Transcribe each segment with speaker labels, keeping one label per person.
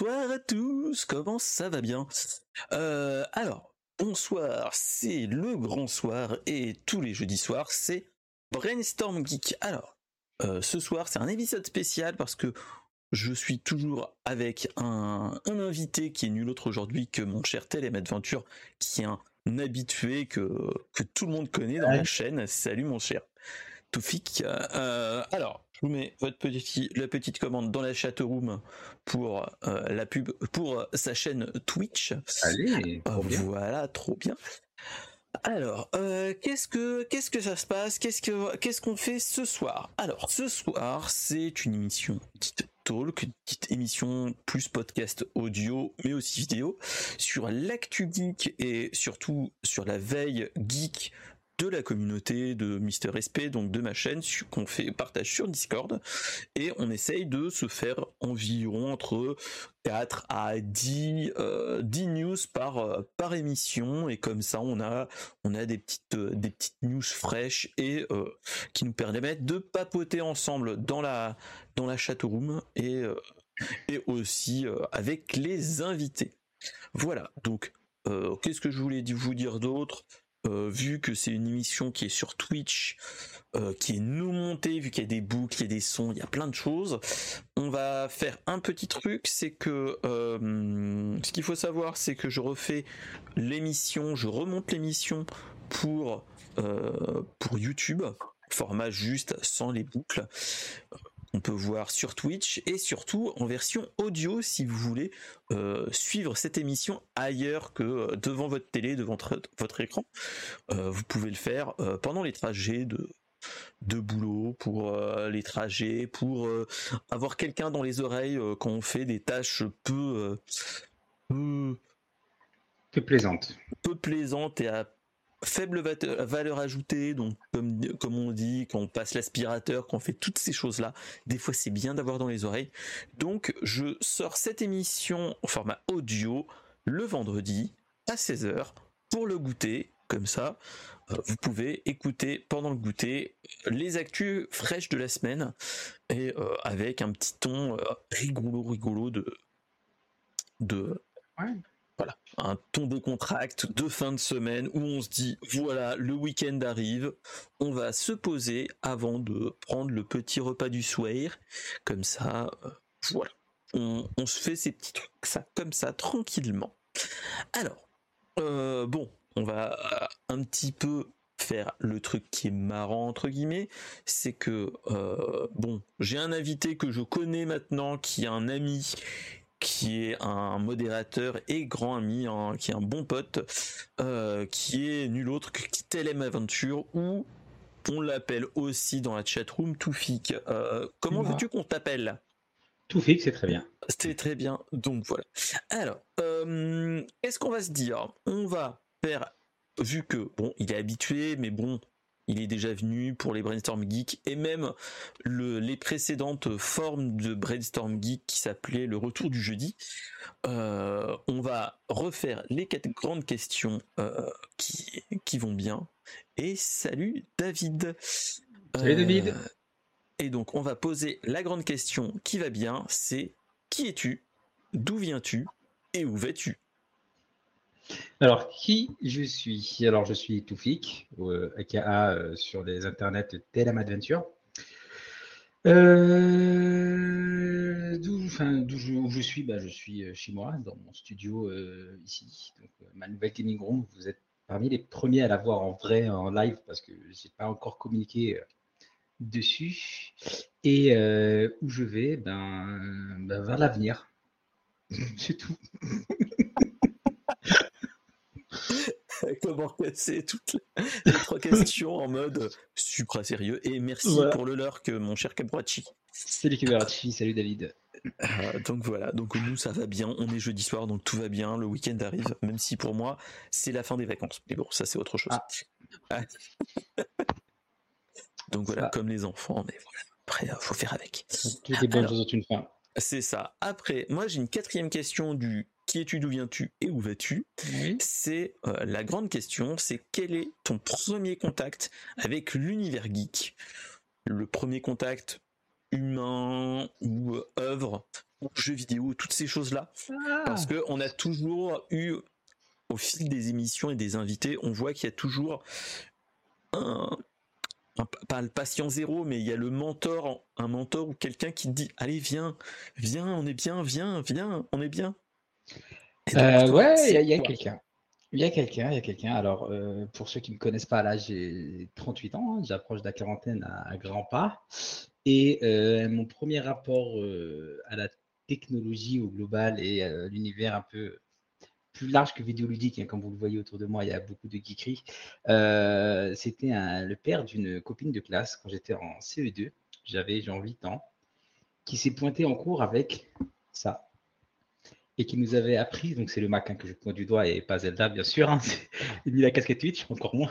Speaker 1: Bonsoir à tous, comment ça va bien? Euh, Alors, bonsoir, c'est le grand soir et tous les jeudis soirs, c'est Brainstorm Geek. Alors, euh, ce soir, c'est un épisode spécial parce que je suis toujours avec un, invité qui est nul autre aujourd'hui que mon cher Telem Adventure, qui est un habitué que, que tout le monde connaît dans la chaîne. Salut mon cher Toufik. Euh, alors, je vous mets votre petit, la petite commande dans la chatroom pour euh, la pub pour sa chaîne Twitch.
Speaker 2: Allez,
Speaker 1: euh, voilà, trop bien. Alors, euh, qu'est-ce que qu'est-ce que ça se passe? Qu'est-ce que qu'est-ce qu'on fait ce soir? Alors, ce soir, c'est une émission petite talk, petite émission plus podcast audio, mais aussi vidéo sur l'actu geek et surtout sur la veille geek de la communauté de Mister SP, donc de ma chaîne qu'on fait partage sur Discord, et on essaye de se faire environ entre 4 à 10, 10 euh, news par, euh, par émission, et comme ça on a, on a des, petites, euh, des petites news fraîches et qui nous permettent de papoter ensemble dans la, dans la chatroom et, et aussi avec les invités. Voilà, donc qu'est-ce que je voulais vous dire d'autre? Euh, vu que c'est une émission qui est sur Twitch, euh, qui est nous montée, vu qu'il y a des boucles, il y a des sons, il y a plein de choses, on va faire un petit truc, c'est que euh, ce qu'il faut savoir, c'est que je refais l'émission, je remonte l'émission pour YouTube, format juste sans les boucles on peut voir sur Twitch et surtout en version audio si vous voulez euh, suivre cette émission ailleurs que euh, devant votre télé, devant votre, écran. Euh, vous pouvez le faire pendant les trajets de, de boulot, pour les trajets, pour avoir quelqu'un dans les oreilles quand on fait des tâches peu,
Speaker 2: peu, peu plaisantes.
Speaker 1: Peu plaisantes et à faible valeur ajoutée, donc comme, on dit, quand on passe l'aspirateur, quand on fait toutes ces choses-là, des fois c'est bien d'avoir dans les oreilles. Donc je sors cette émission en format audio le vendredi à 16h pour le goûter, comme ça. Euh, vous pouvez écouter pendant le goûter les actus fraîches de la semaine et euh, avec un petit ton euh, rigolo rigolo de de voilà, un de contract de fin de semaine où on se dit voilà, le week-end arrive, on va se poser avant de prendre le petit repas du soir. Comme ça, euh, voilà, on, se fait ces petits trucs, ça comme ça, tranquillement. Alors, euh, bon, on va un petit peu faire le truc qui est marrant entre guillemets, c'est que euh, bon, j'ai un invité que je connais maintenant, qui est un ami qui est un modérateur et grand ami, hein, qui est un bon pote, euh, qui est nul autre que Telem Aventure, ou on l'appelle aussi dans la chatroom Toufik. Euh, comment veux-tu qu'on t'appelle?
Speaker 2: Toufik, c'est très bien.
Speaker 1: C'est très bien, donc voilà. Alors, euh, qu'est-ce qu'on va se dire On va faire, vu que, bon, il est habitué, mais bon, il est déjà venu pour les Brainstorm Geek et même les précédentes formes de Brainstorm Geek qui s'appelait le retour du jeudi. Euh, on va refaire les quatre grandes questions euh, qui, qui vont bien. Et salut David.
Speaker 2: Salut David. Euh,
Speaker 1: et donc on va poser la grande question qui va bien, c'est qui es-tu, d'où viens-tu et où vas-tu?
Speaker 2: Alors, qui je suis? Alors, je suis Toufik, euh, aka euh, sur les internets Telem Adventure. Euh, d'où, je, suis? Bah, Je suis euh, chez moi, dans mon studio ici. Donc, ma nouvelle gaming room, vous êtes parmi les premiers à la voir en vrai, en live, parce que je n'ai pas encore communiqué dessus. Et où je vais? Ben, ben vers l'avenir. C'est tout.
Speaker 1: comment casser toutes les trois questions en mode supra sérieux. Et merci pour le leur que mon cher Cabrachi.
Speaker 2: Salut Cabrachi, salut David.
Speaker 1: Euh, donc voilà, donc nous ça va bien, on est jeudi soir donc tout va bien, le week-end arrive, même si pour moi c'est la fin des vacances. Mais bon, ça c'est autre chose. Ah. donc voilà, comme les enfants, mais voilà, après il faut faire avec.
Speaker 2: Toutes les bonnes choses ont une fin.
Speaker 1: C'est ça. Après, moi j'ai une quatrième question du qui es-tu, d'où viens-tu et où vas-tu? C'est euh, la grande question, c'est quel est ton premier contact avec l'univers geek? Le premier contact humain ou euh, œuvre jeux vidéo, toutes ces choses-là? Parce que on a toujours eu, au fil des émissions et des invités, on voit qu'il y a toujours un, pas le patient zéro, mais il y a le mentor, un mentor ou quelqu'un qui te dit allez viens, viens, on est bien, viens, viens, on est bien.
Speaker 2: Euh, ouais, il y a, quelqu'un. Il y a quelqu'un, il y a quelqu'un. Alors, euh, pour ceux qui ne me connaissent pas, là, j'ai 38 ans, hein, j'approche de la quarantaine à, grands pas. Et euh, mon premier rapport à la technologie au global et à l'univers un peu plus large que vidéoludique, hein, comme vous le voyez autour de moi, il y a beaucoup de geekeries. C'était le père d'une copine de classe quand j'étais en CE2, j'avais genre 8 ans, qui s'est pointé en cours avec ça et qui nous avait appris, donc c'est le Mac que je pointe du doigt et pas Zelda bien sûr, hein, ni la casquette Twitch, encore moins,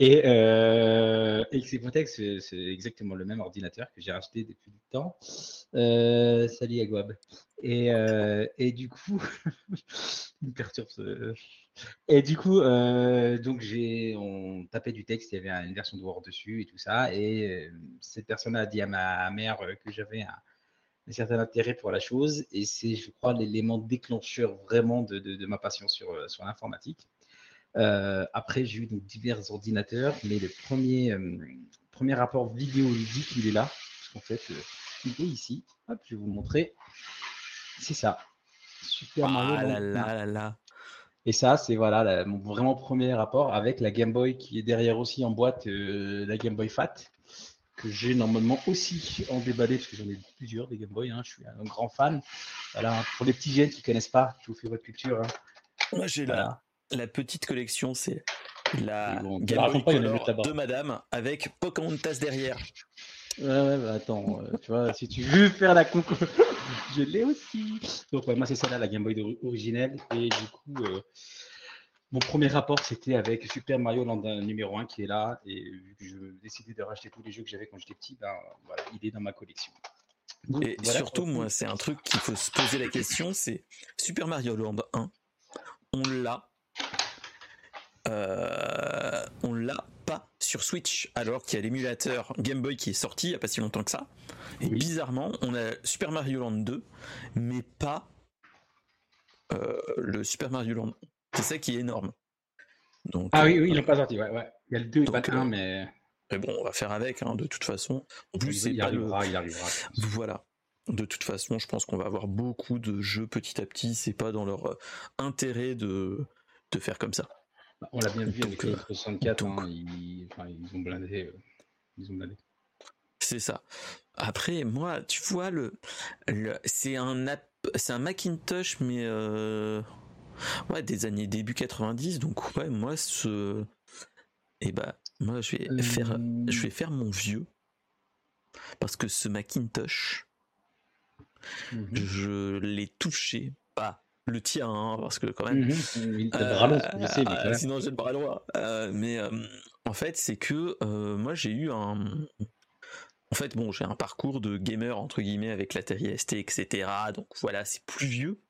Speaker 2: et, euh, c'est exactement le même ordinateur que j'ai acheté depuis le temps. Euh, salut Aguab. Et, euh, et du coup, il Et du coup, euh, donc on tapait du texte, il y avait une version de Word dessus et tout ça, et cette personne a dit à ma mère que j'avais un un certain intérêt pour la chose et c'est, je crois, l'élément déclencheur vraiment de, de, ma passion sur, euh, sur l'informatique. Euh, après, j'ai eu donc divers ordinateurs, mais le premier, euh, premier rapport vidéoludique, il est là, parce qu'en fait, il est ici. Hop, je vais vous le montrer. C'est ça.
Speaker 1: Super Mario. Ah là là là là.
Speaker 2: Et ça, c'est voilà mon vraiment premier rapport avec la Game Boy qui est derrière aussi en boîte, la Game Boy Fat que j'ai normalement aussi en déballé, parce que j'en ai plusieurs des Game Boy, hein, je suis un grand fan. Voilà, pour les petits jeunes qui ne connaissent pas, je vous fais votre culture. Hein.
Speaker 1: Moi j'ai la, la petite collection, c'est la Game Boy Color de Madame avec Pocahontas derrière.
Speaker 2: Ouais, ouais, bah attends, euh, tu vois, si tu veux faire la concours, je l'ai aussi. Donc, moi, c'est celle-là, la Game Boy originelle. Et du coup, euh, mon premier rapport, c'était avec Super Mario Land numéro 1 qui est là. Et vu que je décidais de racheter tous les jeux que j'avais quand j'étais petit, ben, voilà, il est dans ma collection.
Speaker 1: et surtout, moi, c'est un truc qu'il faut se poser la question, c'est Super Mario Land 1, on l'a. Euh, on l'a pas sur Switch alors qu'il y a l'émulateur Game Boy qui est sorti il n'y a pas si longtemps que ça. Et bizarrement, on a Super Mario Land 2, mais pas euh, le Super Mario Land 1. C'est ça qui est énorme.
Speaker 2: Donc, ah oui, oui, ils l'ont pas sorti. Ouais, ouais. Il y a le 2 et pas le 1, mais.
Speaker 1: Mais bon, on va faire avec, hein, de toute façon.
Speaker 2: En plus, il, arrivera, il arrivera.
Speaker 1: Voilà. De toute façon, je pense qu'on va avoir beaucoup de jeux petit à petit. C'est pas dans leur euh, intérêt de, de faire comme ça.
Speaker 2: Bah, on l'a bien vu avec le 64. Hein, ils, enfin, ils, ont blindé. Euh, ils ont blindé.
Speaker 1: C'est ça. Après, moi, tu vois, le, le c'est un, un Macintosh, mais euh, ouais, des années début 90. Donc ouais, moi ce, et eh bah moi je vais faire, je vais euh. faire mon vieux parce que ce Macintosh, mhm. je l'ai touché, pas le tien, hein, parce que quand même.
Speaker 2: Euh, sais,
Speaker 1: mais sinon j'ai le bras droit. Euh, mais en fait, c'est que moi j'ai eu un, en fait, bon, j'ai un parcours de gamer entre guillemets avec l'Atari ST, etc. Donc voilà, c'est plus vieux.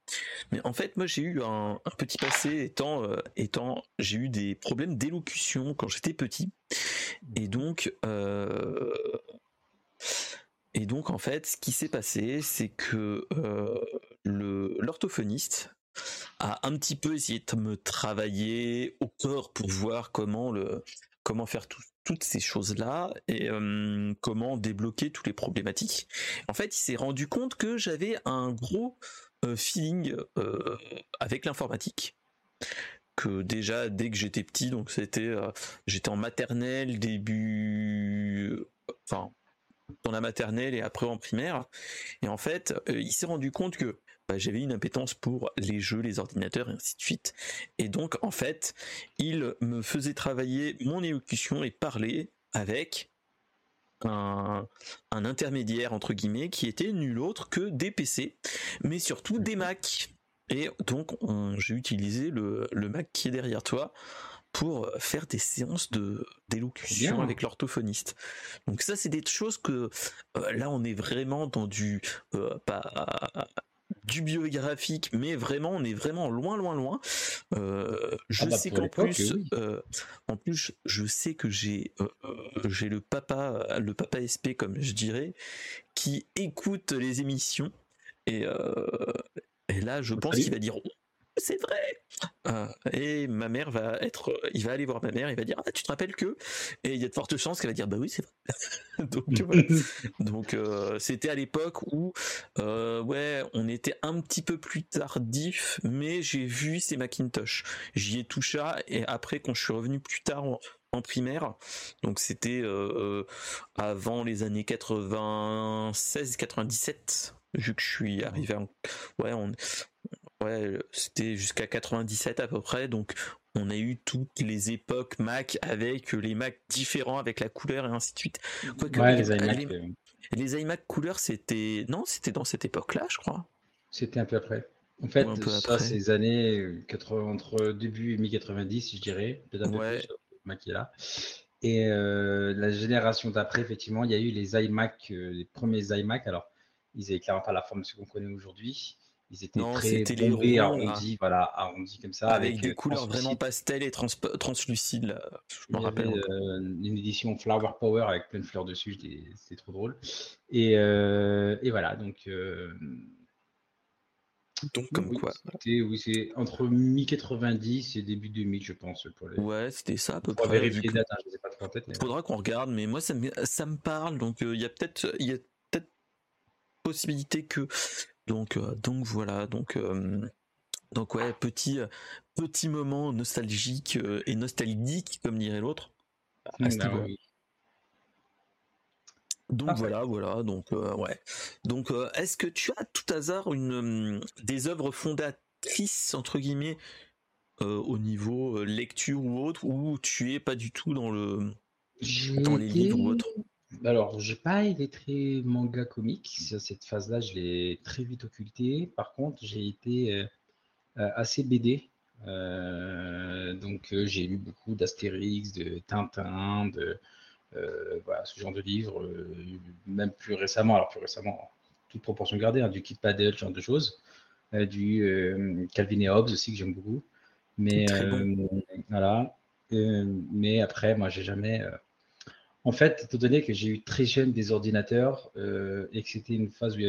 Speaker 1: Mais en fait, moi, j'ai eu un, petit passé étant, euh, étant, j'ai eu des problèmes d'élocution quand j'étais petit, et donc, euh, et donc en fait, ce qui s'est passé, c'est que euh, l'orthophoniste a un petit peu essayé de me travailler au corps pour voir comment le comment faire tout, toutes ces choses-là et comment débloquer toutes les problématiques. En fait, il s'est rendu compte que j'avais un gros feeling avec l'informatique. Que déjà dès que j'étais petit, donc c'était j'étais en maternelle début, enfin dans la maternelle et après en primaire. Et en fait, il s'est rendu compte que bah, j'avais une impétence pour les jeux, les ordinateurs et ainsi de suite. Et donc en fait, il me faisait travailler mon élocution et parler avec un, intermédiaire entre guillemets qui était nul autre que des PC, mais surtout des Mac. Et donc j'ai utilisé le, Mac qui est derrière toi pour faire des séances de d'élocution avec l'orthophoniste. Donc ça c'est des choses que euh, là on est vraiment dans du euh, pas du biographique, mais vraiment, on est vraiment loin, loin, loin. Euh, je ah bah, sais qu'en plus, euh, en plus, je sais que j'ai euh, j'ai le papa, le papa SP comme je dirais, qui écoute les émissions. Et, et là, je pense qu'il va dire c'est vrai. Euh, et ma mère va être, il va aller voir ma mère, il va dire ah tu te rappelles que, et il y a de fortes chances qu'elle va dire bah oui c'est vrai. donc euh, c'était à l'époque où euh, ouais on était un petit peu plus tardif, mais j'ai vu ces Macintosh, j'y ai touché et après quand je suis revenu plus tard en, primaire, donc c'était avant les années 96-97 vu que je suis arrivé en... ouais on Ouais, c'était jusqu'à 97 à peu près, donc on a eu toutes les époques Mac avec les Mac différents, avec la couleur et ainsi de suite.
Speaker 2: ouais, les, iMac.
Speaker 1: Les, iMac couleur, c'était. Non, c'était dans cette époque-là, je crois.
Speaker 2: C'était un peu après. En fait, ça, ces années 80, entre début et mi-90, je dirais, Mac est là. Et euh, la génération d'après, effectivement, il y a eu les iMac, euh, les premiers iMac. Alors, ils n'avaient clairement pas la forme de ce qu'on connaît aujourd'hui. Ils étaient très bombés, arrondis, voilà, arrondis comme ça.
Speaker 1: Avec, des euh, couleurs vraiment pastel et translucides,
Speaker 2: je me rappelle. Euh, une édition Flower Power avec plein de fleurs dessus, c'est trop drôle. Et, euh, et voilà, donc.
Speaker 1: donc, comme quoi.
Speaker 2: Oui, c'est entre mi-90 et début 2000, je pense.
Speaker 1: Pour les... Ouais, c'était ça à peu près. vérifier les dates, hein, je sais pas trop en tête. Il faudra qu'on regarde, mais moi, ça me, ça me parle, donc il y a peut-être peut possibilité que donc, euh, donc voilà, donc, euh, donc ouais, petit, petit moment nostalgique euh, et nostalgique, comme dirait l'autre. Mmh, bah donc voilà, voilà, donc ouais. Donc est-ce que tu as tout hasard une des œuvres fondatrices entre guillemets au niveau lecture ou autre, ou tu es pas du tout dans le dans les livres ou autre
Speaker 2: alors, j'ai pas été très manga comique. Cette phase-là, je l'ai très vite occulté. Par contre, j'ai été euh, euh, assez BD. Euh, donc, j'ai lu beaucoup d'Astérix, de Tintin, de voilà, ce genre de livres. même plus récemment, alors plus récemment, toute proportion gardée, hein, du Kid Paddle, ce genre de choses. du Calvin et Hobbes aussi, que j'aime beaucoup. Mais voilà. mais après, moi, j'ai jamais en fait, étant donné que j'ai eu très jeune des ordinateurs euh, et que c'était une phase où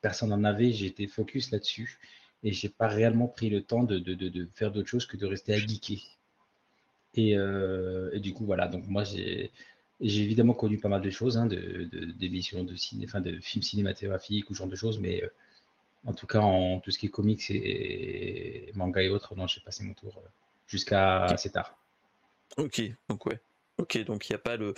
Speaker 2: personne n'en avait, été focus là-dessus et j'ai pas réellement pris le temps de, faire d'autre chose que de rester à geeker. Euh, et, du coup, voilà. Donc moi, j'ai évidemment connu pas mal de choses, hein, d'émissions de, ciné, enfin de films cinématographiques ou ce genre de choses, mais euh, en tout cas, en tout ce qui est comics et, manga et autres, non, j'ai passé mon tour jusqu'à assez tard.
Speaker 1: Ok, donc ouais. Ok, donc il n'y a pas le,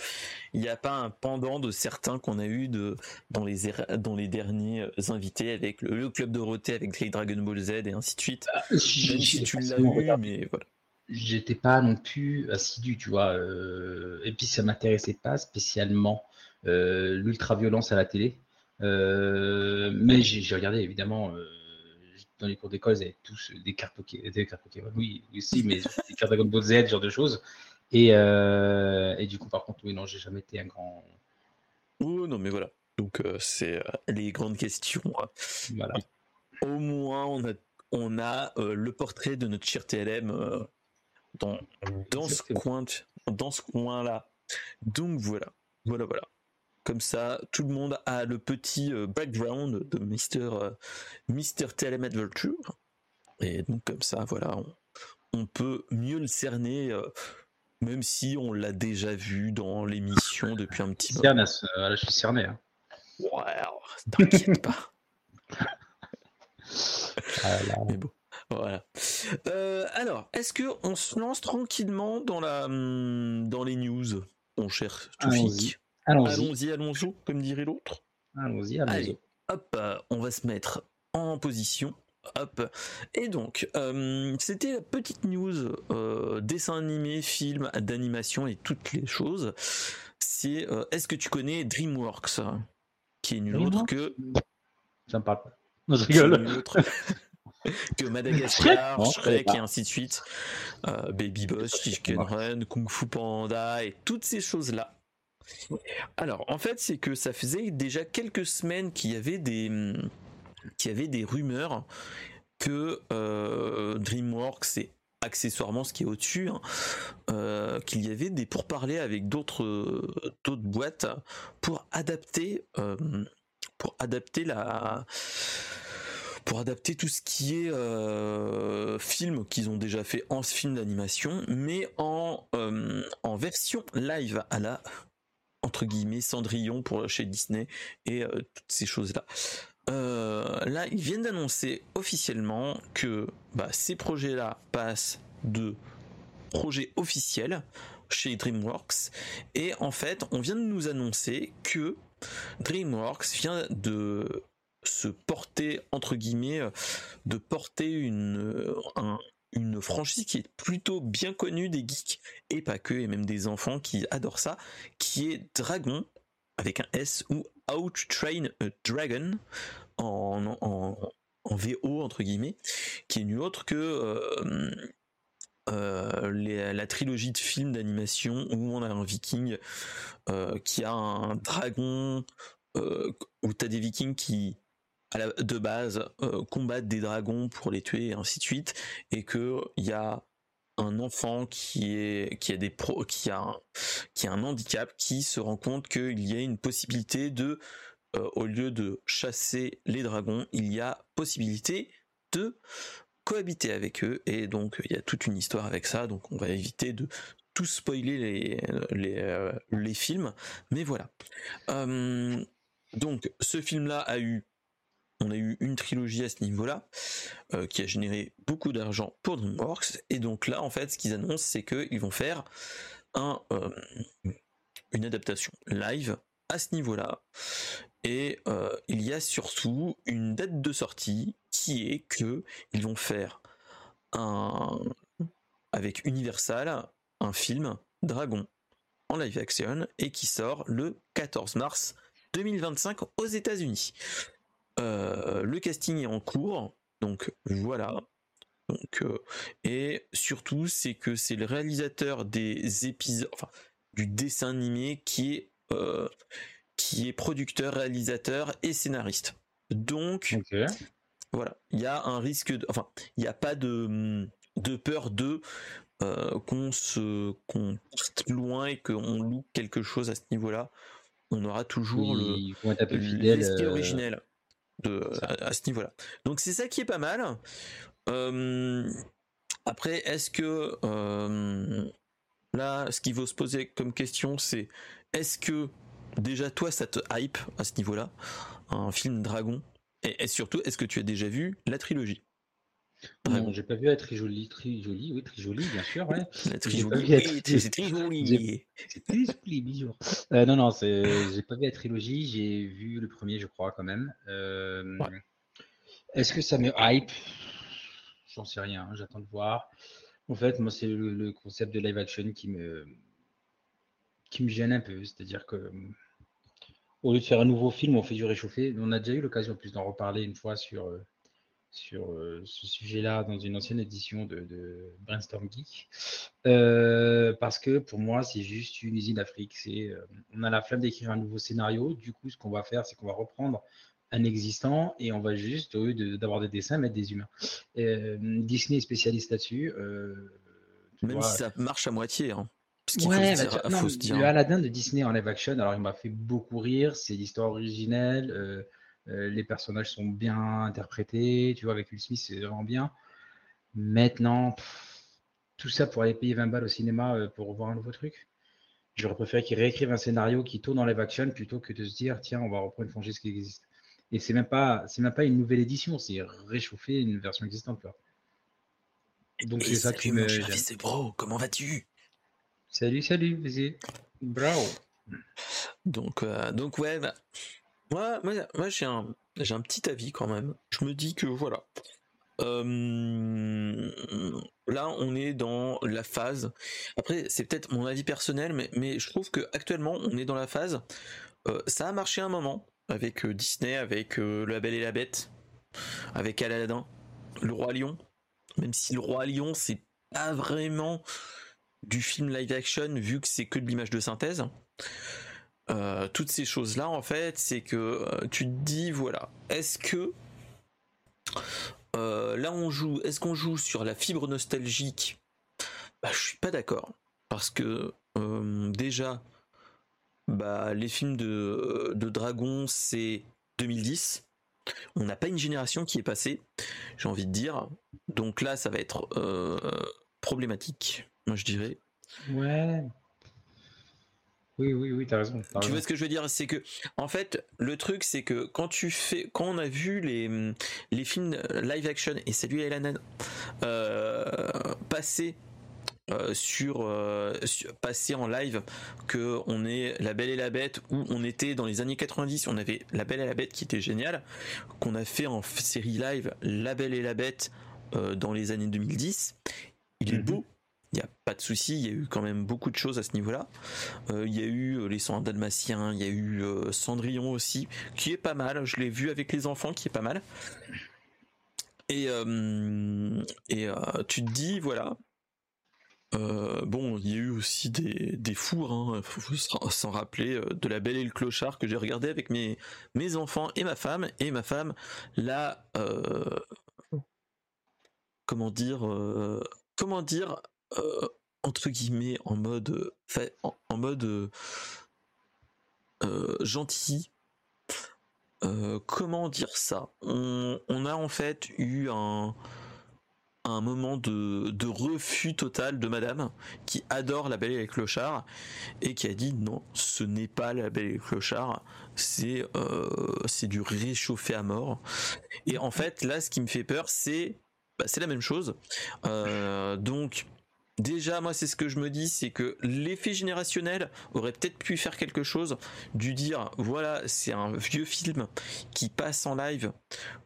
Speaker 1: il a pas un pendant de certains qu'on a eu de dans les er, dans les derniers euh, invités avec le, club Dorothée avec les Dragon Ball Z et ainsi de suite. Bah, si tu l'as eu, mais voilà.
Speaker 2: J'étais pas non plus assidu, tu vois. Euh, et puis ça m'intéressait pas spécialement euh, l'ultra violence à la télé. mais j'ai regardé évidemment dans les cours d'école, ils avaient tous des cartes Pokémon, des cartes Pokémon, oui, aussi, mais des cartes Dragon Ball Z, ce genre de choses. Et, euh, et, du coup, par contre, oui, non, j'ai jamais été un grand.
Speaker 1: Oh non, mais voilà. Donc, euh, c'est euh, les grandes questions. Voilà. Au moins, on a, on a le portrait de notre cher TLM dans, dans ce coin, dans ce coin-là. Donc voilà, voilà, voilà. Comme ça, tout le monde a le petit background de Mister, Mister TLM Adventure. Et donc comme ça, voilà, on, on peut mieux le cerner même si on l'a déjà vu dans l'émission depuis un petit
Speaker 2: moment. Euh, je suis cerné. Hein.
Speaker 1: Ouais, t'inquiète pas. Mais bon, voilà. Euh, alors, est-ce que on se lance tranquillement dans la hum, dans les news, mon cher Toufik? Allons-y, allons-y, comme dirait l'autre.
Speaker 2: Allons-y, allons-y.
Speaker 1: hop, euh, on va se mettre en position. Hop. Et donc, euh, c'était la petite news euh, dessin animé, film d'animation et toutes les choses. C'est euh, est-ce que tu connais DreamWorks Qui est nul autre que.
Speaker 2: Ça me parle pas. je rigole.
Speaker 1: que Madagascar, Shrek, et ainsi de suite. Baby Boss, Chicken Run, Kung Fu Panda et toutes ces choses-là. Alors, en fait, c'est que ça faisait déjà quelques semaines qu'il y avait des qu'il y avait des rumeurs que euh, DreamWorks et accessoirement ce qui est au-dessus, hein, euh, qu'il y avait des pourparlers avec d'autres boîtes pour adapter euh, pour adapter la pour adapter tout ce qui est film qu'ils ont déjà fait en film d'animation, mais en, en version live à la entre guillemets Cendrillon pour chez Disney et toutes ces choses là. Là, ils viennent d'annoncer officiellement que bah, ces projets-là passent de projets officiels chez DreamWorks. Et en fait, on vient de nous annoncer que DreamWorks vient de se porter entre guillemets euh, de porter une euh, une franchise qui est plutôt bien connue des geeks et pas que et même des enfants qui adorent ça qui est Dragon avec un S ou Out Train a Dragon en, en, en, VO entre guillemets qui est nul autre que euh, la trilogie de films d'animation où on a un viking qui a un dragon où t'as des vikings qui de base euh, combattre des dragons pour les tuer et ainsi de suite et que il y a un enfant qui est qui a des pro, qui a un, qui a un handicap qui se rend compte qu'il y a une possibilité de euh, au lieu de chasser les dragons il y a possibilité de cohabiter avec eux. Et donc il y a toute une histoire avec ça. Donc on va éviter de tout spoiler les les, euh, les films. Mais voilà. Donc ce film là a eu on a eu une trilogie à ce niveau-là euh, qui a généré beaucoup d'argent pour DreamWorks et donc là en fait ce qu'ils annoncent c'est qu'ils vont faire euh, une adaptation live à ce niveau-là et euh, il y a surtout une date de sortie qui est que ils vont faire un avec Universal un film Dragon en live action et qui sort le 14 mars 2025 aux États-Unis. Euh, le casting est en cours, donc voilà. Donc, euh, et surtout, c'est que c'est le réalisateur des épisodes, enfin, du dessin animé qui est, euh, qui est producteur, réalisateur et scénariste. Donc, voilà, il y a un risque, de, enfin, il n'y a pas de, de peur de qu'on se qu'on loin et qu'on loue quelque chose à ce niveau-là. On aura toujours le, l'esprit originel à, ce niveau-là. Donc c'est ça qui est pas mal. Euh, après, est-ce que euh, là, ce qu'il faut se poser comme question, c'est est-ce que déjà toi ça te hype à ce niveau-là, un film Dragon, et, surtout est-ce que tu as déjà vu la trilogie?
Speaker 2: Non, j'ai pas vu la trilogie, trilogie, oui, trilogie, bien sûr, ouais.
Speaker 1: La trilogie, c'est trilogie.
Speaker 2: C'est trilogie, bisous. Euh, non, non, j'ai pas vu la trilogie, j'ai vu le premier, je crois, quand même. Euh, est-ce que ça me hype? J'en sais rien, hein, j'attends de voir. En fait, moi, c'est le, concept de live action qui me, qui me gêne un peu. C'est-à-dire que, au lieu de faire un nouveau film, on fait du réchauffé. On a déjà eu l'occasion plus d'en reparler une fois sur euh, sur euh, ce sujet-là dans une ancienne édition de, Brainstorm Geek. Euh, parce que pour moi, c'est juste une usine d'Afrique. C'est, euh, on a la flamme d'écrire un nouveau scénario. Du coup, ce qu'on va faire, c'est qu'on va reprendre un existant et on va juste, au lieu d'avoir des dessins, mettre des humains. Disney est spécialiste là-dessus.
Speaker 1: Même si ça marche à moitié. Hein.
Speaker 2: Ouais, faut se dire, Le Aladdin de Disney en live action, alors il m'a fait beaucoup rire. C'est l'histoire originelle. Euh, les personnages sont bien interprétés, tu vois, avec Will Smith, c'est vraiment bien. Maintenant, tout ça pour aller payer 20 balles au cinéma euh, pour voir un nouveau truc. J'aurais préféré qu'ils réécrivent un scénario qui tourne dans live action plutôt que de se dire, tiens, on va reprendre une franchise qui existe. Et c'est même pas, c'est même pas une nouvelle édition, c'est réchauffer une version existante,
Speaker 1: Donc c'est ça qui me. C'est bro, comment vas-tu?
Speaker 2: Salut, salut, vas-y. Bravo.
Speaker 1: Donc, euh, donc ouais, bah, moi, moi, j'ai un, j'ai un petit avis quand même. Je me dis que voilà. Euh, là, on est dans la phase. Après, c'est peut-être mon avis personnel, mais, je trouve que actuellement, on est dans la phase. Euh, ça a marché un moment avec euh, Disney, avec La Belle et la Bête, avec Aladdin, Le Roi Lion. Même si Le Roi Lion, c'est pas vraiment du film live action vu que c'est que de l'image de synthèse. Euh, toutes ces choses-là, en fait, c'est que euh, tu te dis, voilà, est-ce que euh, là on joue, est-ce qu'on joue sur la fibre nostalgique? Bah, Je suis pas d'accord. Parce que déjà, bah, les films de, de Dragon, c'est 2010. On n'a pas une génération qui est passée, j'ai envie de dire. Donc là, ça va être problématique, moi je dirais.
Speaker 2: Ouais. Oui, oui, oui, t'as raison.
Speaker 1: tu vois ce que je veux dire? C'est que, en fait, le truc, c'est que quand tu fais, quand on a vu les, les films live action, et salut Elan, euh, passer euh, sur, euh, passer en live que on est La Belle et la Bête où on était dans les années 90 on avait La Belle et la Bête qui était génial qu'on a fait en série live La Belle et la Bête euh, dans les années 2010 il est mhm. beau il n'y a pas de souci, il y a eu quand même beaucoup de choses à ce niveau-là. il y a eu Les Soins Dalmatiens, il y a eu Cendrillon aussi, qui est pas mal. Je l'ai vu avec les enfants, qui est pas mal. Et, et tu te dis, voilà, euh, bon, il y a eu aussi des, des fours, hein, faut, s'en rappeler, euh, de la Belle et le Clochard que j'ai regardé avec mes, mes enfants et ma femme, et ma femme là, euh, comment dire, comment dire, entre guillemets, en mode, en, en mode gentil. comment dire ça? On, a en fait eu un, moment de, refus total de madame qui adore la belle et les et qui a dit non ce n'est pas la belle et les c'est euh, c'est du réchauffé à mort. Et en fait là ce qui me fait peur c'est bah, c'est la même chose. Euh, donc Déjà, moi, c'est ce que je me dis, c'est que l'effet générationnel aurait peut-être pu faire quelque chose, du dire, voilà, c'est un vieux film qui passe en live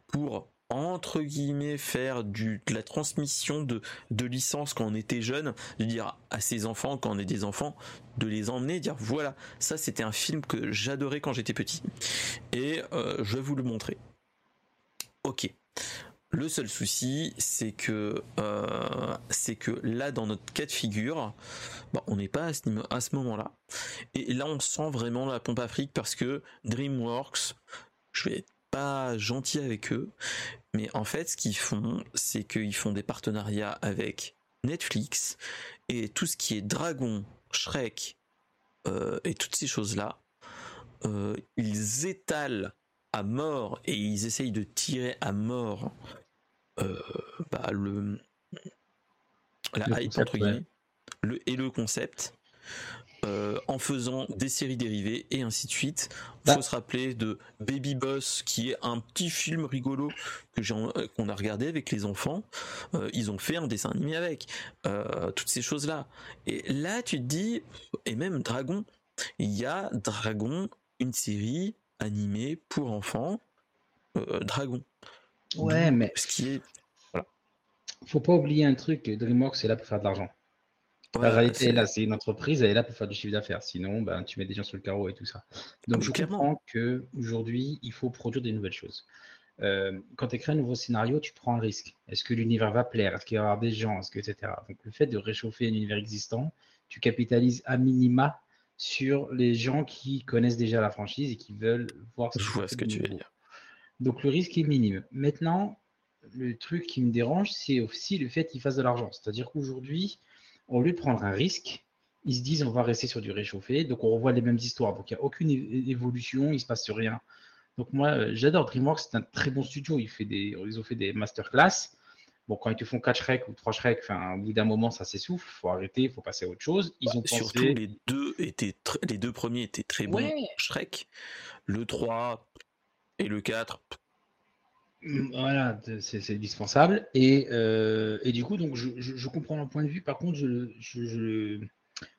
Speaker 1: pour entre guillemets faire de la transmission de, de licence quand on était jeune, de dire à ses enfants quand on est des enfants, de les emmener, dire voilà, ça c'était un film que j'adorais quand j'étais petit et euh, je vais vous le montrer. Ok. Le seul souci, c'est que euh, que là, dans notre cas de figure, bah, on n'est pas à ce, à moment-là. Et là, on sent vraiment la pompe afrique parce que DreamWorks, je vais être gentil avec eux, mais en fait, ce qu'ils font, c'est qu'ils font des partenariats avec Netflix et tout ce qui est Dragon, Shrek euh, et toutes ces choses-là, euh, ils étalent à mort et ils essayent de tirer à mort bah, le la hype entre guillemets le, et le concept euh, en faisant des séries dérivées et ainsi de suite. Il bah. faut se rappeler de Baby Boss, qui est un petit film rigolo que euh, qu'on a regardé avec les enfants. Euh, ils ont fait un dessin animé avec toutes ces choses-là. Et là, tu te dis, et même Dragon, il y a Dragon, une série animée pour enfants, Dragon.
Speaker 2: Ouais, mais
Speaker 1: ce qui est
Speaker 2: faut pas oublier un truc, DreamWorks c'est là pour faire de l'argent. La réalité, là, c'est une entreprise, elle est là pour faire du chiffre d'affaires. Sinon, ben, tu mets des gens sur le carreau et tout ça. Donc, je comprends qu'aujourd'hui, il faut produire des nouvelles choses. Euh, quand tu écris un nouveau scénario, tu prends un risque. Est-ce que l'univers va plaire? Est-ce qu'il va y avoir des gens? Est-ce que, etc. Donc, le fait de réchauffer un univers existant, tu capitalises à minima sur les gens qui connaissent déjà la franchise et qui veulent voir
Speaker 1: ce, je vois ce que tu veux dire.
Speaker 2: Donc, le risque est minime. Maintenant, le truc qui me dérange, c'est aussi le fait qu'il fasse de l'argent. C'est-à-dire qu'aujourd'hui, au lieu de prendre un risque, ils se disent on va rester sur du réchauffé, donc on revoit les mêmes histoires. Donc il n'y a aucune évolution, il ne se passe rien. Donc moi, euh, j'adore DreamWorks, c'est un très bon studio. Ils, fait des, ils ont fait des masterclass. Bon, quand ils te font 4 Shrek ou 3 Shrek, enfin, au bout d'un moment, ça s'essouffle. Il faut arrêter, il faut passer à autre chose. Ils
Speaker 1: bah, ont Surtout, les deux, étaient les deux premiers étaient très bons. Shrek. Le 3 et le 4,
Speaker 2: Mm, voilà, c'est indispensable. Et, euh, et, du coup, donc, je, comprends le point de vue. Par contre, je ne je,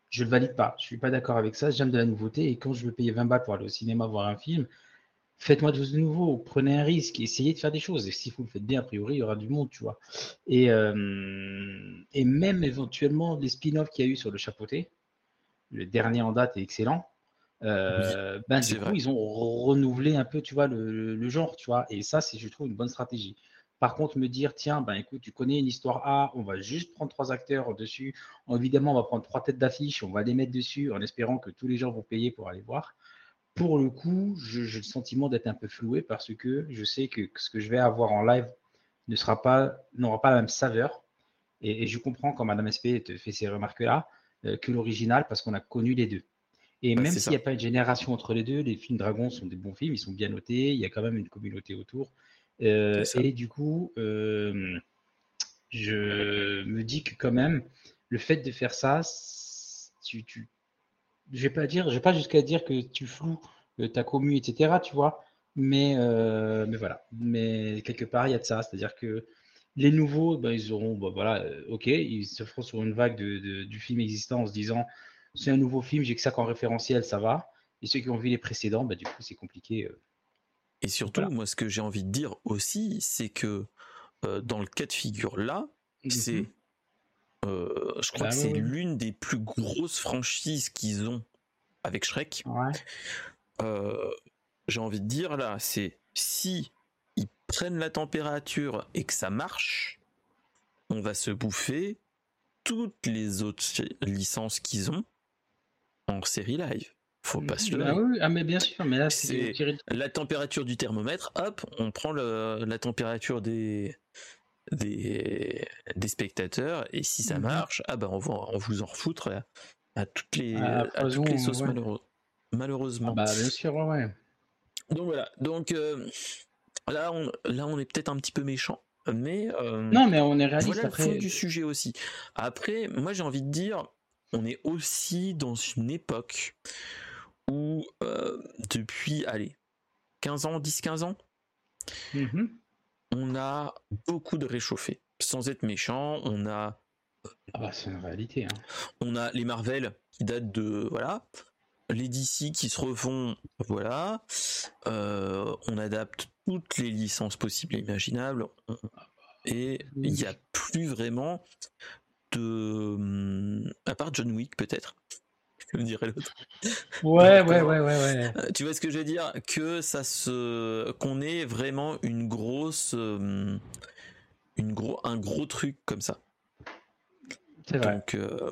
Speaker 2: je, le valide pas. Je suis pas d'accord avec ça. J'aime de la nouveauté. Et quand je veux payer 20 balles pour aller au cinéma voir un film, faites-moi de nouveau. Prenez un risque. Essayez de faire des choses. Et si vous le faites bien, a priori, il y aura du monde, tu vois. Et, euh, même éventuellement, les spin-offs qu'il y a eu sur le chapeauté, le dernier en date est excellent. Euh, ben, du coup, ils ont renouvelé un peu, tu vois, le, genre, tu vois, et ça, c'est, je trouve, une bonne stratégie. Par contre, me dire, tiens, ben écoute, tu connais une histoire A, on va juste prendre trois acteurs dessus. Évidemment, on va prendre trois têtes d'affiche, on va les mettre dessus en espérant que tous les gens vont payer pour aller voir. Pour le coup, j'ai le sentiment d'être un peu floué parce que je sais que ce que je vais avoir en live ne sera pas, n'aura pas la même saveur. Et, je comprends quand Madame SP te fait ces remarques-là euh, que l'original parce qu'on a connu les deux. Et même s'il n'y a pas une génération entre les deux, les films Dragons sont des bons films, ils sont bien notés, il y a quand même une communauté autour. Euh, et du coup, euh, je me dis que quand même, le fait de faire ça, tu, tu je vais pas dire, je vais pas jusqu'à dire que tu floues euh, ta commu, etc. Tu vois, mais mais voilà, mais quelque part il y a de ça, c'est-à-dire que les nouveaux, ben, ils auront, ben, voilà, ok, ils se feront sur une vague de, du film existant en se disant c'est un nouveau film, j'ai que ça qu'en référentiel, ça va. Et ceux qui ont vu les précédents, bah, du coup, c'est compliqué. Euh.
Speaker 1: Et surtout, moi, ce que j'ai envie de dire aussi, c'est que euh, dans le cas de figure là, mmh c'est, euh, je crois bah que c'est l'une des plus grosses franchises qu'ils ont avec Shrek. j'ai envie de dire là, c'est si ils prennent la température et que ça marche, on va se bouffer toutes les autres licences qu'ils ont en série live. Faut pas se
Speaker 2: ah, oui, ah mais bien sûr, mais là
Speaker 1: c'est la température du thermomètre. Hop, on prend la température des des, des spectateurs et si ça mhm. marche, ah ben on va on vous en refoutre à, toutes les ah, à toutes les sauces malheureusement.
Speaker 2: Ah bah bien sûr, ouais.
Speaker 1: Donc voilà, donc euh, là on là on est peut-être un petit peu méchant. Mais euh,
Speaker 2: non, mais on est réaliste
Speaker 1: voilà après. le fond du sujet aussi. Après, moi j'ai envie de dire, on est aussi dans une époque où euh, depuis, allez, 15 ans, 10-15 ans, mm-hmm. on a beaucoup de réchauffés. Sans être méchant, on a...
Speaker 2: Ah bah c'est une réalité. Hein.
Speaker 1: On a les Marvel qui datent de... Voilà. Les DC qui se refont... Voilà. Euh, on adapte toutes les licences possibles et imaginables. Et il n'y a plus vraiment de. À part John Wick, peut-être. Me dirais l'autre.
Speaker 2: Ouais, ouais, ouais, ouais, ouais.
Speaker 1: Euh, tu vois ce que je veux dire? Que ça se. Qu'on ait vraiment une grosse. Euh, une gros... Un gros truc comme ça.
Speaker 2: C'est vrai.
Speaker 1: Donc, euh,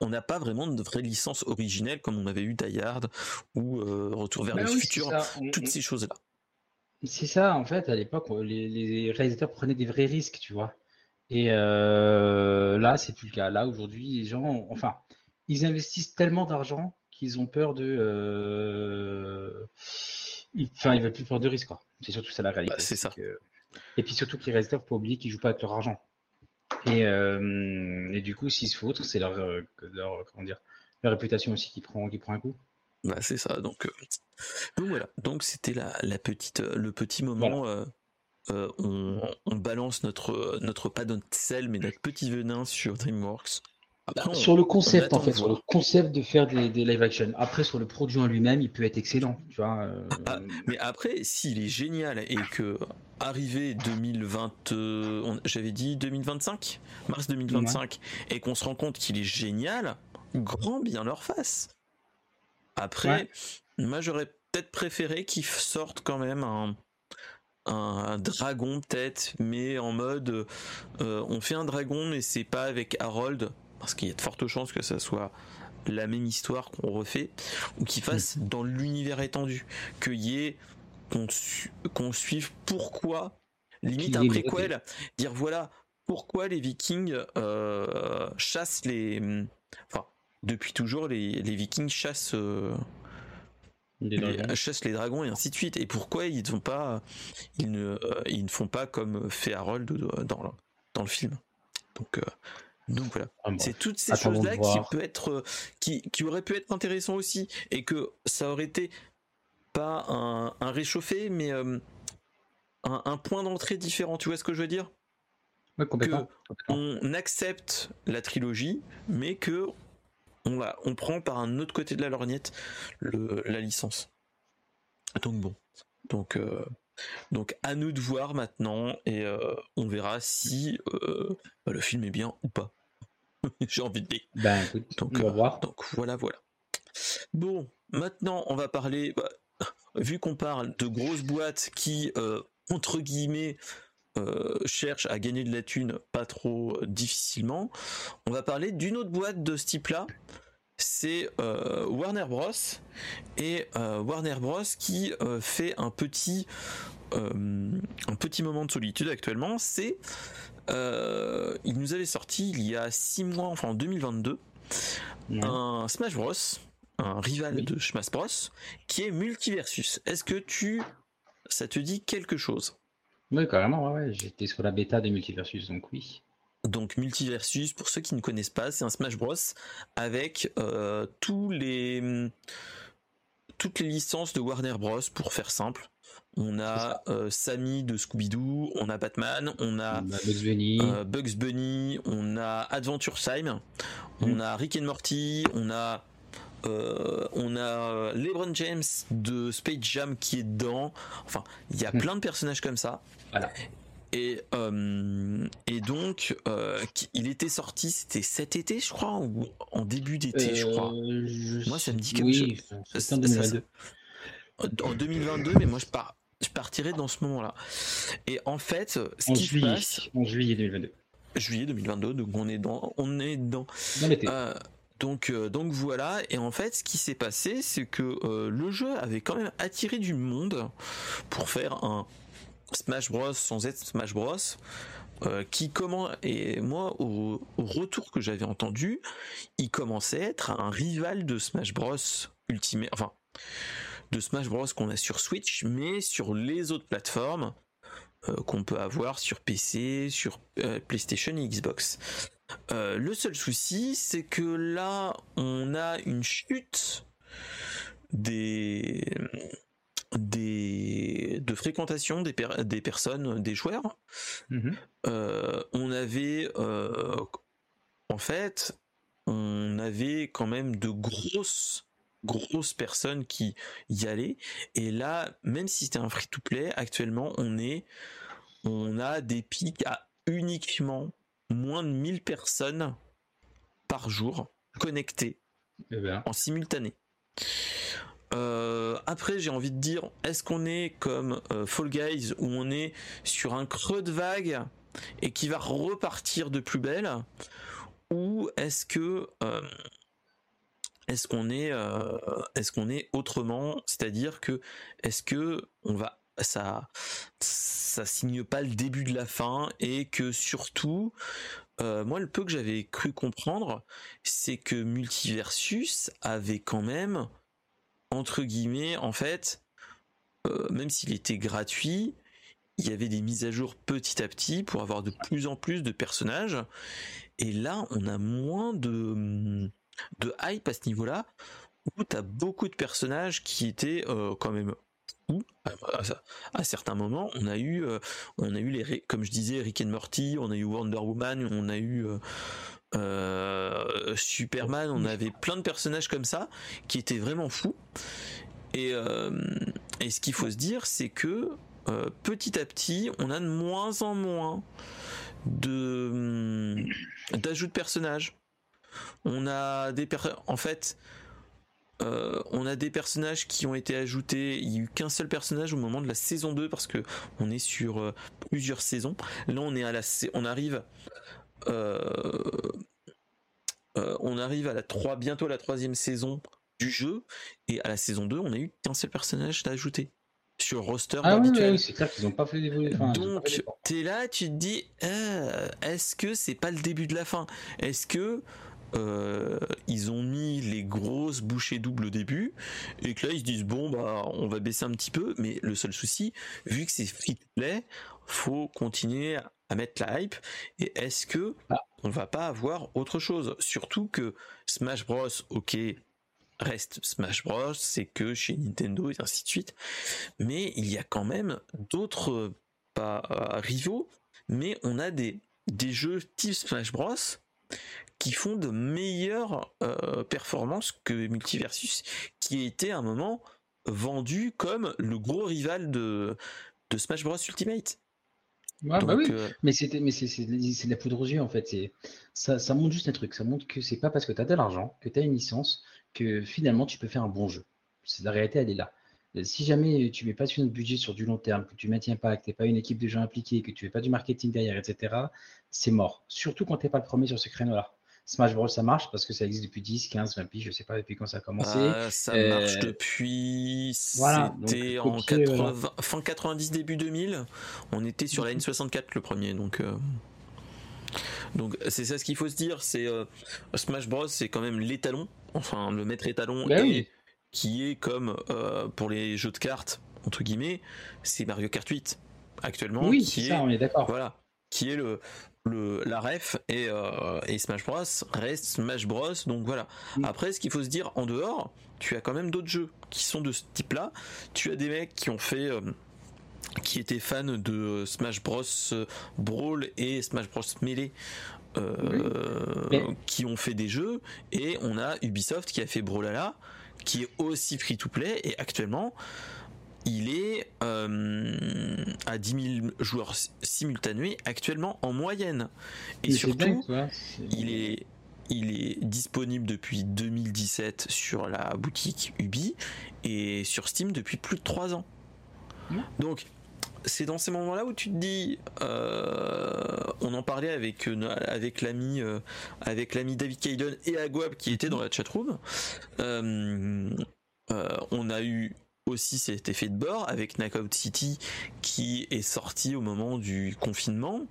Speaker 1: on n'a pas vraiment de vraie licence originelle comme on avait eu Die Hard ou Retour vers bah le futur, toutes ces choses-là.
Speaker 2: C'est ça, en fait, à l'époque, les, les, réalisateurs prenaient des vrais risques, tu vois. Et euh, là, c'est plus le cas. Là, aujourd'hui, les gens, enfin, ils investissent tellement d'argent qu'ils ont peur de. Euh, enfin, ils veulent plus peur de risque, quoi. C'est surtout ça la réalité. Bah,
Speaker 1: c'est ça.
Speaker 2: Et puis surtout que les réalisateurs, faut pas oublier qu'ils jouent pas avec leur argent. Et, euh, et du coup, s'ils se foutent, c'est leur, leur, comment dire, leur réputation aussi qui prend, qui prend un coup.
Speaker 1: Bah, c'est ça. Donc, donc voilà. Donc c'était la, la, petite, le petit moment. Euh, on, balance notre, notre pas notre sel, mais notre petit venin sur DreamWorks.
Speaker 2: sur le concept, en fait, sur le concept de faire des, live action. Après, sur le produit en lui-même, il peut être excellent. Tu vois, euh.
Speaker 1: ah, mais après, s'il est génial et que arrivé 2020, euh, j'avais dit 2025, mars 2025, et qu'on se rend compte qu'il est génial, grand bien leur face. Après, moi j'aurais peut-être préféré qu'il sorte quand même un, un, dragon peut-être, mais en mode euh, on fait un dragon mais c'est pas avec Harold, parce qu'il y a de fortes chances que ça soit la même histoire qu'on refait, ou qu'il fasse mm. dans l'univers étendu, qu'il y ait qu'on suive pourquoi, limite un préquel, dire voilà pourquoi les Vikings euh, chassent les, enfin depuis toujours les, les Vikings chassent euh, ils chassent les dragons et ainsi de suite. Et pourquoi ils ne pas, ils ne, euh, ils ne font pas comme fait Harold dans le, dans le film? Donc, euh, donc voilà. Ah, c'est toutes ces choses-là qui peut être, euh, qui, qui auraient pu être intéressant aussi et que ça aurait été pas un, un réchauffé, mais un, un, point d'entrée différent. Tu vois ce que je veux dire?
Speaker 2: complètement.
Speaker 1: on accepte la trilogie, mais que on, on prend par un autre côté de la lorgnette la licence. Donc bon, donc euh, donc à nous de voir maintenant et euh, on verra si euh, bah, le film est bien ou pas. J'ai envie de dire.
Speaker 2: Ben, donc, on va voir.
Speaker 1: Donc voilà, voilà. Bon, maintenant on va parler. Bah, vu qu'on parle de grosses boîtes qui entre guillemets cherchent à gagner de la thune pas trop difficilement, on va parler d'une autre boîte de ce type-là c'est euh, Warner Bros. Et euh, Warner Bros. qui euh, fait un petit, un petit moment de solitude actuellement. C'est, il nous avait sorti il y a 6 mois, enfin en 2022, un Smash Bros. un rival de Smash Bros qui est Multiversus. Est-ce que tu ça te dit quelque chose?
Speaker 2: Oui, carrément, ouais, j'étais sur la bêta de Multiversus, donc oui.
Speaker 1: Donc Multiversus, pour ceux qui ne connaissent pas, c'est un Smash Bros avec euh, tous les toutes les licences de Warner Bros pour faire simple. On a euh, Sammy de Scooby-Doo, on a Batman, on a
Speaker 2: Bugs Bunny,
Speaker 1: euh, Bugs Bunny, on a Adventure Time, on mm. a Rick and Morty, on a euh, on a LeBron James de Space Jam qui est dedans. Enfin, il y a mm. plein de personnages comme ça.
Speaker 2: Voilà.
Speaker 1: Et, et donc, il était sorti, c'était cet été, je crois, ou en début d'été, je crois. Moi, ça me dit quelque
Speaker 2: oui, chose. En 2022.
Speaker 1: En 2022, mais moi, je pars je partirai dans ce moment-là. Et en fait, ce qui
Speaker 2: se
Speaker 1: passe.
Speaker 2: En juillet 2022.
Speaker 1: Juillet 2022, donc on est dans, on est dans.
Speaker 2: Euh,
Speaker 1: donc, euh, donc voilà. Et en fait, ce qui s'est passé, c'est que euh, le jeu avait quand même attiré du monde pour faire un Smash Bros sans être Smash Bros. qui comment et moi au, retour que j'avais entendu, il commençait à être un rival de Smash Bros Ultimate, enfin de Smash Bros qu'on a sur Switch, mais sur les autres plateformes euh, qu'on peut avoir sur PC, sur euh, PlayStation et Xbox. Euh, le seul souci, c'est que là, on a une chute des des de fréquentation des, des personnes, des joueurs. Mm-hmm. on avait en fait, on avait quand même de grosses grosses personnes qui y allaient. Et là, même si c'était un free-to-play, actuellement, on est, on a des pics à uniquement moins de 1000 personnes par jour connectées
Speaker 2: eh
Speaker 1: en simultané. Euh, après, j'ai envie de dire, est-ce qu'on est comme euh, Fall Guys où on est sur un creux de vague et qui va repartir de plus belle, ou est-ce que euh, est-ce qu'on est, est-ce qu'on est autrement? C'est-à-dire que est-ce que on va ça ça signe pas le début de la fin et que surtout moi le peu que j'avais cru comprendre c'est que Multiversus avait quand même entre guillemets en fait euh, même s'il était gratuit il y avait des mises à jour petit à petit pour avoir de plus en plus de personnages et là on a moins de de hype à ce niveau-là, où tu as beaucoup de personnages qui étaient euh, quand même fous. À, certains moments, on a eu, euh, on a eu les, comme je disais, Rick and Morty, on a eu Wonder Woman, on a eu euh, Superman, on avait plein de personnages comme ça qui étaient vraiment fous. Et, et ce qu'il faut se dire, c'est que petit à petit, on a de moins en moins de hum, d'ajout de personnages. On a des en fait, euh, on a des personnages qui ont été ajoutés. Il n'y a eu qu'un seul personnage au moment de la saison 2 parce que on est sur euh, plusieurs saisons. Là, on est à la, on arrive, euh, on arrive à la 3, bientôt la troisième saison du jeu. Et à la saison 2, on a eu qu'un seul personnage d'ajouter sur roster
Speaker 2: ah habituel. c'est clair qu'ils n'ont pas fait
Speaker 1: Donc, t'es là, tu te dis, est-ce que c'est pas le début de la fin? Est-ce que euh, ils ont mis les grosses bouchées doubles au début et que là ils se disent bon bah on va baisser un petit peu mais le seul souci vu que c'est free to play faut continuer à mettre la hype et est-ce que ah. on va pas avoir autre chose? Surtout que Smash Bros ok reste Smash Bros c'est que chez Nintendo et ainsi de suite mais il y a quand même d'autres pas rivaux mais on a des des jeux type Smash Bros qui font de meilleures euh, performances que Multiversus, qui était à un moment vendu comme le gros rival de, de Smash Bros Ultimate.
Speaker 2: Bah oui, euh, mais c'était mais c'est de la poudre aux yeux en fait. Ça, ça montre juste un truc. Ça montre que c'est pas parce que tu as de l'argent, que tu as une licence, que finalement tu peux faire un bon jeu. C'est la réalité, elle est là. Si jamais tu mets pas sur notre budget sur du long terme, que tu maintiens pas, que tu n'es pas une équipe de gens impliqués, que tu fais pas du marketing derrière, etc., c'est mort. Surtout quand tu n'es pas le premier sur ce créneau-là. Smash Bros ça marche parce que ça existe depuis 10, 15, 20 piges, je sais pas depuis quand ça a commencé.
Speaker 1: Ah, ça marche euh, depuis voilà, c'était en 80, fin 90 début 2000. On était sur la N64 le premier donc euh, Donc c'est ça ce qu'il faut se dire, c'est Smash Bros c'est quand même l'étalon, enfin le maître étalon et
Speaker 2: oui.
Speaker 1: qui est comme pour les jeux de cartes entre guillemets, c'est Mario Kart 8 actuellement.
Speaker 2: Oui,
Speaker 1: qui
Speaker 2: c'est
Speaker 1: est,
Speaker 2: ça, on est d'accord.
Speaker 1: Voilà, qui est le, le la ref et, euh, et Smash Bros reste Smash Bros. Donc voilà.
Speaker 2: Mm.
Speaker 1: Après, ce qu'il faut se dire en dehors, tu as quand même d'autres jeux qui sont de ce type-là. Tu as des mecs qui ont fait euh, qui étaient fans de Smash Bros euh, Brawl et Smash Bros Melee. euh, qui ont fait des jeux et on a Ubisoft qui a fait Brawlhalla qui est aussi free to play et actuellement il est euh, à 10 000 joueurs simultanés actuellement en moyenne et
Speaker 2: Mais
Speaker 1: surtout
Speaker 2: dingue,
Speaker 1: il est il est disponible depuis 2017 sur la boutique Ubi et sur Steam depuis plus de 3 ans. Donc c'est dans ces moments-là où tu te dis, euh, on en parlait avec euh, avec l'ami euh, avec l'ami David Caden et Aguab qui était dans la chatroom. Euh, on a eu aussi cet effet de bord avec Knockout City qui est sorti au moment du confinement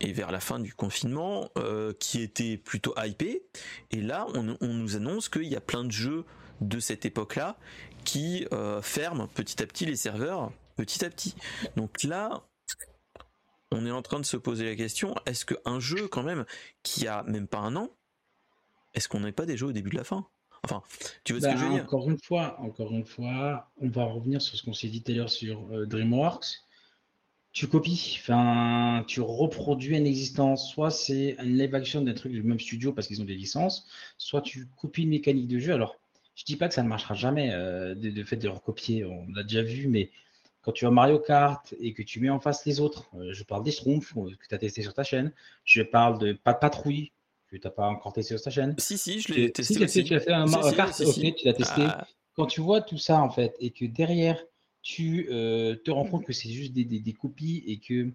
Speaker 1: et vers la fin du confinement euh, qui était plutôt hypé. Et là on, nous annonce qu'il y a plein de jeux de cette époque là qui euh, ferment petit à petit les serveurs petit à petit. Donc là on est en train de se poser la question est-ce qu'un jeu quand même qui a même pas un an est-ce qu'on n'est pas déjà au début de la fin? Enfin tu ce
Speaker 2: Bah,
Speaker 1: que je veux dire?
Speaker 2: Encore une fois, encore une fois, on va revenir sur ce qu'on s'est dit tout à l'heure sur euh, DreamWorks. Tu copies, enfin, tu reproduis une existence. Soit c'est un live action d'un truc du même studio parce qu'ils ont des licences, soit tu copies une mécanique de jeu. Alors, je dis pas que ça ne marchera jamais euh, de, de fait de recopier, on l'a déjà vu, mais quand tu as Mario Kart et que tu mets en face les autres, euh, je parle des Schtroumpfs que tu as testé sur ta chaîne, je parle de Pas de Patrouille tu n'as pas encore testé sur ta chaîne?
Speaker 1: si si je l'ai testé
Speaker 2: si, tu as fait-
Speaker 1: aussi.
Speaker 2: tu as fait un Mario Kart,
Speaker 1: si,
Speaker 2: tu l'as testé.
Speaker 1: Ah,
Speaker 2: Quand tu vois tout ça, en fait, et que derrière, tu euh, te rends compte que c'est juste des, des- des copies et que,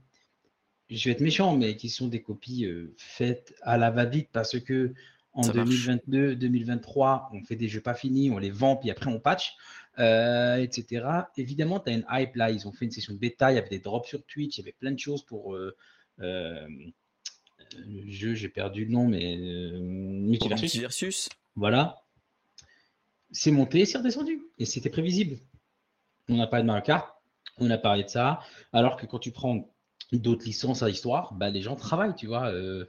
Speaker 2: je vais être méchant, mais qui sont des copies euh, faites à la va-vite parce que en
Speaker 1: Ça marche.
Speaker 2: 2022, 2023, on fait des jeux pas finis, on les vend, puis après on patch, euh, etc. Évidemment, tu as une hype là. Ils ont fait une session de bêta, il y avait des drops sur Twitch, il y avait plein de choses pour. euh, jeu, j'ai perdu le nom, mais euh, Multiversus.
Speaker 1: Multiversus
Speaker 2: Voilà. C'est monté, c'est redescendu. Et c'était prévisible. On a parlé de Mario Kart, on a parlé de ça. Alors que quand tu prends d'autres licences à histoire, bah, les gens travaillent, tu vois. Euh,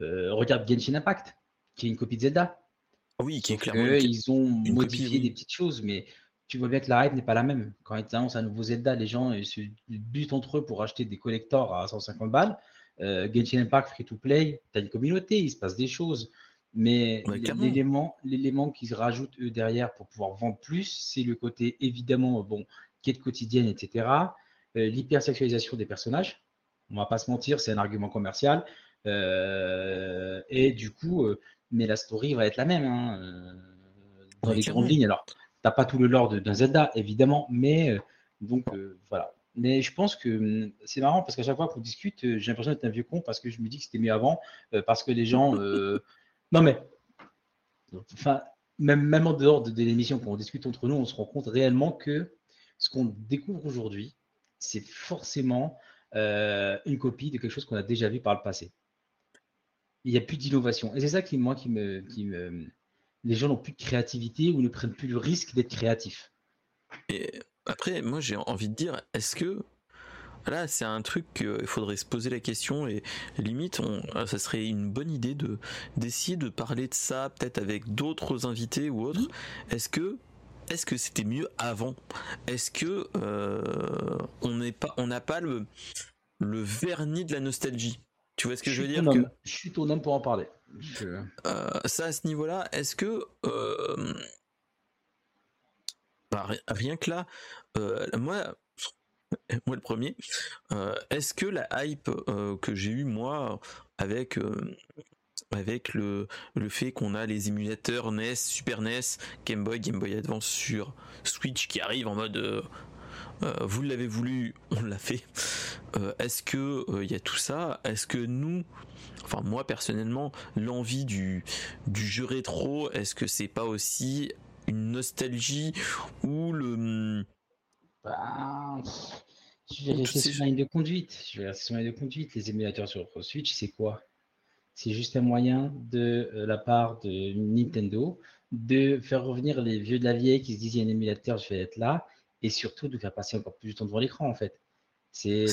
Speaker 2: euh, regarde Genshin Impact, qui est une copie de Zelda.
Speaker 1: oui qui est clairement
Speaker 2: que
Speaker 1: une-
Speaker 2: ils ont
Speaker 1: une
Speaker 2: modifié
Speaker 1: copie, oui.
Speaker 2: des petites choses, mais tu vois bien que la hype n'est pas la même. Quand ils annoncent un nouveau Zelda, les gens ils se butent entre eux pour acheter des collectors à 150 balles. Euh, Genshin Impact free to play, tu as une communauté, il se passe des choses. Mais
Speaker 1: Ouais,
Speaker 2: l'élément, l'élément qu'ils rajoutent eux derrière pour pouvoir vendre plus, c'est le côté évidemment bon, quête quotidienne, etc. Euh, L'hypersexualisation des personnages. On va pas se mentir, c'est un argument commercial. Euh, et du coup, euh, mais la story va être la même. hein, euh, dans
Speaker 1: Ouais,
Speaker 2: les grandes lignes. Alors, t'as pas tout le lore d'un Zelda, évidemment, mais donc voilà. Mais je pense que hum, c'est marrant parce qu'à chaque fois qu'on discute, euh, j'ai l'impression d'être un vieux con parce que je me dis que c'était mieux avant, euh, parce que les gens. euh, Non, mais. Enfin, même, même en dehors de, de l'émission, quand on discute entre nous, on se rend compte réellement que ce qu'on découvre aujourd'hui, c'est forcément euh, une copie de quelque chose qu'on a déjà vu par le passé. Il n'y a plus d'innovation. Et c'est ça qui, moi, qui me, qui me. Les gens n'ont plus de créativité ou ne prennent plus le risque d'être créatifs.
Speaker 1: Et après, moi j'ai envie de dire, est-ce que là c'est un truc qu'il faudrait se poser la question et limite, on, ah, ça serait une bonne idée de d'essayer de parler de ça peut-être avec d'autres invités ou autres. Est-ce que est-ce que c'était mieux avant? Est-ce que euh, on n'est pas on n'a pas le le vernis de la nostalgie? Tu vois ce que je veux dire que.
Speaker 2: Je suis ton homme pour en parler. Je-
Speaker 1: euh, ça à ce niveau-là, est-ce que euh, bah, ri- rien que là, euh, moi, moi le premier, euh, est-ce que la hype euh, que j'ai eu moi avec avec le le fait qu'on a les émulateurs NES, Super NES, Game Boy, Game Boy Advance sur Switch qui arrivent en mode vous l'avez voulu, on l'a fait. Est-ce que il y a tout ça? Est-ce que nous enfin moi personnellement l'envie du du jeu rétro est-ce que c'est pas aussi une nostalgie ou le
Speaker 2: Bah, Je vais rester sur ligne de conduite. Je vais rester sur ma ligne de conduite. Les émulateurs sur Switch, c'est quoi? C'est juste un moyen de la part de Nintendo de faire revenir les vieux de la vieille qui se disent il y a un émulateur, je vais être là, et surtout de faire passer encore plus de temps devant l'écran en fait. C'est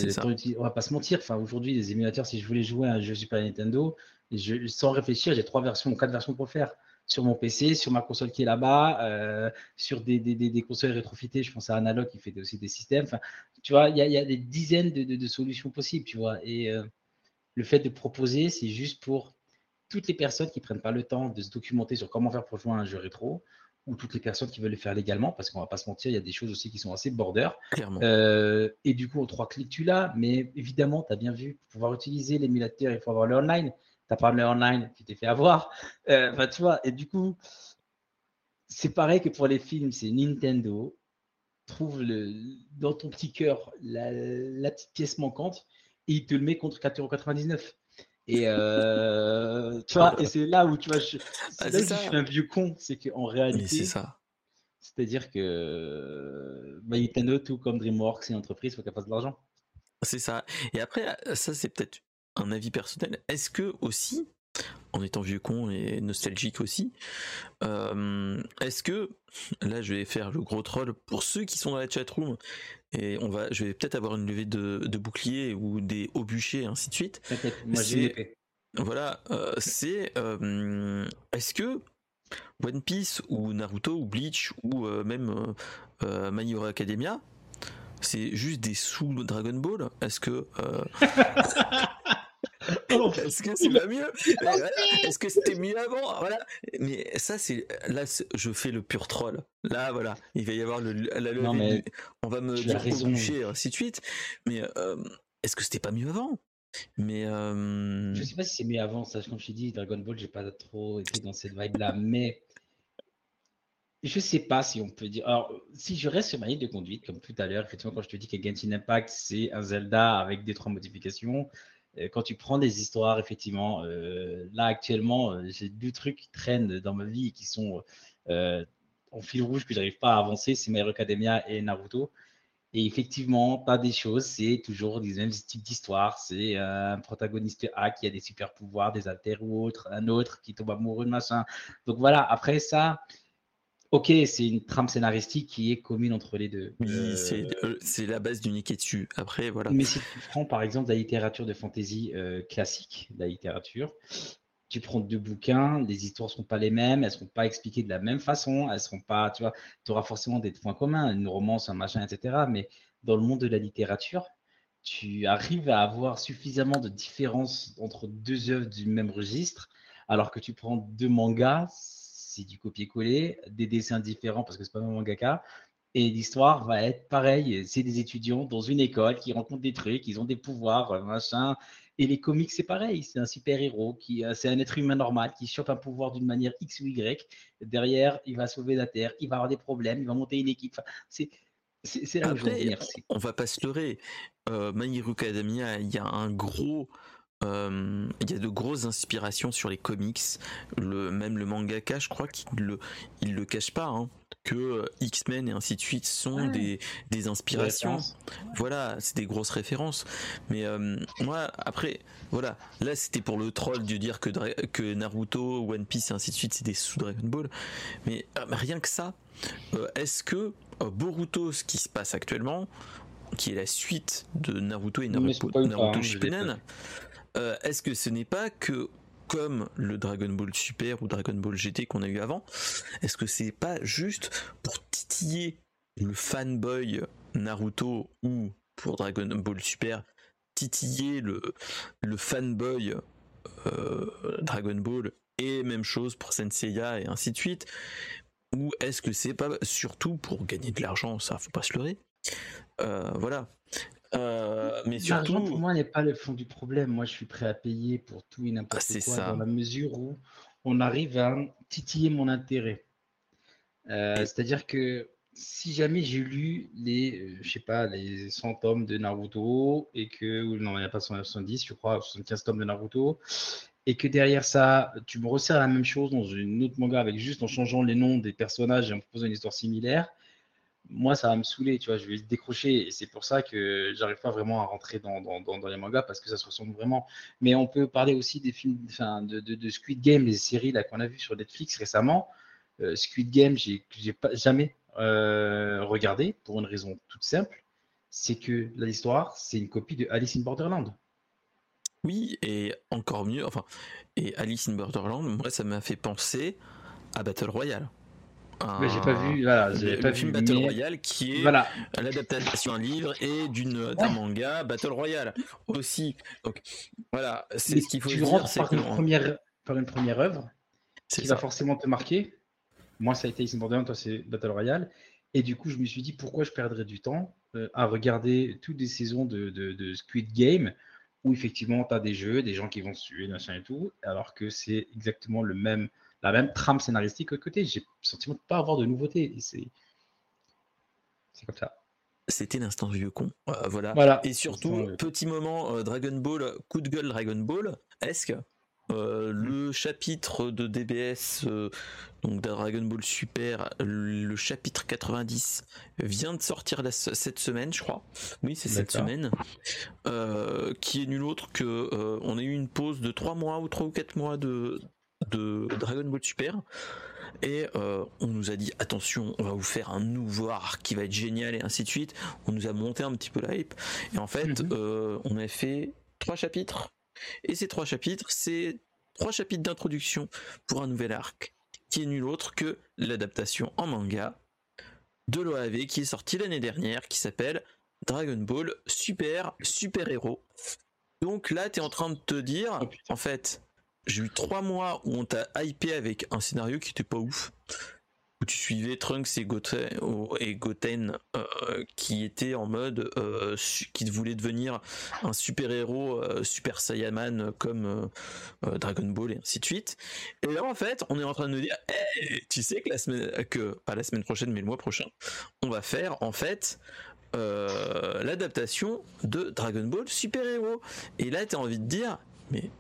Speaker 2: on va pas se mentir. Enfin, aujourd'hui, les émulateurs, si je voulais jouer à un jeu Super Nintendo, je, sans réfléchir, j'ai trois versions, quatre versions pour le faire sur mon PC, sur ma console qui est là-bas, euh, sur des, des, des, consoles rétrofitées. Je pense à Analog qui fait aussi des systèmes. Enfin, tu vois, il y, y, a des dizaines de, de, solutions possibles, tu vois. Et euh, le fait de proposer, c'est juste pour toutes les personnes qui prennent pas le temps de se documenter sur comment faire pour jouer à un jeu rétro, ou toutes les personnes qui veulent le faire légalement, parce qu'on va pas se mentir, il y a des choses aussi qui sont assez border. Euh, et du coup, en trois clics, tu l'as, mais évidemment, tu as bien vu, pour pouvoir utiliser l'émulateur, il faut avoir le online. Tu n'as pas le online, tu t'es fait avoir. Euh, enfin, tu vois, et du coup, c'est pareil que pour les films, c'est Nintendo. Trouve le, dans ton petit cœur la, la petite pièce manquante et il te le met contre 4,99€. Et euh, tu vois, et c'est là où tu vois, je, ah, là je suis un vieux con, c'est qu'en réalité, c'est ça. C'est-à-dire que bah, Nintendo, tout comme DreamWorks, c'est une entreprise, il faut qu'elle fasse de l'argent.
Speaker 1: C'est ça. Et après, ça c'est peut-être un avis personnel. Est-ce que aussi, en étant vieux con et nostalgique aussi, euh, est-ce que là je vais faire le gros troll pour ceux qui sont dans la chatroom et on va, je vais peut-être avoir une levée de, de bouclier ou des hauts bûchers, ainsi de suite.
Speaker 2: Moi j'ai
Speaker 1: Voilà, euh, c'est euh, est-ce que One Piece ou Naruto ou Bleach ou même My Hero Academia, c'est juste des sous Dragon Ball Est-ce que Est-ce que c'est pas mieux? Est-ce que c'était mieux avant? Voilà. Mais ça, c'est là, je fais le pur troll. Là, voilà, il va y avoir le, la levée. on va me boucher, ainsi de suite. Mais euh, est-ce que c'était pas mieux avant? Mais euh...
Speaker 2: je sais pas si c'est mieux avant. Ça, comme je t'ai dit, Dragon Ball, j'ai pas trop été dans cette vibe-là, mais je sais pas si on peut dire. Alors, si je reste sur ma ligne de conduite, comme tout à l'heure, effectivement, quand je te dis que Genshin Impact, c'est un Zelda avec des trois modifications, euh, quand tu prends des histoires, effectivement, euh, là actuellement, euh, j'ai deux trucs qui traînent dans ma vie et qui sont en fil rouge que j'arrive pas à avancer, c'est My Academia et Naruto. Et effectivement, pas des choses, c'est toujours des mêmes types d'histoires. C'est un protagoniste A qui a des super pouvoirs, des alters ou autres, un autre qui tombe amoureux de machin. Donc voilà, après ça, Ok, c'est une trame scénaristique qui est commune entre les deux.
Speaker 1: Oui, euh, euh, c'est la base du dessus. Après, voilà.
Speaker 2: Mais si tu prends par exemple la littérature de fantasy euh, classique, la littérature, tu prends deux bouquins, les histoires ne seront pas les mêmes, elles ne seront pas expliquées de la même façon, elles seront pas, tu vois, tu auras forcément des points communs, une romance, un machin, etc. Mais dans le monde de la littérature, tu arrives à avoir suffisamment de différences entre deux œuvres du même registre, alors que tu prends deux mangas, c'est du copier-coller, des dessins différents parce que c'est pas un mangaka. Et l'histoire va être pareille. C'est des étudiants dans une école qui rencontrent des trucs, ils ont des pouvoirs, euh, machin. Et les comics, c'est pareil. C'est un super-héros, qui, euh, c'est un être humain normal qui chope un pouvoir d'une manière X ou Y. Derrière, il va sauver la Terre, il va avoir des problèmes, il va monter une équipe. c'est, c'est, là
Speaker 1: Après, On va pas se leurrer. Euh, Hero Academia, il y a un gros euh, il y a de grosses inspirations sur les comics. Le, même le mangaka, je crois qu'il le, il le cache pas, hein, que euh, X-Men et ainsi de suite sont des, des inspirations. Voilà, c'est des grosses références. Mais euh, moi, après, voilà, là c'était pour le troll de dire que, que Naruto, One Piece et ainsi de suite, c'est des sous Dragon Ball. Mais rien que ça, est-ce que Boruto, ce qui se passe actuellement, qui est la suite de Naruto et Naruto, Naruto, Shippuden, euh, est-ce que ce n'est pas que comme le Dragon Ball Super ou Dragon Ball GT qu'on a eu avant, est-ce que c'est pas juste pour titiller le fanboy Naruto ou pour Dragon Ball Super titiller le, fanboy euh, Dragon Ball et même chose pour Senseiya et ainsi de suite ou est-ce que c'est pas surtout pour gagner de l'argent ça faut pas se leurrer. Euh, voilà euh, mais surtout,
Speaker 2: pour moi n'est pas le fond du problème. Moi, je suis prêt à payer pour tout et n'importe ah, quoi dans la mesure où on arrive à titiller mon intérêt. Euh, c'est-à-dire que si jamais j'ai lu les, euh, je sais pas, les 100 tomes de Naruto et que, non, il n'y a pas 170, je crois, 75 tomes de Naruto, et que derrière ça, tu me resserres la même chose dans une autre manga avec juste en changeant les noms des personnages et en proposant une histoire similaire, moi, ça va me saouler, tu vois, je vais décrocher. Et c'est pour ça que j'arrive pas vraiment à rentrer dans, les mangas parce que ça se ressemble vraiment. Mais on peut parler aussi des films, enfin, de, Squid Game, les séries là qu'on a vues sur Netflix récemment. Euh, Squid Game, j'ai pas jamais euh, regardé pour une raison toute simple, c'est que l'histoire, c'est une copie de Alice in Borderland.
Speaker 1: Oui, et encore mieux, enfin, et Alice in Borderland, moi, ça m'a fait penser à Battle Royale.
Speaker 2: Mais j'ai pas vu, voilà, j'ai pas
Speaker 1: film Battle Royale qui est voilà. l'adaptation d'un livre et d'un manga Battle Royale aussi. Donc voilà, c'est ce qu'il faut
Speaker 2: tu
Speaker 1: dire.
Speaker 2: rentres par une première par une première œuvre qui va forcément te marquer. Moi, ça a été Alice in Borderland, toi, c'est Battle Royale. Et du coup, je me suis dit pourquoi je perdrais du temps euh, à regarder toutes les saisons de, de, de Squid Game où effectivement tu as des jeux, des gens qui vont se tuer, machin et tout, alors que c'est exactement le même la même trame scénaristique à côté. J'ai le sentiment de ne pas avoir de nouveauté. C'est comme ça.
Speaker 1: C'était l'instant vieux con. Euh, voilà. Et surtout, petit moment euh, Dragon Ball, coup de gueule Dragon Ball. Est-ce que euh, le chapitre de DBS, donc Dragon Ball Super, le chapitre 90 vient de sortir cette semaine, je crois. Oui, c'est cette semaine. qui est nul autre que on a eu une pause de 3 mois ou 3 ou 4 mois de, de Dragon Ball Super. Et euh, on nous a dit attention, on va vous faire un nouveau arc qui va être génial et ainsi de suite. On nous a monté un petit peu la hype. Et en fait, mhm. euh, on a fait trois chapitres. Et ces trois chapitres, c'est trois chapitres d'introduction pour un nouvel arc qui est nul autre que l'adaptation en manga de l'OAV qui est sorti l'année dernière qui s'appelle Dragon Ball Super Super Héros. Donc là, tu es en train de te dire, oh, en fait, j'ai eu trois mois où on t'a hypé avec un scénario qui était pas ouf. Où tu suivais Trunks et Goten, euh, qui étaient en mode euh, qui voulaient devenir un super héros euh, super Saiyaman comme Dragon Ball et ainsi de suite. Et là en fait on est en train de nous dire tu sais que la semaine que pas la semaine prochaine mais le mois prochain on va faire en fait l'adaptation de Dragon Ball Super Héros. Et là, tu as envie de dire, mais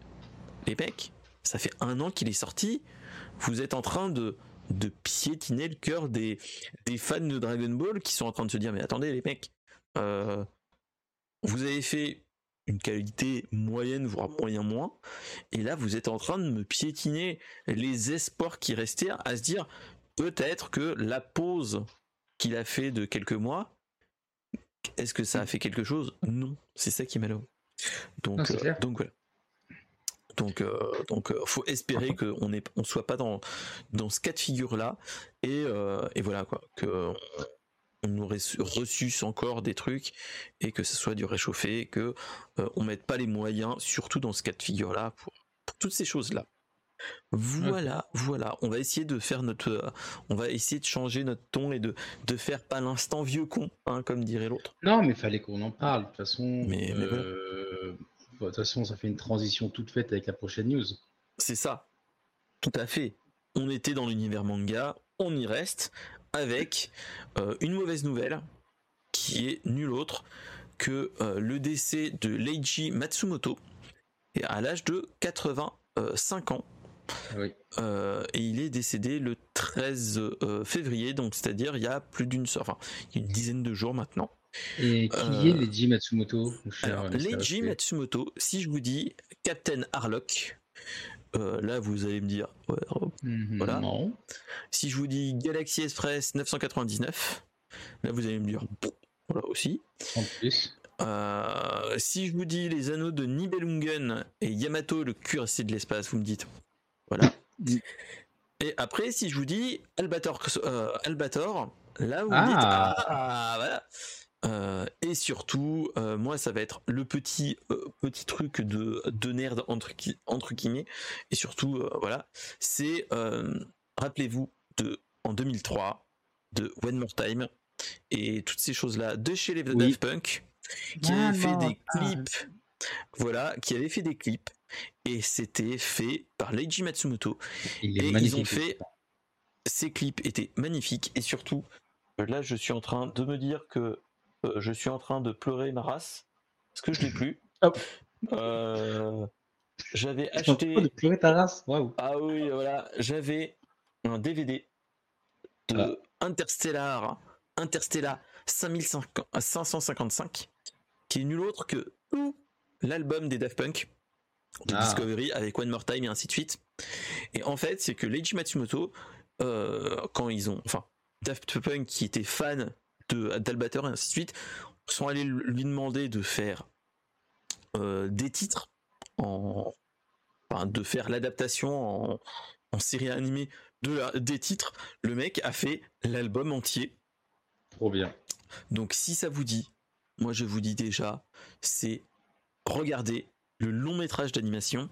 Speaker 1: les mecs, ça fait un an qu'il est sorti. Vous êtes en train de, de piétiner le cœur des, des fans de Dragon Ball qui sont en train de se dire mais attendez les mecs, euh, vous avez fait une qualité moyenne voire moyen moins et là vous êtes en train de me piétiner les espoirs qui restaient à se dire peut-être que la pause qu'il a fait de quelques mois est-ce que ça a fait quelque chose? Non, c'est ça qui est malheureux. Donc, euh, donc voilà. Donc, euh, donc, euh, faut espérer qu'on ne on soit pas dans dans ce cas de figure là, et, euh, et voilà quoi, que on aurait reçu encore des trucs et que ce soit du réchauffé, que on mette pas les moyens, surtout dans ce cas de figure là, pour, toutes ces choses là. Voilà, voilà. On va essayer de faire notre, on va essayer de changer notre ton et de, de faire pas l'instant vieux con, hein, comme dirait l'autre.
Speaker 2: Non, mais fallait qu'on en parle. De toute façon, mais, de toute façon, ça fait une transition toute faite avec la prochaine news.
Speaker 1: C'est ça. Tout à fait. On était dans l'univers manga, on y reste avec euh, une mauvaise nouvelle qui est nulle autre que euh, le décès de Leiji Matsumoto à l'âge de 85 ans. Oui. Euh, et il est décédé le 13 février, donc c'est-à-dire il y a plus d'une, enfin, il y a une dizaine de jours maintenant.
Speaker 2: Et qui est euh, Leiji Matsumoto
Speaker 1: alors, Leiji Matsumoto, si je vous dis Captain Harlock, euh, là vous allez me dire, mhm, voilà. Si je vous dis Galaxy Express 999, là vous allez me dire, voilà aussi. En plus. Euh, si je vous dis les anneaux de Nibelungen et Yamato, le cuirassé de l'espace, vous me dites, voilà. et après, si je vous dis Albator, Albator là vous me dites, ah, ah voilà. Euh, et surtout, euh, moi, ça va être le petit euh, petit truc de, de nerd entre, entre guillemets. Et surtout, voilà, c'est rappelez-vous de en 2003 de One More Time et toutes ces choses-là de chez les Daft Punk qui avait fait des clips, voilà, qui avait fait des clips. Et c'était fait par Leiji Matsumoto. et ils ont fait ces clips étaient magnifiques. Et surtout là, je suis en train de me dire que euh, je suis en train de pleurer ma race parce que je l'ai plus. Euh, j'avais acheté.
Speaker 2: De pleurer ta race
Speaker 1: Ah oui, voilà. J'avais un DVD de ah. Interstellar Interstellar 5555, qui est nul autre que l'album des Daft Punk de
Speaker 2: Ah.
Speaker 1: Discovery avec One More Time et ainsi de suite. Et en fait, c'est que Leiji Matsumoto, euh, quand ils ont, enfin, Daft Punk qui était fan d'Albator et ainsi de suite, sont allés lui demander de faire euh, des titres en, enfin, de faire l'adaptation en, en série animée de la- des titres. Le mec a fait l'album entier.
Speaker 2: Trop bien.
Speaker 1: Donc si ça vous dit, moi je vous dis déjà, c'est regarder le long métrage d'animation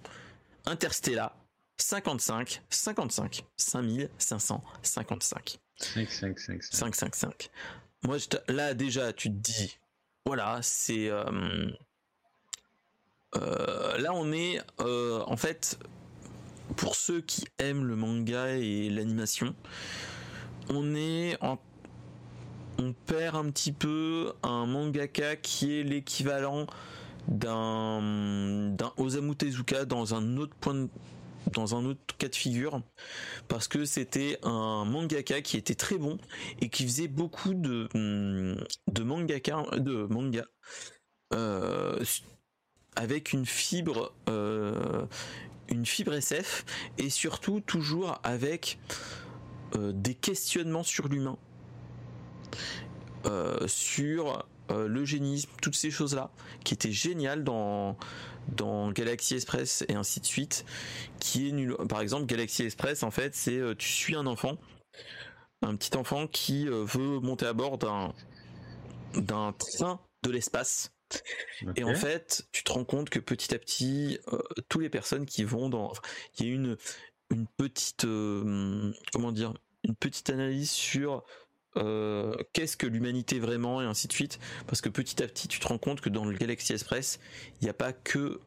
Speaker 1: Interstellar 55 55 5555
Speaker 2: 5, 5, 5, 5.
Speaker 1: 555. Moi là déjà tu te dis voilà, c'est euh, euh, là on est euh, en fait pour ceux qui aiment le manga et l'animation, on est on perd un petit peu un mangaka qui est l'équivalent d'un d'un Osamu Tezuka dans un autre point de- dans un autre cas de figure parce que c'était un mangaka qui était très bon et qui faisait beaucoup de hum, de mangaka de manga euh, avec une fibre euh, une fibre SF et surtout toujours avec euh, des questionnements sur l'humain. Sur euh, l'eugénisme, toutes ces choses-là, qui étaient géniales dans, dans Galaxy Express et ainsi de suite, qui est nul. Par exemple, Galaxy Express, en fait, c'est euh, tu suis un enfant, un petit enfant qui euh, veut monter à bord d'un d'un train de l'espace. Et en fait, tu te rends compte que petit à petit, euh, toutes les personnes qui vont dans, il y a une une petite comment dire, une petite analyse sur euh, qu'est-ce que l'humanité vraiment et ainsi de suite, parce que petit à petit, tu te rends compte que dans le Galaxy Express, il n'y a pas que,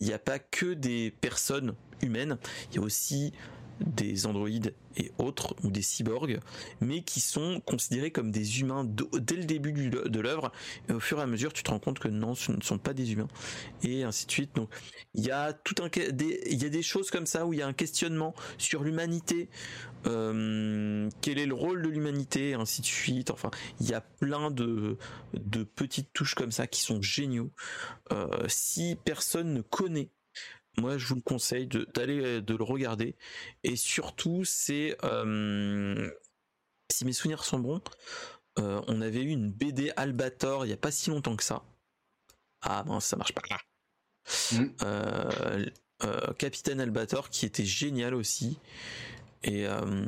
Speaker 1: il n'y a pas que des personnes humaines, il y a aussi des androïdes et autres ou des cyborgs, mais qui sont considérés comme des humains dès le début de l'œuvre. Au fur et à mesure, tu te rends compte que non, ce ne sont pas des humains et ainsi de suite. Donc, il y a tout un, des, il y a des choses comme ça où il y a un questionnement sur l'humanité. euh, quel est le rôle de l'humanité, ainsi de suite. Enfin, il y a plein de, de petites touches comme ça qui sont géniaux. Euh, si personne ne connaît moi je vous le conseille de- d'aller de, le regarder. Et surtout c'est euh, si mes souvenirs sont bons euh, on avait eu une BD Albator il y a pas si longtemps que ça. Ah mince ça marche pas.
Speaker 2: Mm.
Speaker 1: Euh, euh, Capitaine Albator qui était génial aussi. Et, euh,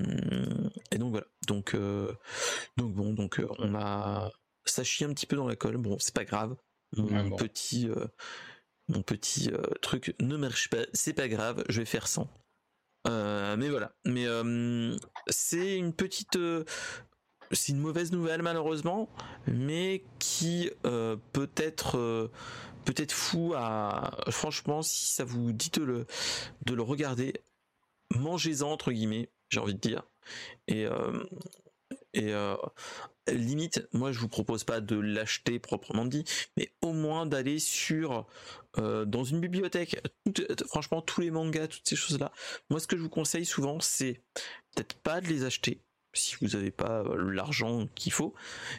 Speaker 1: et donc voilà. Donc euh, donc bon donc euh, on a ça chie un petit peu dans la colle. Bon c'est pas grave. Mon
Speaker 2: Ouais, bon.
Speaker 1: petit euh, mon petit euh, truc ne marche pas, c'est pas grave, je vais faire sans. Euh, mais voilà, mais euh, c'est une petite, euh, c'est une mauvaise nouvelle malheureusement, mais qui peut être euh, peut-être fou à, franchement, si ça vous dit de le de le regarder, mangez-en entre guillemets, j'ai envie de dire, et et euh, limite, moi je vous propose pas de l'acheter proprement dit, mais au moins d'aller sur euh, dans une bibliothèque. Tout- franchement, tous les mangas, toutes ces choses-là. Moi, ce que je vous conseille souvent, c'est peut-être pas de les acheter si vous n'avez pas l'argent qu'il faut,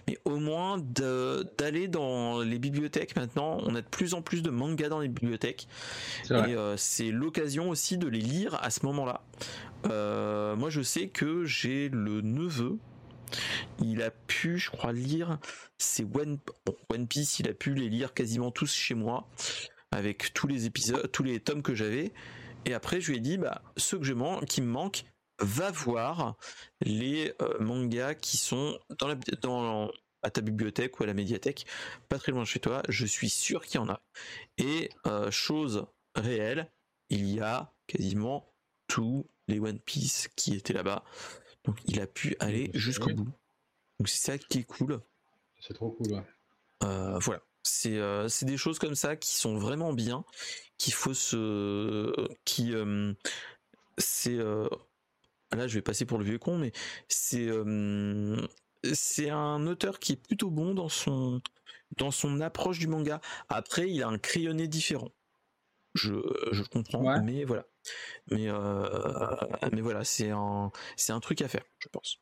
Speaker 1: mais au moins d'aller dans les bibliothèques maintenant. On a de plus en plus de mangas dans les bibliothèques. Et euh, c'est l'occasion aussi de les lire à ce moment-là. Euh, moi, je sais que j'ai le neveu. Il a pu, je crois, lire ces One, Piece. Il a pu les lire quasiment tous chez moi, avec tous les épisodes, tous les tomes que j'avais. Et après, je lui ai dit, bah, ceux que je man- qui me manquent, va voir les euh, mangas qui sont dans la, à ta bibliothèque ou à la médiathèque, pas très loin de chez toi. Je suis sûr qu'il y en a. Et euh, chose réelle, il y a quasiment tous les One Piece qui étaient là-bas. Donc il a pu aller jusqu'au
Speaker 2: oui.
Speaker 1: bout. Donc c'est ça qui est cool.
Speaker 2: C'est trop cool. ouais.
Speaker 1: Euh, voilà. C'est euh, c'est des choses comme ça qui sont vraiment bien, qu'il faut se. qui. euh, c'est. euh, là, je vais passer pour le vieux con, mais c'est. euh, c'est un auteur qui est plutôt bon dans son, dans son approche du manga. Après, il a un crayonné différent. Je, je comprends,
Speaker 2: Ouais.
Speaker 1: mais voilà. Mais, euh, mais voilà, c'est un, c'est un truc à faire, je pense.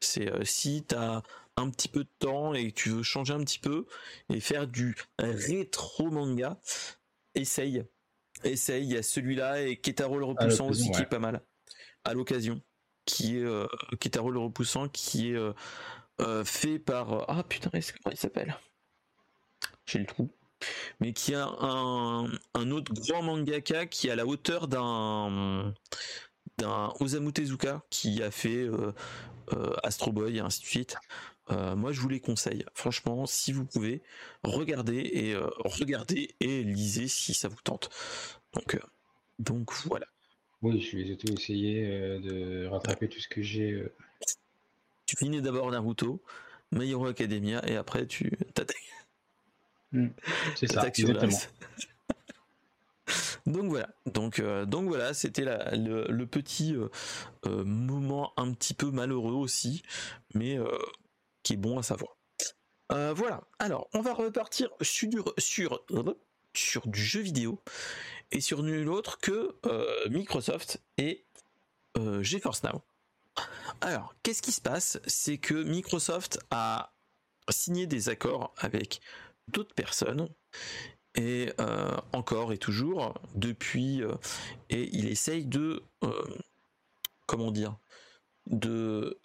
Speaker 1: C'est euh, si t'as un petit peu de temps et tu veux changer un petit peu et faire du rétro manga, essaye. Essaye, il y a celui-là et Ketaro le repoussant aussi qui est pas mal. À l'occasion. Qui est euh, Ketaro le repoussant qui est euh, fait par. Ah putain, comment il s'appelle? J'ai le trou. Mais qui a un, un autre grand mangaka qui est à la hauteur d'un d'un Osamu Tezuka qui a fait euh, euh, Astro Boy et ainsi de suite. Euh, moi, je vous les conseille. Franchement, si vous pouvez, regardez et regardez et lisez si ça vous tente. Donc, donc voilà.
Speaker 2: Oui, je vais tout essayer de rattraper tout ce que j'ai.
Speaker 1: Tu finis d'abord Naruto, My Hero Academia et après tu t'attaques.
Speaker 2: Hmm. C'est ça, exactement.
Speaker 1: Donc voilà, donc, euh, donc voilà, c'était le, petit euh, euh, moment un petit peu malheureux aussi, mais qui est bon à savoir. voilà, alors on va repartir sur, sur, sur du jeu vidéo et sur nul autre que Microsoft et GeForce Now. Alors, qu'est-ce qui se passe? C'est que Microsoft a signé des accords avec d'autres personnes. Et euh, encore et toujours depuis euh, et il essaye de euh, comment dire de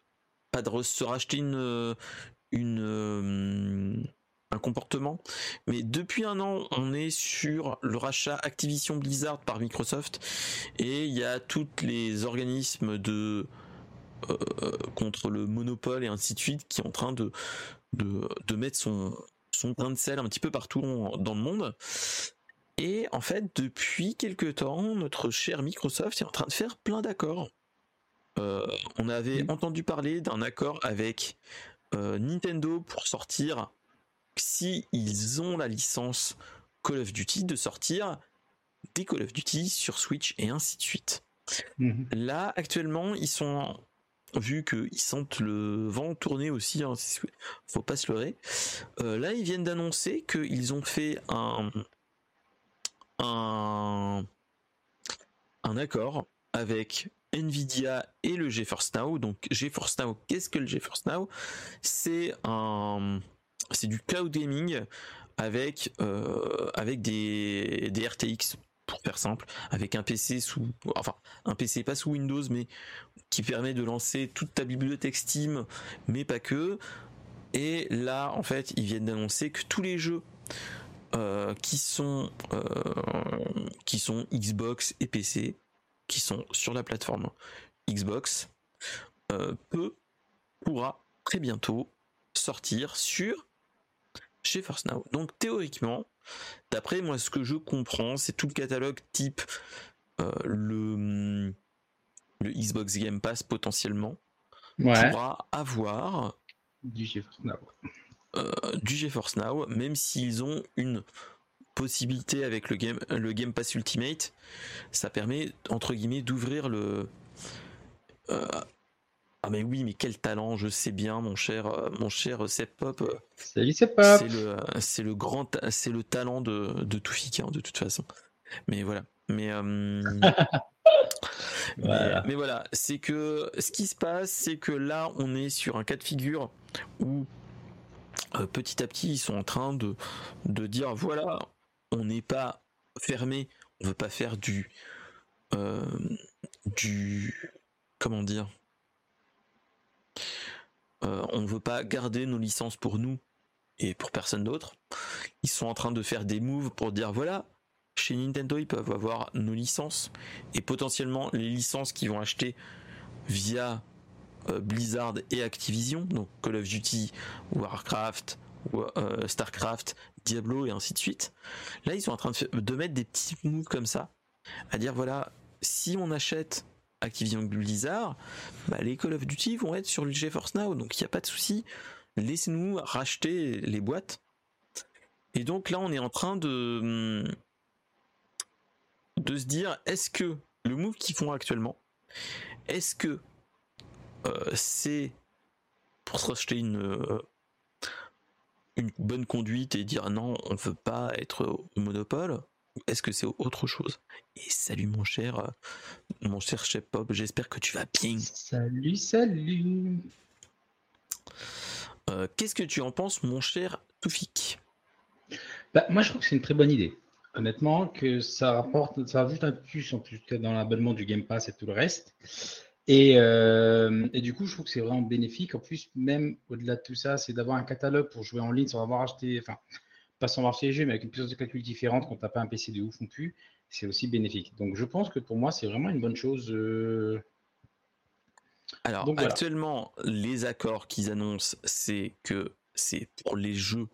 Speaker 1: pas de se racheter une une un comportement mais depuis un an on est sur le rachat Activision Blizzard par Microsoft et il y a tous les organismes de contre le monopole et ainsi de suite qui est en train de, mettre son, son grain de sel un petit peu partout dans le monde. Et en fait, depuis quelques temps, notre cher Microsoft est en train de faire plein d'accords. Euh, on avait entendu parler d'un accord avec euh, Nintendo pour sortir, si ils ont la licence Call of Duty, de sortir des Call of Duty sur Switch et ainsi de suite. Mhm. Là, actuellement, ils sont vu qu'ils sentent le vent tourner aussi, hein, faut pas se leurrer. Euh, là, ils viennent d'annoncer qu'ils ont fait un, accord avec Nvidia et le GeForce Now. Donc GeForce Now, qu'est-ce que le GeForce Now? C'est un, c'est du cloud gaming avec euh, des RTX pour faire simple, avec un PC sous, enfin un PC pas sous Windows, mais qui permet de lancer toute ta bibliothèque Steam, mais pas que. Et là, en fait, ils viennent d'annoncer que tous les jeux euh, qui sont euh, qui sont Xbox et PC, qui sont sur la plateforme Xbox, euh, peut pourra très bientôt sortir sur chez First Now. Donc théoriquement, D'après moi, ce que je comprends, c'est tout le catalogue type euh, le, le Xbox Game Pass potentiellement. Pourra avoir
Speaker 2: du GeForce Now.
Speaker 1: Euh, du GeForce Now, même s'ils ont une possibilité avec le Game, le Game Pass Ultimate, ça permet entre guillemets d'ouvrir le euh, ah mais oui, mais quel talent, je sais bien, mon cher, euh, mon cher Sep Pop.
Speaker 2: Salut Sep Pop.
Speaker 1: C'est le, c'est le grand, c'est le talent de de Toufik, hein, de toute façon. Mais voilà. Mais, euh, mais, voilà, c'est que ce qui se passe, c'est que là, on est sur un cas de figure où euh, petit à petit, ils sont en train de de dire voilà, on n'est pas fermé, on veut pas faire du du comment dire euh, on ne veut pas garder nos licences pour nous et pour personne d'autre. Ils sont en train de faire des moves pour dire voilà, chez Nintendo ils peuvent avoir nos licences et potentiellement les licences qu'ils vont acheter via euh, Blizzard et Activision, donc Call of Duty, Warcraft, euh, Starcraft, Diablo et ainsi de suite. Là ils sont en train de, de mettre des petits moves comme ça, à dire voilà, si on achète Activision Blizzard, bah, les Call of Duty vont être sur le GeForce Now, donc il n'y a pas de souci. Laissez-nous racheter les boîtes. Et donc là, on est en train de, de se dire, est-ce que le move qu'ils font actuellement, est-ce que euh, c'est pour se racheter une, euh, une bonne conduite et dire non, on ne veut pas être au monopole est-ce que c'est autre chose? Et salut mon cher, euh, mon cher chef pop, j'espère que tu vas bien.
Speaker 2: Salut, salut.
Speaker 1: Qu'est-ce que tu en penses, mon cher Toufik?
Speaker 2: Bah, Moi, je trouve que c'est une très bonne idée. Honnêtement, que ça rapporte, ça rajoute un plus en plus dans l'abonnement du Game Pass et tout le reste. Et, et, du coup, je trouve que c'est vraiment bénéfique. En plus, même au-delà de tout ça, c'est d'avoir un catalogue pour jouer en ligne sans avoir acheté, enfin, acheté les jeux, mais avec une puissance de calcul différente quand tu n'as pas un PC de ouf non plus. C'est aussi bénéfique. Donc, je pense que pour moi, c'est vraiment une bonne chose.
Speaker 1: Alors, actuellement, les accords qu'ils annoncent, c'est que c'est pour les jeux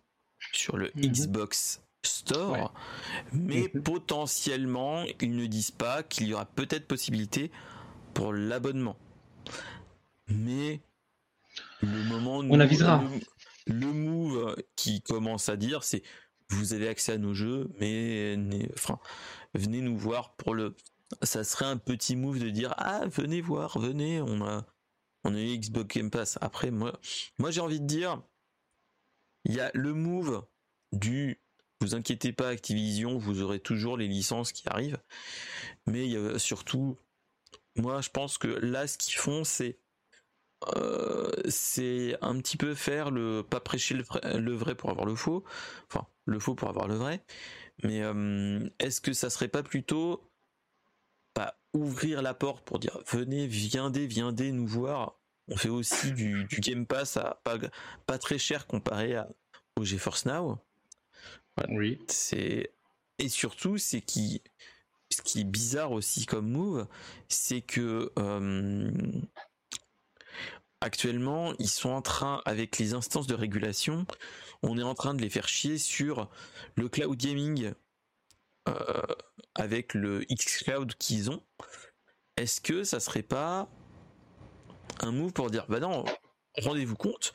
Speaker 1: sur le mhm. Xbox Store, mais mhm. potentiellement, ils ne disent pas qu'il y aura peut-être possibilité pour l'abonnement. Mais le moment
Speaker 2: on avisera.
Speaker 1: Le, move qui commence à dire, c'est vous avez accès à nos jeux, mais enfin, venez nous voir pour le. Ça serait un petit move de dire ah venez voir, venez, on a on a Xbox Game Pass. Après moi, moi j'ai envie de dire, il y a le move du vous inquiétez pas Activision, vous aurez toujours les licences qui arrivent, mais surtout moi, je pense que là, ce qu'ils font, c'est euh, c'est un petit peu faire le pas prêcher le vrai, pour avoir le faux, enfin le faux pour avoir le vrai. Mais euh, est-ce que ça serait pas plutôt pas ouvrir la porte pour dire venez, viendez, viendez nous voir. On fait aussi du, Game Pass à pas, pas très cher comparé à, au GeForce Now.
Speaker 2: Oui.
Speaker 1: C'est et surtout c'est qui ce qui est bizarre aussi comme move, c'est que euh, actuellement, ils sont en train, avec les instances de régulation, on est en train de les faire chier sur le cloud gaming euh, avec le xCloud qu'ils ont. Est-ce que ça serait pas un move pour dire, bah non, rendez-vous compte,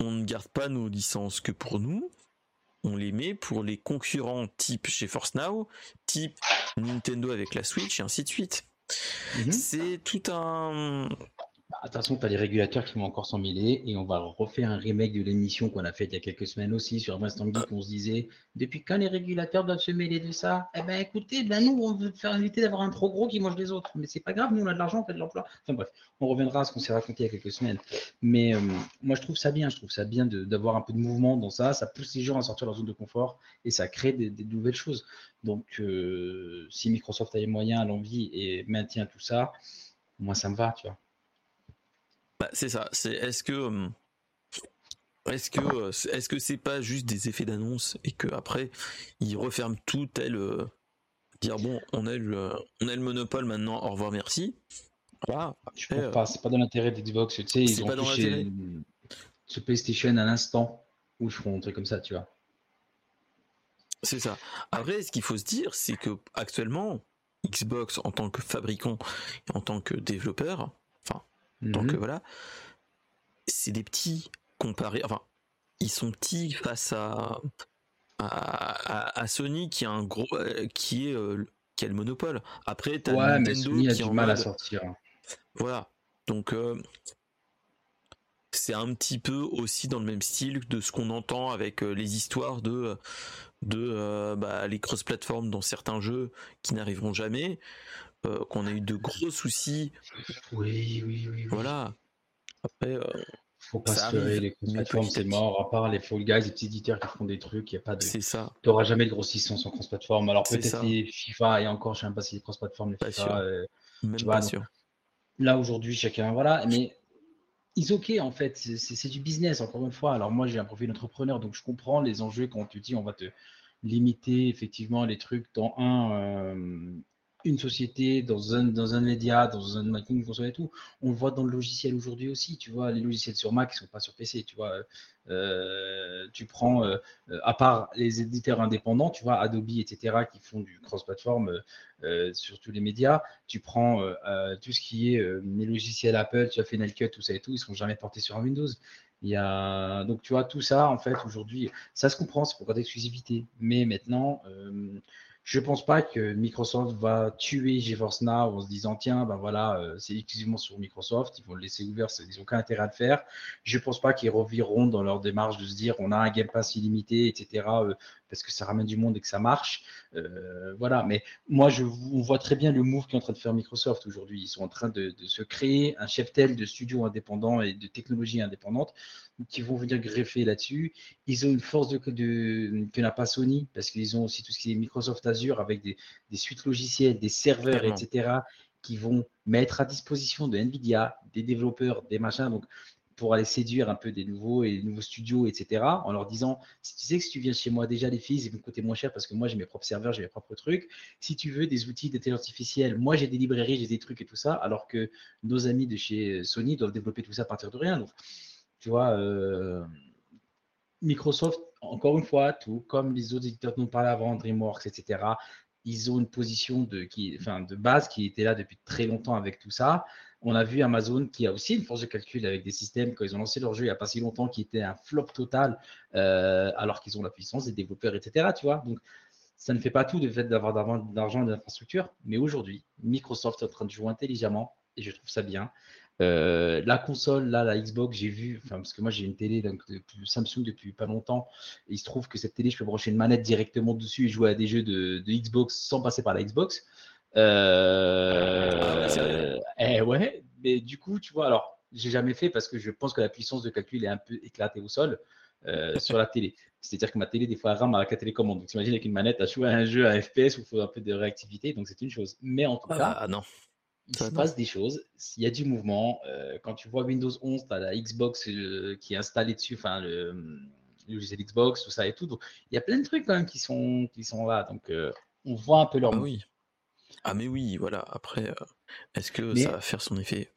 Speaker 1: on ne garde pas nos licences que pour nous, on les met pour les concurrents type chez Force Now, type Nintendo avec la Switch et ainsi de suite. Mhm. C'est tout un
Speaker 2: Attention, tu as les régulateurs qui vont encore s'en mêler et on va refaire un remake de l'émission qu'on a faite il y a quelques semaines aussi sur Instant Geek. Ah. On se disait, depuis quand les régulateurs doivent se mêler de ça? Eh ben écoutez, ben nous, on veut faire éviter d'avoir un trop gros qui mange les autres. Mais c'est pas grave, nous, on a de l'argent, on fait de l'emploi. Enfin bref, on reviendra à ce qu'on s'est raconté il y a quelques semaines. Mais euh, moi, je trouve ça bien. Je trouve ça bien d'avoir un peu de mouvement dans ça. Ça pousse les gens à sortir de leur zone de confort et ça crée des, nouvelles choses. Donc, euh, si Microsoft a les moyens, l'envie et maintient tout ça, moi, ça me va, tu vois.
Speaker 1: Bah, c'est ça. C'est est-ce que hum, est-ce que euh, est-ce que c'est pas juste des effets d'annonce et que après ils referment tout tel euh, dire bon on a le on a le monopole maintenant au revoir merci.
Speaker 2: Voilà. Je pense pas. C'est pas dans l'intérêt d'Xbox. Tu sais ils ont touché ce PlayStation à l'instant où ils feront un truc comme ça tu vois.
Speaker 1: C'est ça. Après, ce qu'il faut se dire, c'est que actuellement, Xbox en tant que fabricant et en tant que développeur, donc mhm. voilà, c'est des petits comparés. Enfin, ils sont petits face à à, Sony qui a un gros euh, qui est euh, qui a le monopole. Après,
Speaker 2: t'as Nintendo qui a du mal à sortir.
Speaker 1: Voilà. Donc euh, c'est un petit peu aussi dans le même style de ce qu'on entend avec les histoires de de bah, les cross-platforms dans certains jeux qui n'arriveront jamais. Euh, qu'on a eu de gros soucis.
Speaker 2: Oui, oui, oui.
Speaker 1: Voilà. Après, euh,
Speaker 2: faut pas se les plateformes, c'est mort. À part les Fall Guys, les petits éditeurs qui font des trucs, il y a pas de.
Speaker 1: C'est ça.
Speaker 2: Tu n'auras jamais de grossissance en cross-platform. Alors peut-être les FIFA et encore, je sais même pas si les cross-platform, les FIFA. Euh,
Speaker 1: même pas sûr.
Speaker 2: Là aujourd'hui, chacun, voilà. Mais ils ok en fait, c'est du business encore une fois. Alors moi, j'ai un profil d'entrepreneur, donc je comprends les enjeux quand tu dis on va te limiter effectivement les trucs dans un une société, dans un, dans un média, dans un marketing console et tout. On le voit dans le logiciel aujourd'hui aussi. Tu vois, les logiciels sur Mac, ils sont pas sur PC. Tu vois, euh, tu prends, euh, à part les éditeurs indépendants, tu vois, Adobe, etc., qui font du cross-platform euh, sur tous les médias. Tu prends tout ce qui est les logiciels Apple, tu as Final Cut, tout ça et tout, ils sont jamais portés sur Windows. Il y a donc tu vois tout ça en fait aujourd'hui, ça se comprend, c'est pour pas d'exclusivité. Mais maintenant, je ne pense pas que Microsoft va tuer GeForce Now en se disant tiens, ben voilà, euh, c'est exclusivement sur Microsoft, ils vont le laisser ouvert, ils n'ont aucun intérêt à le faire. Je ne pense pas qu'ils reviront dans leur démarche de se dire on a un Game Pass illimité, etc. parce que ça ramène du monde et que ça marche. voilà, mais moi, je, on voit très bien le move qu'est en train de faire Microsoft aujourd'hui. Ils sont en train de, se créer un chef-tel de studios indépendants et de technologies indépendantes qui vont venir greffer là-dessus. Ils ont une force de, que n'a pas Sony, parce qu'ils ont aussi tout ce qui est Microsoft Azure avec des, des suites logicielles, des serveurs, etc., qui vont mettre à disposition de Nvidia, des développeurs, des machins. Donc, pour aller séduire un peu des nouveaux et nouveaux studios, etc. En leur disant, si tu sais que si tu viens chez moi, déjà les filles, ils vont coûter moins cher parce que moi j'ai mes propres serveurs, j'ai mes propres trucs. Si tu veux des outils d'intelligence artificielle, moi j'ai des librairies, j'ai des trucs et tout ça, alors que nos amis de chez Sony doivent développer tout ça à partir de rien. Donc, tu vois, euh, Microsoft, encore une fois, tout comme les autres éditeurs dont on parlait avant, DreamWorks, etc., ils ont une position de, qui, enfin, de base qui était là depuis très longtemps avec tout ça. On a vu Amazon qui a aussi une force de calcul avec des systèmes, quand ils ont lancé leur jeu il n'y a pas si longtemps, qui était un flop total, euh, alors qu'ils ont la puissance des développeurs, etc. Donc, ça ne fait pas tout de fait d'avoir d'argent d'infrastructure, mais aujourd'hui, Microsoft est en train de jouer intelligemment et je trouve ça bien. Euh, la console, là, la Xbox, j'ai vu, parce que moi j'ai une télé donc, Samsung depuis pas longtemps, et il se trouve que cette télé, je peux brancher une manette directement dessus et jouer à des jeux de, Xbox sans passer par la Xbox. Euh, ah eh ouais, mais du coup, tu vois, alors, j'ai jamais fait parce que je pense que la puissance de calcul est un peu éclatée au sol euh, sur la télé. C'est-à-dire que ma télé, des fois, rame avec la télécommande. Donc, t'imagines avec une manette à jouer à un jeu à FPS où il faut un peu de réactivité. Donc, c'est une chose. Mais en tout ah, cas,
Speaker 1: non
Speaker 2: il se passe des choses, il y a du mouvement. Euh, quand tu vois Windows 11, tu as la Xbox euh, qui est installée dessus, enfin le, le Xbox, tout ça et tout. Donc, il y a plein de trucs quand même qui sont, qui sont là. Donc, on voit un peu leur.
Speaker 1: Ah oui. Ah, mais oui, voilà. Après, est-ce que ça va faire son effet?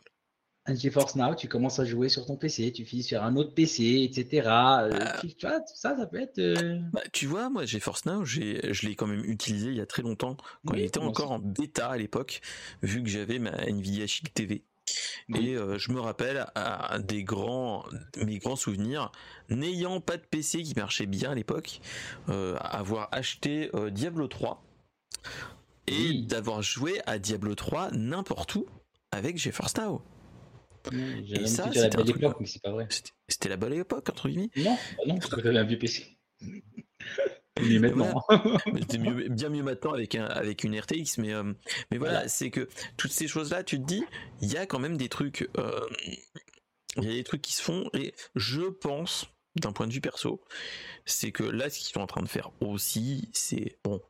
Speaker 2: Un GeForce Now, tu commences à jouer sur ton PC, tu finis sur un autre PC, etc. Euh, bah. tu, vois, tout ça, ça peut être. Euh,
Speaker 1: bah, tu vois, moi, GeForce Now, je l'ai quand même utilisé il y a très longtemps, quand il était encore en bêta à l'époque, vu que j'avais ma Nvidia Chic TV. Et euh, je me rappelle à, des grands, mes grands souvenirs, n'ayant pas de PC qui marchait bien à l'époque, avoir acheté Diablo 3 et d'avoir joué à Diablo 3 n'importe où avec GeForce Now.
Speaker 2: Et ça, c'était la belle époque, mais c'est pas vrai.
Speaker 1: C'était la belle époque, entre guillemets
Speaker 2: Non, bah non, parce que t'avais un vieux PC. mieux maintenant.
Speaker 1: C'était bien mieux maintenant avec, un, avec une RTX, mais, euh, mais voilà, c'est que toutes ces choses-là, tu te dis, il y a quand même des trucs, euh, il y a des trucs qui se font, et je pense, d'un point de vue perso, c'est que là, ce qu'ils sont en train de faire aussi, c'est, bon,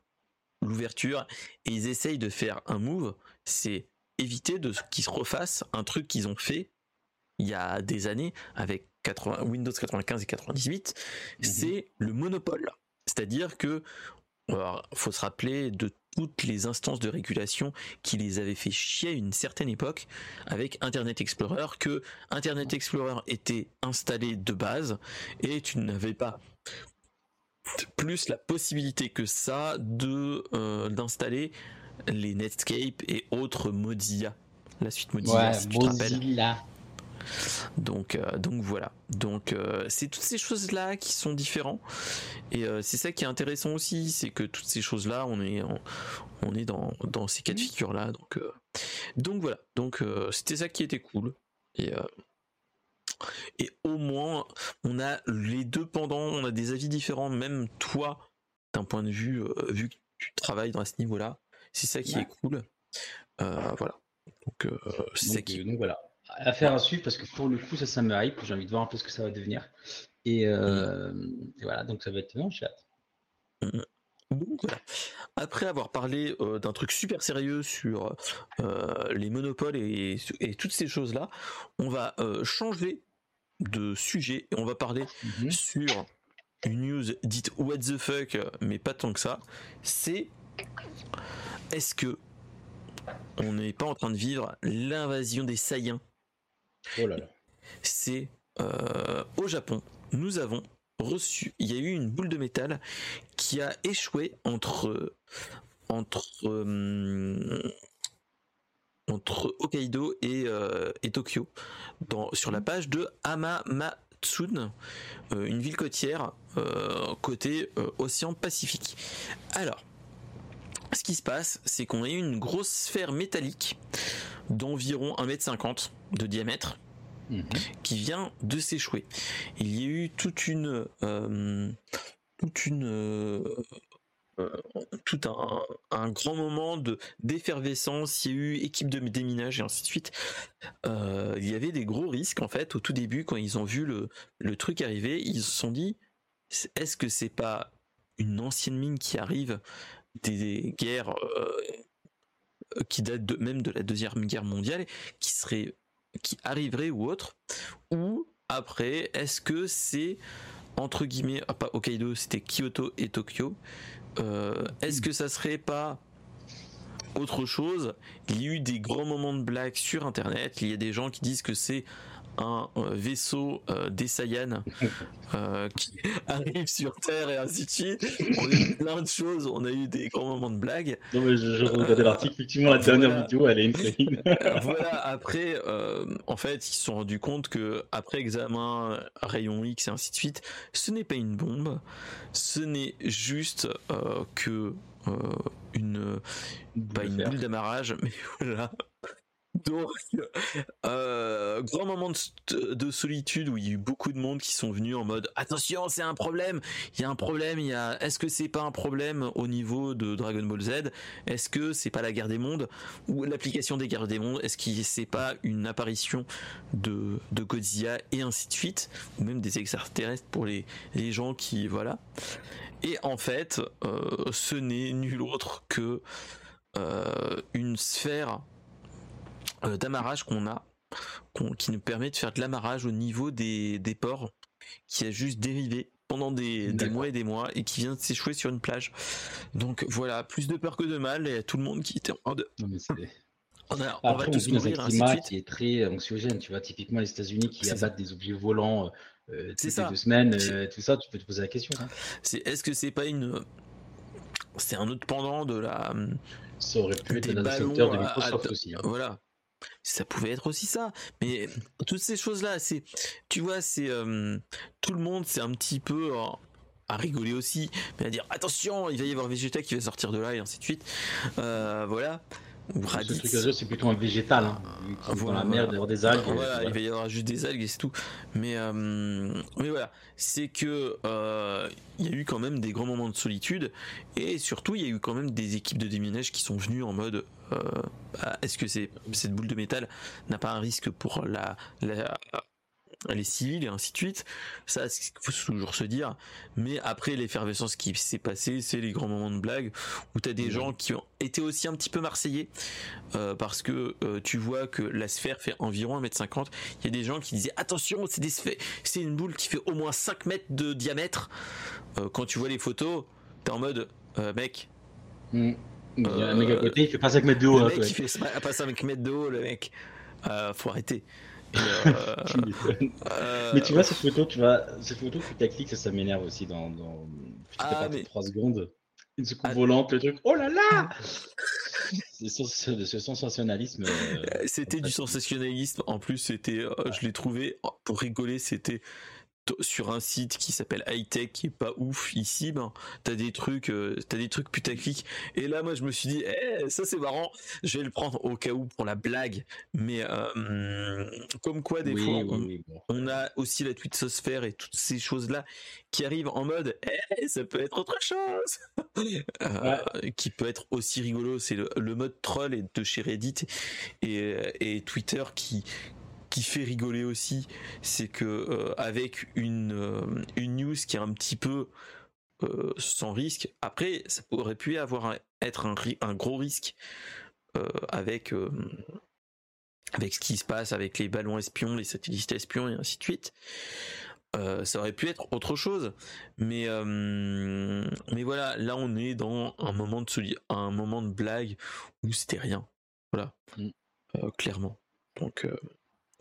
Speaker 1: l'ouverture, et ils essayent de faire un move, c'est éviter de qu'ils se refassent un truc qu'ils ont fait il y a des années avec Windows 95 et 98, mhm. c'est le monopole. C'est-à-dire que faut se rappeler de toutes les instances de régulation qui les avaient fait chier à une certaine époque avec Internet Explorer, que Internet Explorer était installé de base et tu n'avais pas plus la possibilité que ça de euh, d'installer les Netscape et autres Mozilla. La suite Mozilla, si tu te rappelles. Donc, euh, donc voilà. Donc euh, c'est toutes ces choses là qui sont différents et euh, c'est ça qui est intéressant aussi, c'est que toutes ces choses là, on est on, est dans, dans ces cas de figure là. Donc donc voilà. Donc c'était ça qui était cool et et au moins on a les deux pendant, on a des avis différents. Même toi, d'un point de vue vu que tu travailles dans ce niveau là, c'est ça qui est cool. Euh, voilà. Donc, euh, c'est ça qui.
Speaker 2: Euh, donc voilà. Affaire à suivre parce que pour le coup, ça, ça me hype. J'ai envie de voir un peu ce que ça va devenir. Et, mm. voilà, donc ça va être non, chat.
Speaker 1: Mm. voilà. Après avoir parlé d'un truc super sérieux sur les monopoles et, toutes ces choses-là, on va changer de sujet et on va parler mm-hmm. sur une news dite what the fuck, mais pas tant que ça. C'est est-ce que on n'est pas en train de vivre l'invasion des Saiyans?
Speaker 2: Oh là là.
Speaker 1: C'est euh, au Japon, nous avons reçu, il y a eu une boule de métal qui a échoué entre entre euh, entre Hokkaido et, euh, et Tokyo dans, sur la page de Hamamatsun, une ville côtière côté océan Pacifique. Alors, ce qui se passe, c'est qu'on a eu une grosse sphère métallique d'environ 1m50 de diamètre mhm. qui vient de s'échouer. Il y a eu toute une... Euh, toute une tout un, grand moment de d'effervescence. Il y a eu équipe de déminage et ainsi de suite. il y avait des gros risques en fait au tout début quand ils ont vu le, truc arriver. Ils se sont dit est-ce que c'est pas une ancienne mine qui arrive des guerres qui datent même de la deuxième guerre mondiale, qui serait, qui arriverait ou autre, ou après, est-ce que c'est entre guillemets, ah, pas Hokkaido, c'était Kyoto et Tokyo. Euh, est-ce que ça serait pas autre chose? Il y a eu des grands moments de blague sur Internet. Il y a des gens qui disent que c'est un euh, vaisseau euh, des Saiyans euh, qui arrive sur Terre et ainsi de suite. On a eu plein de choses, on a eu des grands moments de blagues.
Speaker 2: Non, mais je, regardais l'article, effectivement, la dernière vidéo, elle est une
Speaker 1: Voilà, après, en fait, ils se sont rendus compte que après examen, rayon X et ainsi de suite, ce n'est pas une bombe, ce n'est juste que une, pas une boule d'amarrage, mais voilà, donc, euh, grand moment de, solitude où il y a eu beaucoup de monde qui sont venus en mode attention, c'est un problème. Il y a un problème. Est-ce que c'est pas un problème au niveau de Dragon Ball Z? Est-ce que c'est pas la guerre des mondes? Ou l'application des guerres des mondes Est-ce que c'est pas une apparition de Godzilla et ainsi de suite? Ou même des extraterrestres pour les les gens qui voilà. Et en fait, euh, ce n'est nul autre que euh, une sphère d'amarrage qu'on a, qui nous permet de faire de l'amarrage au niveau des, des ports, qui a juste dérivé pendant des, mois et des mois et qui vient de s'échouer sur une plage. Donc voilà, plus de peur que de mal et tout le monde qui était en de...
Speaker 2: on, va tous mourir, un climat qui est très anxiogène. Tu vois, typiquement les États-Unis qui abattent des objets volants euh, toutes les deux semaines, euh, tout ça, tu peux te poser la question. Hein.
Speaker 1: C'est est-ce que c'est pas une c'est un autre pendant de la
Speaker 2: ça aurait pu être un de Microsoft aussi. Hein.
Speaker 1: Voilà, ça pouvait être aussi ça. Mais toutes ces choses là c'est tu vois c'est euh, tout le monde c'est un petit peu à rigoler aussi mais à dire attention il va y avoir Vegeta qui va sortir de là et ainsi de suite. Euh, voilà
Speaker 2: c'est plutôt un végétal. Hein, dans la mer, d'avoir des algues.
Speaker 1: Voilà, il va y avoir juste des algues et c'est tout. Mais, euh, mais voilà, c'est que il y a eu quand même des grands moments de solitude et surtout il y a eu quand même des équipes de déminage qui sont venues en mode euh, bah, est-ce que cette boule de métal n'a pas un risque pour la, les civils et ainsi de suite. Ça, faut toujours se dire. Mais après l'effervescence qui s'est passée, c'est les grands moments de blague où t'as des gens qui ont été aussi un petit peu marseillais euh, parce que euh, tu vois que la sphère fait environ 1m50. Il y a des gens qui disaient attention, c'est des c'est une boule qui fait au moins 5 mètres de diamètre. quand tu vois les photos, t'es en mode mec.
Speaker 2: Mm. Il y a un mec à côté, il fait pas 5 mètres de haut.
Speaker 1: Le
Speaker 2: hein,
Speaker 1: mec, il fait pas 5 mètres de haut, le mec. Euh, faut arrêter. Euh,
Speaker 2: euh, mais tu vois cette photo, tu vois cette photo putaclic, ça, ça m'énerve aussi dans, dans... Ah, mais... 3 secondes. Une secoue ah. volante, le truc. Oh là là C'est ce sensationnalisme.
Speaker 1: c'était du sensationnalisme. En plus, c'était, je l'ai trouvé pour rigoler. C'était sur un site qui s'appelle hightech qui est pas ouf ici ben t'as des trucs euh, t'as des trucs putaclic. Et là moi je me suis dit eh, ça c'est marrant je vais le prendre au cas où pour la blague. Mais euh, comme quoi des fois on, a aussi la twittosphère et toutes ces choses là qui arrivent en mode eh, ça peut être autre chose. Euh, qui peut être aussi rigolo c'est le, mode troll de chez Reddit et, et Twitter qui qui fait rigoler aussi, c'est que euh, avec une, euh, une news qui est un petit peu euh, sans risque, après ça aurait pu avoir être un, un gros risque avec avec ce qui se passe avec les ballons espions, les satellites espions et ainsi de suite. ça aurait pu être autre chose, mais mais voilà, là on est dans un moment de un moment de blague où c'était rien, voilà, mm. clairement. Donc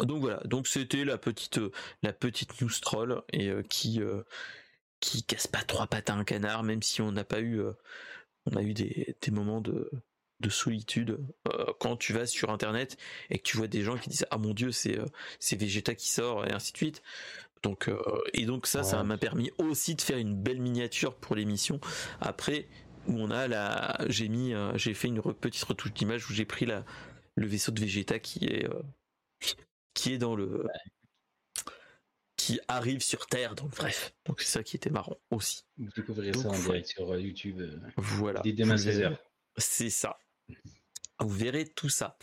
Speaker 1: donc voilà, donc c'était la petite la petite news troll et euh, qui euh, qui casse pas trois pattes à un canard, même si on n'a pas eu euh, on a eu des, des moments de de solitude quand tu vas sur internet et que tu vois des gens qui disent ah mon dieu c'est c'est Vegeta qui sort et ainsi de suite. Donc et donc ça ça m'a permis aussi de faire une belle miniature pour l'émission. Après où on a la j'ai mis j'ai fait une petite retouche d'image où j'ai pris la le vaisseau de Vegeta qui est qui est dans le qui arrive sur Terre. Donc bref, donc c'est ça qui était marrant aussi.
Speaker 2: Vous découvrirez ça en direct sur euh, YouTube. Euh,
Speaker 1: voilà.
Speaker 2: Dès demain 16h.
Speaker 1: C'est ça. Vous verrez tout ça.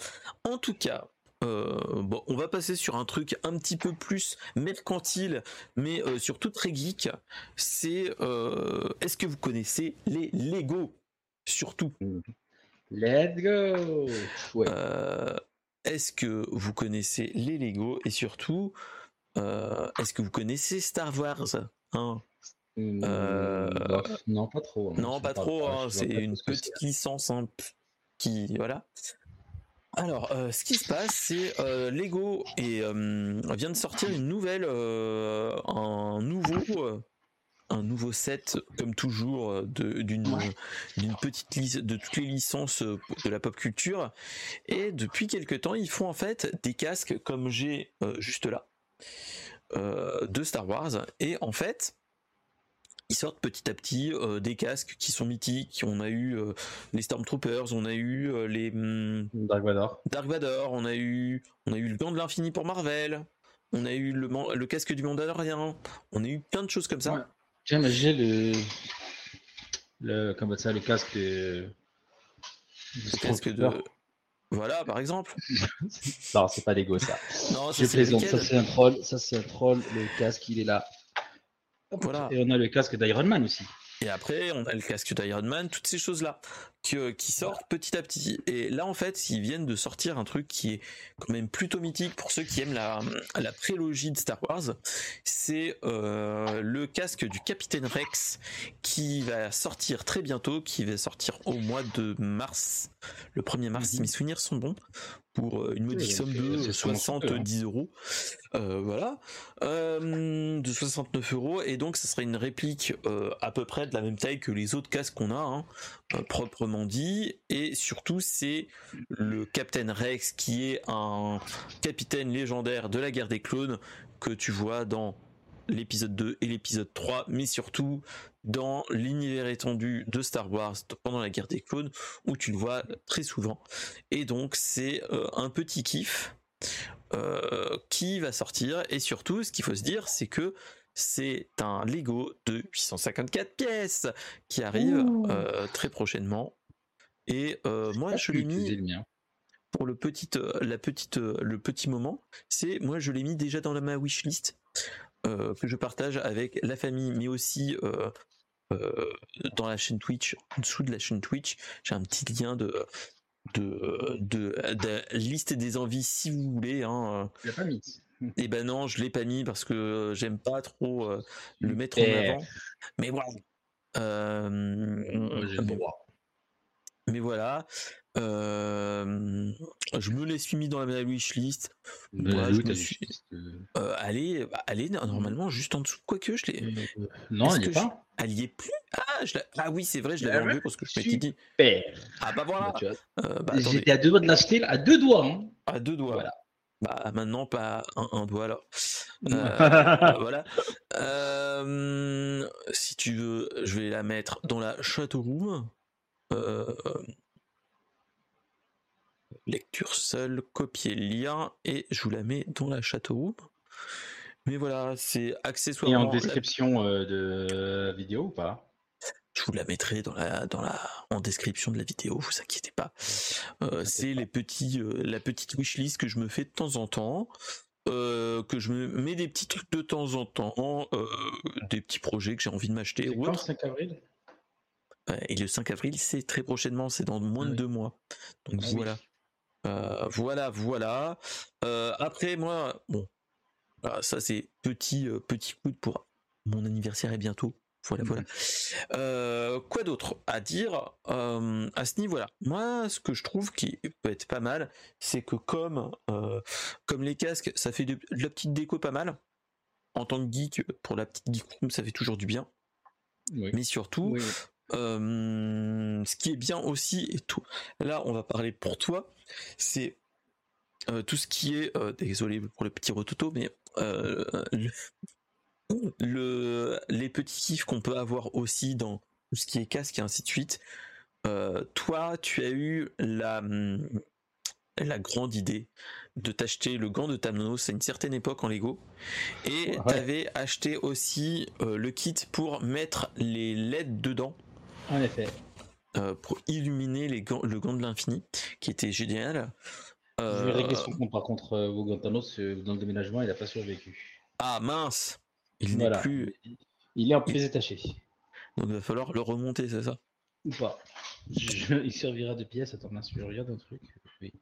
Speaker 1: En tout cas, euh, bon, on va passer sur un truc un petit peu plus mercantile, mais surtout très geek. C'est est-ce que vous connaissez les Lego Surtout?
Speaker 2: Let's go.
Speaker 1: Est-ce que vous connaissez les Lego et surtout euh, est-ce que vous connaissez Star Wars
Speaker 2: hein? Mmh, euh, Non, pas trop.
Speaker 1: Hein. Non, pas trop. Hein, c'est une petite licence qui voilà. Alors, euh, ce qui se passe, c'est Lego et vient de sortir une nouvelle, un nouveau, un nouveau set, comme toujours, d'une d'une petite liste de toutes les licences de la pop culture. Et depuis quelques temps, ils font en fait des casques comme j'ai juste là. Euh, de Star Wars. Et en fait, ils sortent petit à petit euh, des casques qui sont mythiques. On a eu euh, les Stormtroopers, on a eu les
Speaker 2: hmm, Dark Vador.
Speaker 1: Dark Vador, on a eu on a eu le gant de l'infini pour Marvel. On a eu le, le casque du Mandalorian. On a eu plein de choses comme ça.
Speaker 2: J'ai le le comment ça, le casque de...
Speaker 1: le casque de voilà, par exemple.
Speaker 2: non, c'est pas Lego ça. Non, je plaisante. Ça c'est un troll. Ça c'est un troll. Le casque, il est là. Voilà. Et on a le casque d'Iron Man aussi.
Speaker 1: Et après, on a le casque d'Iron Man, toutes ces choses-là qui, euh, qui sortent petit à petit. Et là, en fait, ils viennent de sortir un truc qui est quand même plutôt mythique pour ceux qui aiment la, la prélogie de Star Wars. C'est euh, le casque du Capitaine Rex qui va sortir très bientôt, qui va sortir au mois de mars, le 1er mars, si mhm. mes souvenirs sont bons pour euh, une modique somme de 70 euros. Euh, voilà. Euh, de 69 euros. Et donc, ce serait une réplique à peu près de la même taille que les autres casques qu'on a, hein, proprement dit. Et surtout, c'est le Captain Rex qui est un capitaine légendaire de la guerre des clones que tu vois dans l'épisode 2 et l'épisode 3, mais surtout dans l'univers étendu de Star Wars pendant la guerre des clones, où tu le vois très souvent. Et donc c'est euh, un petit kiff euh, qui va sortir, et surtout ce qu'il faut se dire, c'est que c'est un Lego de 854 pièces qui arrive euh, très prochainement. Et moi je l'ai mis pour le petit, la petite, le petit moment, c'est moi je l'ai mis déjà dans la, ma wishlist euh, que je partage avec la famille, mais aussi euh, euh, dans la chaîne Twitch, en dessous de la chaîne Twitch, j'ai un petit lien de, de, de, liste des envies si vous voulez. Hein.
Speaker 2: pas mis.
Speaker 1: Et eh ben non, je l'ai pas mis parce que j'aime pas trop le mettre en avant. Mais voilà. Mais voilà. Euh, je me les suis mis dans la wishlist. list euh, allez, bah, allez, normalement juste en dessous. Quoique je l'ai.
Speaker 2: Euh, non, elle
Speaker 1: n'y
Speaker 2: est pas.
Speaker 1: Elle y est plus? Ah, je ah oui, c'est vrai, je l'avais enlevé parce que je m'étais dit. Ah bah voilà.
Speaker 2: Bah, J'étais à deux doigts de l'acheter, à deux doigts. Hein.
Speaker 1: À deux doigts. Voilà. Bah maintenant pas un, un doigt alors. voilà. si tu veux, je vais la mettre dans la château room. Euh, lecture seule, copier lien et je vous la mets dans la château. Mais voilà, c'est accessoirement.
Speaker 2: Et en description euh, de vidéo ou pas?
Speaker 1: Je vous la mettrai dans la, dans la, en description de la vidéo, vous inquiétez pas. Euh, c'est les petits, euh, la petite wishlist que je me fais de temps en temps, que je me mets des petits trucs de temps en temps, des petits projets que j'ai envie de m'acheter.
Speaker 2: le 5 avril?
Speaker 1: Et le 5 avril, c'est très prochainement, c'est dans moins de deux mois. Donc ah voilà. Euh, voilà, voilà. Euh, après, moi, bon, ça c'est petit, euh, petit coup pour mon anniversaire est bientôt. Voilà, voilà. Quoi d'autre à dire à ce niveau-là? Moi, ce que je trouve qui peut être pas mal, c'est que comme, comme les casques, ça fait de, la petite déco pas mal. En tant que geek, pour la petite geek room, ça fait toujours du bien. Mais surtout, ce qui est bien aussi, et tout, là on va parler pour toi, c'est euh, tout ce qui est, euh, désolé pour le petit rototo, mais euh, le, les petits kiffs qu'on peut avoir aussi dans tout ce qui est casque et ainsi de suite. toi, tu as eu la, la grande idée de t'acheter le gant de Thanos à une certaine époque en Lego. Et
Speaker 2: Ouais.
Speaker 1: t'avais acheté aussi euh, le kit pour mettre les LED dedans.
Speaker 2: En effet.
Speaker 1: euh, pour illuminer les gants, le gant de l'infini, qui était génial.
Speaker 2: Je
Speaker 1: Euh,
Speaker 2: vais régler son compte par contre, euh, Vogantanos, euh, dans le déménagement, il n'a pas survécu.
Speaker 1: ah mince, il n'est plus.
Speaker 2: Il est en pièces détachées.
Speaker 1: Donc il va falloir le remonter, c'est ça?
Speaker 2: Ou pas. Je- il servira de pièce. Attends, mince, je regarde un truc. Oui.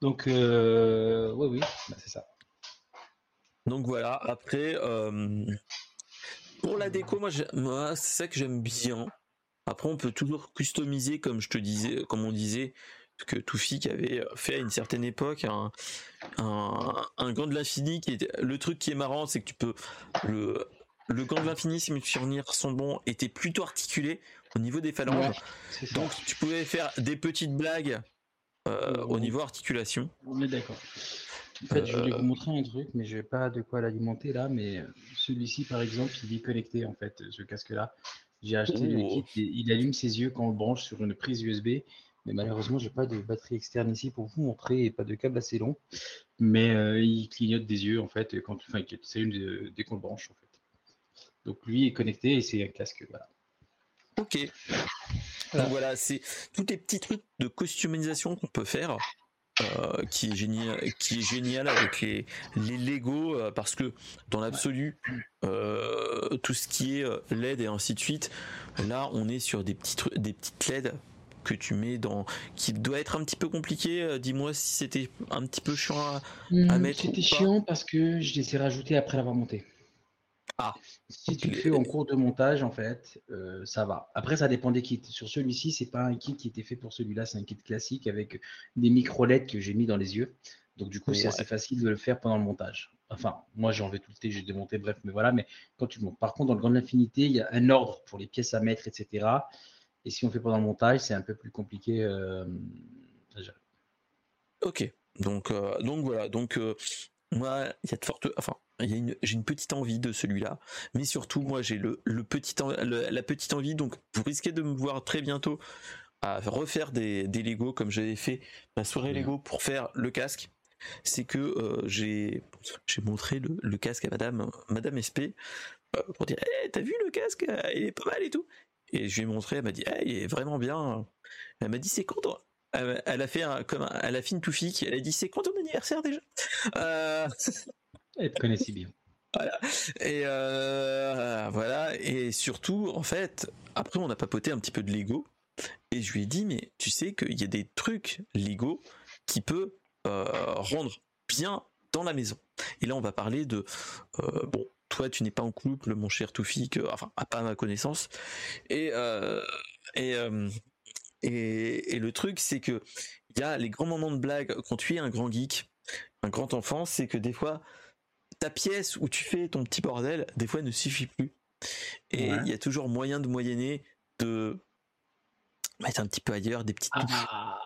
Speaker 2: Donc, euh, oui, oui, bah, c'est ça.
Speaker 1: Donc voilà. Après, euh, pour la déco, moi, moi c'est ça que j'aime bien. Après, on peut toujours customiser, comme je te disais, comme on disait, que Toufik avait fait à une certaine époque un, un, un gant de l'infini qui était le truc qui est marrant, c'est que tu peux le le gant de l'infini, si mes souvenirs sont bons, était plutôt articulé au niveau des phalanges.
Speaker 2: Ouais.
Speaker 1: Donc tu pouvais faire des petites blagues euh, au niveau articulation.
Speaker 2: On est d'accord. En fait, je voulais
Speaker 1: Euh,
Speaker 2: vous montrer un truc, mais je n'ai pas de quoi l'alimenter là. Mais euh, celui-ci, par exemple, il est connecté en fait, ce casque-là. J'ai acheté le kit et il allume ses yeux quand on le branche sur une prise USB. Mais malheureusement, j'ai pas de batterie externe ici pour vous montrer et pas de câble assez long. Mais euh, il clignote des yeux en fait quand, enfin, il s'allume dès dès qu'on le branche en fait. Donc lui est connecté et c'est un casque. Voilà.
Speaker 1: Ok. Donc voilà, c'est tous les petits trucs de customisation qu'on peut faire. Euh, qui est génial, qui est génial avec les, les Lego euh, parce que dans l'absolu, euh, tout ce qui est LED et ainsi de suite, là on est sur des petits trucs, des petites LED que tu mets dans, qui doit être un petit peu compliqué. Dis-moi si c'était un petit peu chiant. à-
Speaker 2: Hmm,
Speaker 1: mettre
Speaker 2: C'était chiant parce que je les ai rajoutés après l'avoir monté.
Speaker 1: Ah.
Speaker 2: Si tu le fais en cours de montage, en fait, euh, ça va. Après, ça dépend des kits. Sur celui-ci, c'est pas un kit qui était fait pour celui-là, c'est un kit classique avec des micro LED que j'ai mis dans les yeux. Donc, du coup, c'est
Speaker 1: Ouais.
Speaker 2: assez facile de le faire pendant le montage. Enfin, moi, j'ai enlevé tout le thé, j'ai démonté, bref, mais voilà. Mais quand tu le montes. Par contre, dans le Grand Infinité, il y a un ordre pour les pièces à mettre, etc. Et si on fait pendant le montage, c'est un peu plus compliqué euh.
Speaker 1: Ok. Donc, euh, donc voilà. Donc, euh, moi, il y a de fortes. Enfin, il y a une, j'ai une petite envie de celui-là. Mais surtout, moi, j'ai le, le petit, le- la petite envie. Donc, vous risquez de me voir très bientôt à refaire des, des Lego comme j'avais fait ma soirée. Lego pour faire le casque. C'est que euh, j'ai, j'ai montré le, le casque à Madame, Madame SP euh, pour dire, Eh, t'as vu le casque? Euh, Il est pas mal et tout. Et je lui ai montré. Elle m'a dit, Eh, il est vraiment bien. Elle m'a dit, c'est quand toi elle, elle a fait un, comme un- elle a fait une touffique. Elle a dit, c'est quand ton anniversaire déjà? Euh,
Speaker 2: Elle te connaît si bien.
Speaker 1: et euh, voilà. Et surtout, en fait, après, on a papoté un petit peu de Lego. Et je lui ai dit, mais tu sais qu'il y a des trucs Lego qui peut euh, rendre bien dans la maison. Et là, on va parler de euh, bon. Toi, tu n'es pas en couple, mon cher Toufik, euh, enfin, à pas ma connaissance. Et euh, et, euh, et et le truc, c'est que il y a les grands moments de blague quand tu es un grand geek, un grand enfant, c'est que des fois ta pièce où tu fais ton petit bordel, des fois, ne suffit plus. Et il
Speaker 2: Ouais.
Speaker 1: y a toujours moyen de moyenner, de mettre un petit peu ailleurs des petites touches,
Speaker 2: Ah,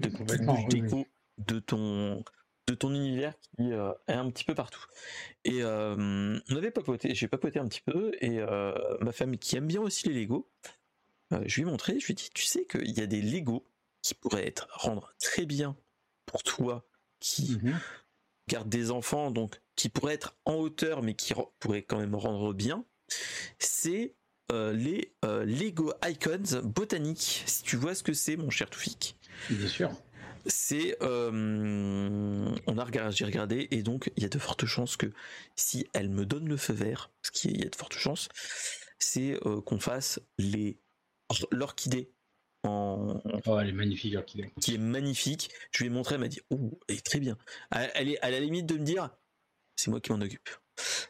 Speaker 1: de petites
Speaker 2: complètement,
Speaker 1: touches
Speaker 2: oui, oui.
Speaker 1: déco de ton de ton univers qui euh, est un petit peu partout. Et euh, on avait papoté, j'ai papoté un petit peu, et euh, ma femme qui aime bien aussi les Lego, euh, je lui ai montré, je lui ai dit, tu sais qu'il y a des Lego qui pourraient être rendre très bien pour toi qui
Speaker 2: Mhm.
Speaker 1: garde des enfants, donc qui pourraient être en hauteur, mais qui pourraient quand même rendre bien, c'est euh, les euh, Lego Icons botaniques. Si tu vois ce que c'est, mon cher Toufik,
Speaker 2: Bien sûr.
Speaker 1: c'est euh, on a regardé, j'ai regardé, et donc il y a de fortes chances que si elle me donne le feu vert, ce qui est, il y a de fortes chances, c'est qu'on fasse les l'orchidée en,
Speaker 2: Oh, elle est magnifique, l'orchidée.
Speaker 1: qui est magnifique. Je lui ai montré, elle m'a dit, oh, elle est très bien. Elle, est à la limite de me dire, c'est moi qui m'en occupe.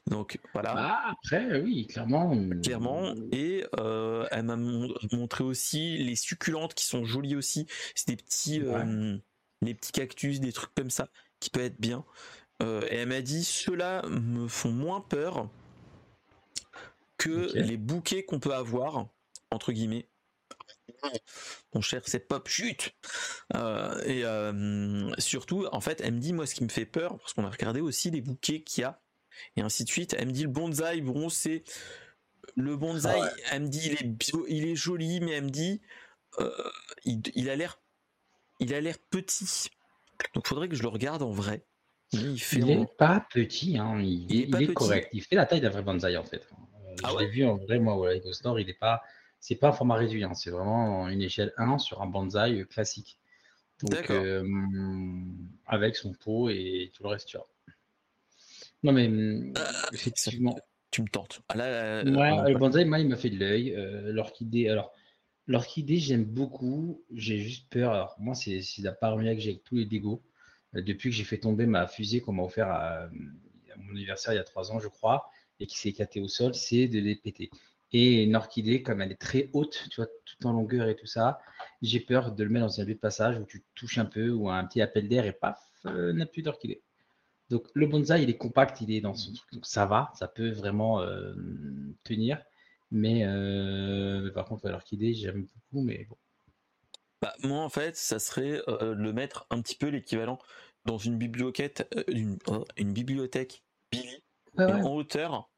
Speaker 1: Donc voilà,
Speaker 2: Ah, après, oui, clairement.
Speaker 1: clairement. Et euh, elle m'a mon- montré aussi les succulentes qui sont jolies aussi. C'est des petits, euh, les petits cactus, des trucs comme ça qui peuvent être bien. Euh, et elle m'a dit, ceux-là me font moins peur que les bouquets qu'on peut avoir entre guillemets. Mon cher, c'est pop, chute. Euh, et euh, surtout, en fait, elle me dit moi ce qui me fait peur parce qu'on a regardé aussi les bouquets qu'il y a et ainsi de suite. Elle me dit le bonsaï, bon c'est le bonsaï.
Speaker 2: Ah ouais.
Speaker 1: Elle me dit il est bio- il est joli, mais elle me dit euh, il, il a l'air il a l'air petit. Donc faudrait que je le regarde en vrai.
Speaker 2: Il, fait est pas petit, hein. il, est, correct. Il fait la taille d'un vrai bonsaï en fait. Ah je l'ai vu en vrai, moi, au Lego Store, il est pas, c'est pas un format réduit, hein. c'est vraiment une échelle 1 sur un bonsaï classique. Donc, euh, avec son pot et tout le reste, tu vois. Non, mais ah, effectivement.
Speaker 1: Tu me tentes.
Speaker 2: Ah, là, le bonsaï, moi, il m'a fait de l'œil. Euh, l'orchidée, alors, l'orchidée, j'aime beaucoup. J'ai juste peur. Alors, moi, c'est la paranoïa que j'ai avec tous les. Euh, depuis que j'ai fait tomber ma fusée qu'on m'a offert à, mon anniversaire il y a trois ans, je crois, et qui s'est éclatée au sol, c'est de les péter. Et une orchidée, comme elle est très haute, tu vois, tout en longueur et tout ça, j'ai peur de le mettre dans un lieu de passage où tu touches un peu ou un petit appel d'air et paf, euh, n'a plus d'orchidée. Donc le bonsaï, il est compact, il est dans son truc, donc ça va, ça peut vraiment euh, tenir. Mais, par contre, l'orchidée, j'aime beaucoup, mais bon.
Speaker 1: Bah, moi, en fait, ça serait euh, le mettre un petit peu l'équivalent dans une bibliothèque, euh, une, une, bibliothèque Billy, en hauteur,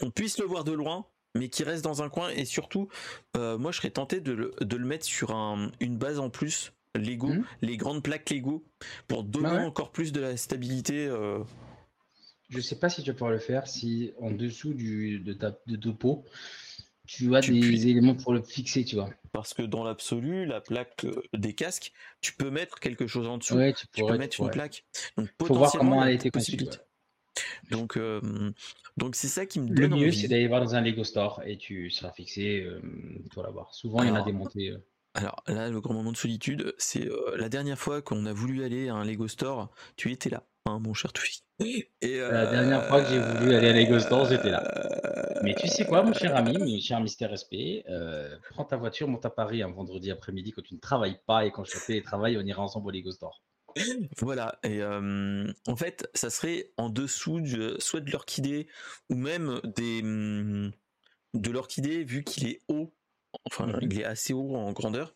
Speaker 1: qu'on puisse le voir de loin, mais qui reste dans un coin. Et surtout, euh, moi, je serais tenté de le, de le mettre sur un, une base en plus, Lego, mmh. les grandes plaques Lego, pour donner bah encore plus de la stabilité.
Speaker 2: Je sais pas si tu vas pouvoir le faire si en dessous du, de ta de topo, tu as des éléments pour le fixer, tu vois.
Speaker 1: Parce que dans l'absolu, la plaque euh, des casques, tu peux mettre quelque chose en dessous. tu, peux mettre une plaque.
Speaker 2: Donc Faut voir comment elle a été conçue.
Speaker 1: Donc, euh, donc c'est ça qui me
Speaker 2: donne Le mieux, c'est d'aller voir dans un Lego Store et tu seras fixé. Euh, tu vas voir. Souvent, il y en a des montées.
Speaker 1: Alors là, le grand moment de solitude, c'est la dernière fois qu'on a voulu aller à un Lego Store, tu étais là, hein, mon cher Toufi.
Speaker 2: Et La dernière fois que j'ai voulu aller à Lego Store, j'étais là. Mais tu sais quoi, mon cher ami, mon cher Mister SP, euh, prends ta voiture, monte à Paris un vendredi après-midi quand tu ne travailles pas et quand je fais travail, on ira ensemble au Lego Store.
Speaker 1: Voilà, et en fait, ça serait en dessous de, soit de l'orchidée ou même des, mmh, de l'orchidée, vu qu'il est haut, enfin, mmh il est assez haut en grandeur.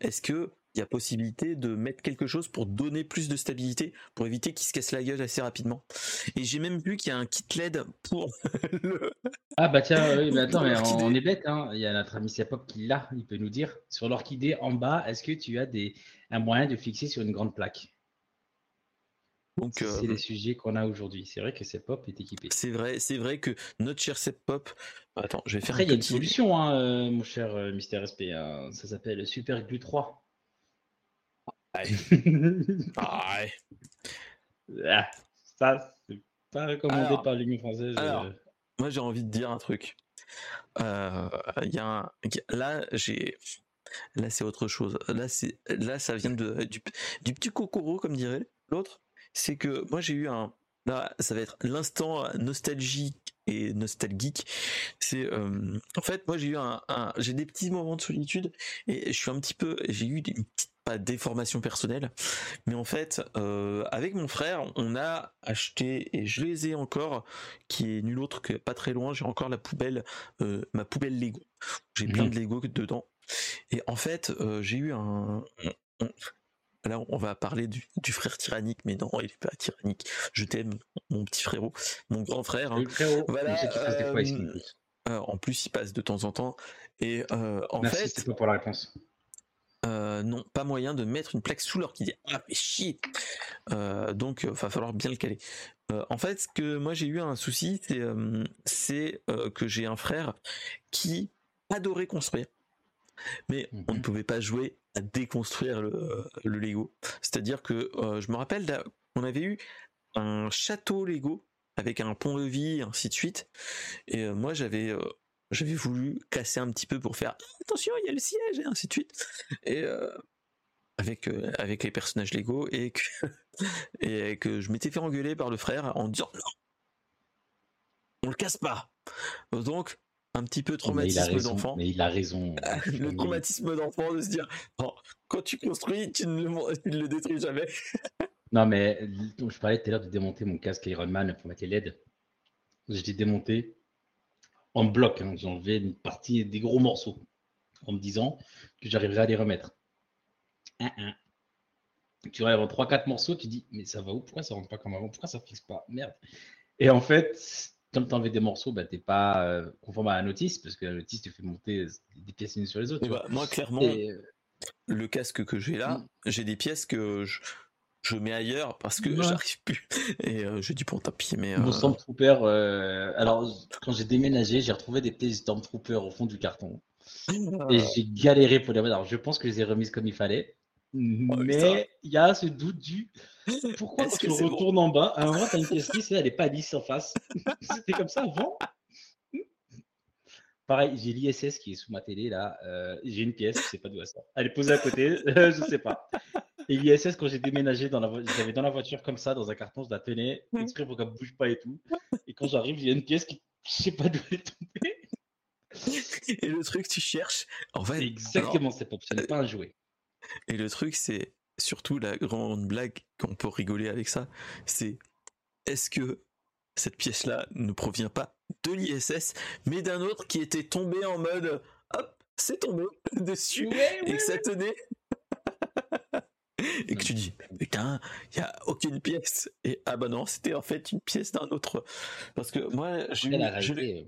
Speaker 1: Est-ce que il y a possibilité de mettre quelque chose pour donner plus de stabilité, pour éviter qu'il se casse la gueule assez rapidement? Et j'ai même vu qu'il y a un kit LED pour le...
Speaker 2: Ah bah tiens, oui, mais attends, mais on, est bête, hein. il y a notre ami Sepop qui l'a, il peut nous dire, sur l'orchidée en bas, est-ce que tu as des, un moyen de fixer sur une grande plaque? Donc, c'est euh, les sujets qu'on a aujourd'hui. C'est vrai que Sepop est équipé.
Speaker 1: C'est vrai, c'est vrai que notre cher Sepop. Attends, je vais faire.
Speaker 2: Après, il y a une solution, hein, euh, mon cher euh, Mister SP. Hein. Ça s'appelle Super Glue 3.
Speaker 1: Ah,
Speaker 2: ça, c'est pas recommandé par l'Union française.
Speaker 1: Euh. moi, j'ai envie de dire un truc. Euh, y a là, j'ai. Là, c'est autre chose. Là, c'est là, ça vient de du, petit cocoro, comme dirait l'autre. C'est que moi, j'ai eu un. Là, ça va être l'instant nostalgique et nostalgique. C'est euh, en fait, moi, j'ai eu un, j'ai des petits moments de solitude et je suis un petit peu. J'ai eu une petite des formations personnelles, mais en fait, euh, avec mon frère, on a acheté et je les ai encore, qui est nul autre que pas très loin. J'ai encore la poubelle, euh, ma poubelle Lego. J'ai plein mhm. de Lego dedans. Et en fait, j'ai eu un. Là, on va parler du, frère tyrannique, mais non, il est pas tyrannique. Je t'aime, mon petit frérot, mon grand frère. Hein. Voilà. en plus, il passe de temps en temps. Et en
Speaker 2: Merci, fait, pour la réponse.
Speaker 1: Euh, non, pas moyen de mettre une plaque sous dit Ah, mais chier euh, Donc, il euh, va falloir bien le caler. en fait, ce que moi j'ai eu un souci, c'est que j'ai un frère qui adorait construire. Mais on ne mhm. pouvait pas jouer à déconstruire le, le Lego. C'est-à-dire que je me rappelle qu'on avait eu un château Lego avec un pont-levis, ainsi de suite. Et moi j'avais j'avais voulu casser un petit peu pour faire attention, il y a le siège et ainsi de suite. Et euh, avec euh, avec les personnages Lego et que et que je m'étais fait engueuler par le frère en disant non, on le casse pas. Donc un petit peu traumatisme d'enfant.
Speaker 2: Mais il a raison.
Speaker 1: le traumatisme d'enfant de se dire quand tu construis, tu ne le, le détruis jamais.
Speaker 2: non mais je parlais tout à l'heure de démonter mon casque Iron Man pour mettre les LED. J'ai démonté en bloc. Hein. J'ai enlevé une partie des gros morceaux en me disant que j'arriverai à les remettre. Tu arrives en 3-4 morceaux, tu dis, mais ça va où? Pourquoi ça rentre pas comme avant? Pourquoi ça fixe pas? Merde. Et en fait, comme tu enlèves des morceaux, bah, tu n'es pas euh, conforme à la notice, parce que la notice te fait monter des pièces unes sur les autres.
Speaker 1: Bah, moi, clairement, euh, le casque que j'ai là, mm. j'ai des pièces que je, je mets ailleurs parce que j'arrive plus. Et je dis bon, tant pis. Mais
Speaker 2: Mon Stormtrooper, alors quand j'ai déménagé, j'ai retrouvé des pièces Stormtrooper au fond du carton. Et j'ai galéré pour les remettre. Alors je pense que je les ai remises comme il fallait. Oh, mais il y a ce doute du pourquoi que tu retournes en bas, à un moment, tu as une pièce lisse, elle n'est pas lisse en face. C'était comme ça avant. Pareil, j'ai l'ISS qui est sous ma télé là. Euh, j'ai une pièce, je ne sais pas d'où elle sort. Elle est posée à côté, je ne sais pas. Et l'ISS, quand j'ai déménagé, dans la j'avais dans la voiture comme ça, dans un carton, je la tenais, exprès pour qu'elle ne bouge pas et tout. Et quand j'arrive, a une pièce qui, je ne sais pas d'où elle est tombée.
Speaker 1: Et le truc, tu cherches. En fait,
Speaker 2: exactement, c'est pas, ce n'est pas un jouet.
Speaker 1: Et le truc, c'est surtout la grande blague qu'on peut rigoler avec ça, c'est est-ce que cette pièce-là ne provient pas de l'ISS, mais d'un autre qui était tombé en mode hop, c'est tombé dessus et que ça tenait. et que tu dis putain, il y a aucune pièce et ah bah non, c'était en fait une pièce d'un autre. Parce que moi j'ai euh,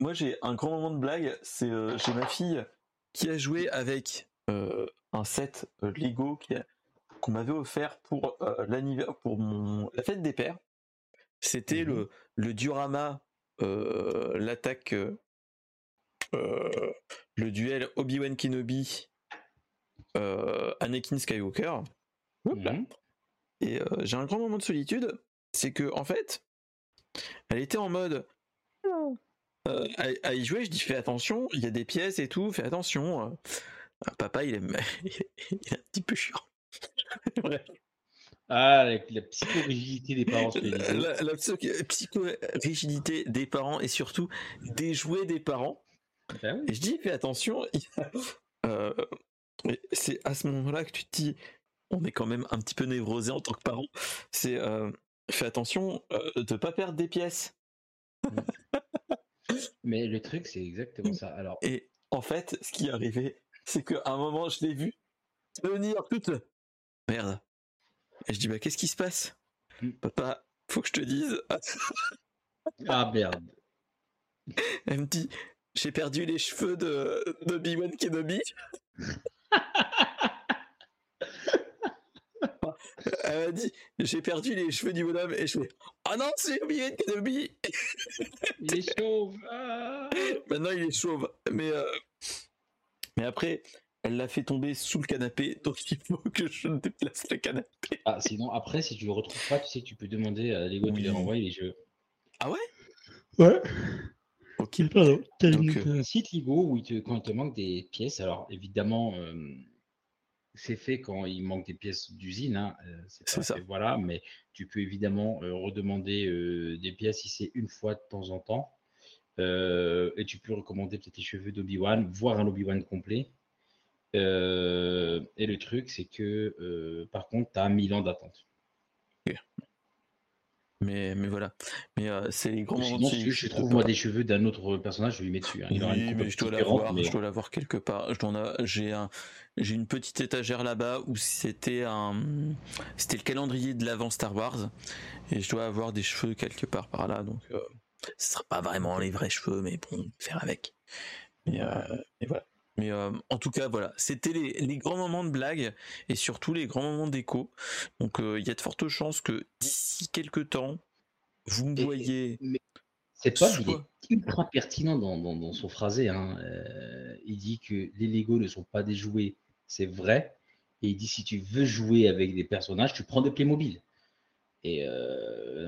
Speaker 1: moi j'ai un grand moment de blague, c'est euh, j'ai ma fille qui a joué avec euh, un set Lego qui a qu'on m'avait offert pour euh, l'anniversaire, pour mon la fête des pères. C'était mmh le le diorama, euh, l'attaque, euh, le duel Obi-Wan Kenobi, Anakin Skywalker. Mmh Et j'ai un grand moment de solitude, c'est que en fait, elle était en mode à, y jouer. Je dis fais attention, il y a des pièces et tout, fais attention. Papa, il est, il est un petit peu chiant.
Speaker 2: Ah, la, psychorigidité des parents.
Speaker 1: La, la psychorigidité des parents et surtout des jouets des parents. Ben et je dis, fais attention. Euh, c'est à ce moment-là que tu te dis, on est quand même un petit peu névrosé en tant que parent. C'est, euh, fais attention euh, de ne pas perdre des pièces.
Speaker 2: Mais le truc, c'est exactement ça. Alors...
Speaker 1: Et en fait, ce qui est arrivé, c'est qu'à un moment, je l'ai vu venir toute Merde. Et je dis, bah, qu'est-ce qui se passe? Hmm. Papa, faut que je te dise.
Speaker 2: ah merde.
Speaker 1: Elle me dit, j'ai perdu les cheveux de, de Obi-Wan Kenobi. Elle m'a dit, j'ai perdu les cheveux du bonhomme et je fais, oh non, c'est Obi-Wan Kenobi.
Speaker 2: il est chauve. Ah.
Speaker 1: Maintenant, il est chauve. Mais, euh, mais après, elle l'a fait tomber sous le canapé, donc il faut que je déplace le canapé.
Speaker 2: Ah, sinon, après, si tu le retrouves pas, tu sais que tu peux demander à Lego de les renvoyer les jeux.
Speaker 1: Ah ouais?
Speaker 2: Ouais. Ok. Pardon. T'as euh, un site Lego où il te, quand il te manque des pièces, alors évidemment, euh, c'est fait quand il manque des pièces d'usine, hein, euh, c'est ça. voilà, mais tu peux évidemment redemander des pièces si c'est une fois de temps en temps. Et tu peux recommander peut-être les cheveux d'Obi-Wan, voire un Obi-Wan complet. Euh, et le truc, c'est que euh, par contre, tu as 1000 ans d'attente.
Speaker 1: Mais, mais voilà. Mais euh, c'est les grands
Speaker 2: moments si je trouve moi des cheveux d'un autre personnage, je lui mets dessus. Hein.
Speaker 1: Il oui, mais je dois l'avoir. Mais... Je dois l'avoir quelque part. J'ai un, j'ai une petite étagère là-bas où c'était un, c'était le calendrier de l'avant Star Wars, et je dois avoir des cheveux quelque part par là. Donc, ce sera pas vraiment les vrais cheveux, mais bon, faire avec. Mais, mais voilà. Mais euh, en tout cas, voilà, c'était les, grands moments de blague et surtout les grands moments d'écho. Donc euh, il y a de fortes chances que d'ici quelques temps, vous me voyez.
Speaker 2: C'est pas, il est ultra pertinent dans, son phrasé. Hein. Euh, il dit que les Lego ne sont pas des jouets, c'est vrai. Et il dit si tu veux jouer avec des personnages, tu prends des Playmobil. Et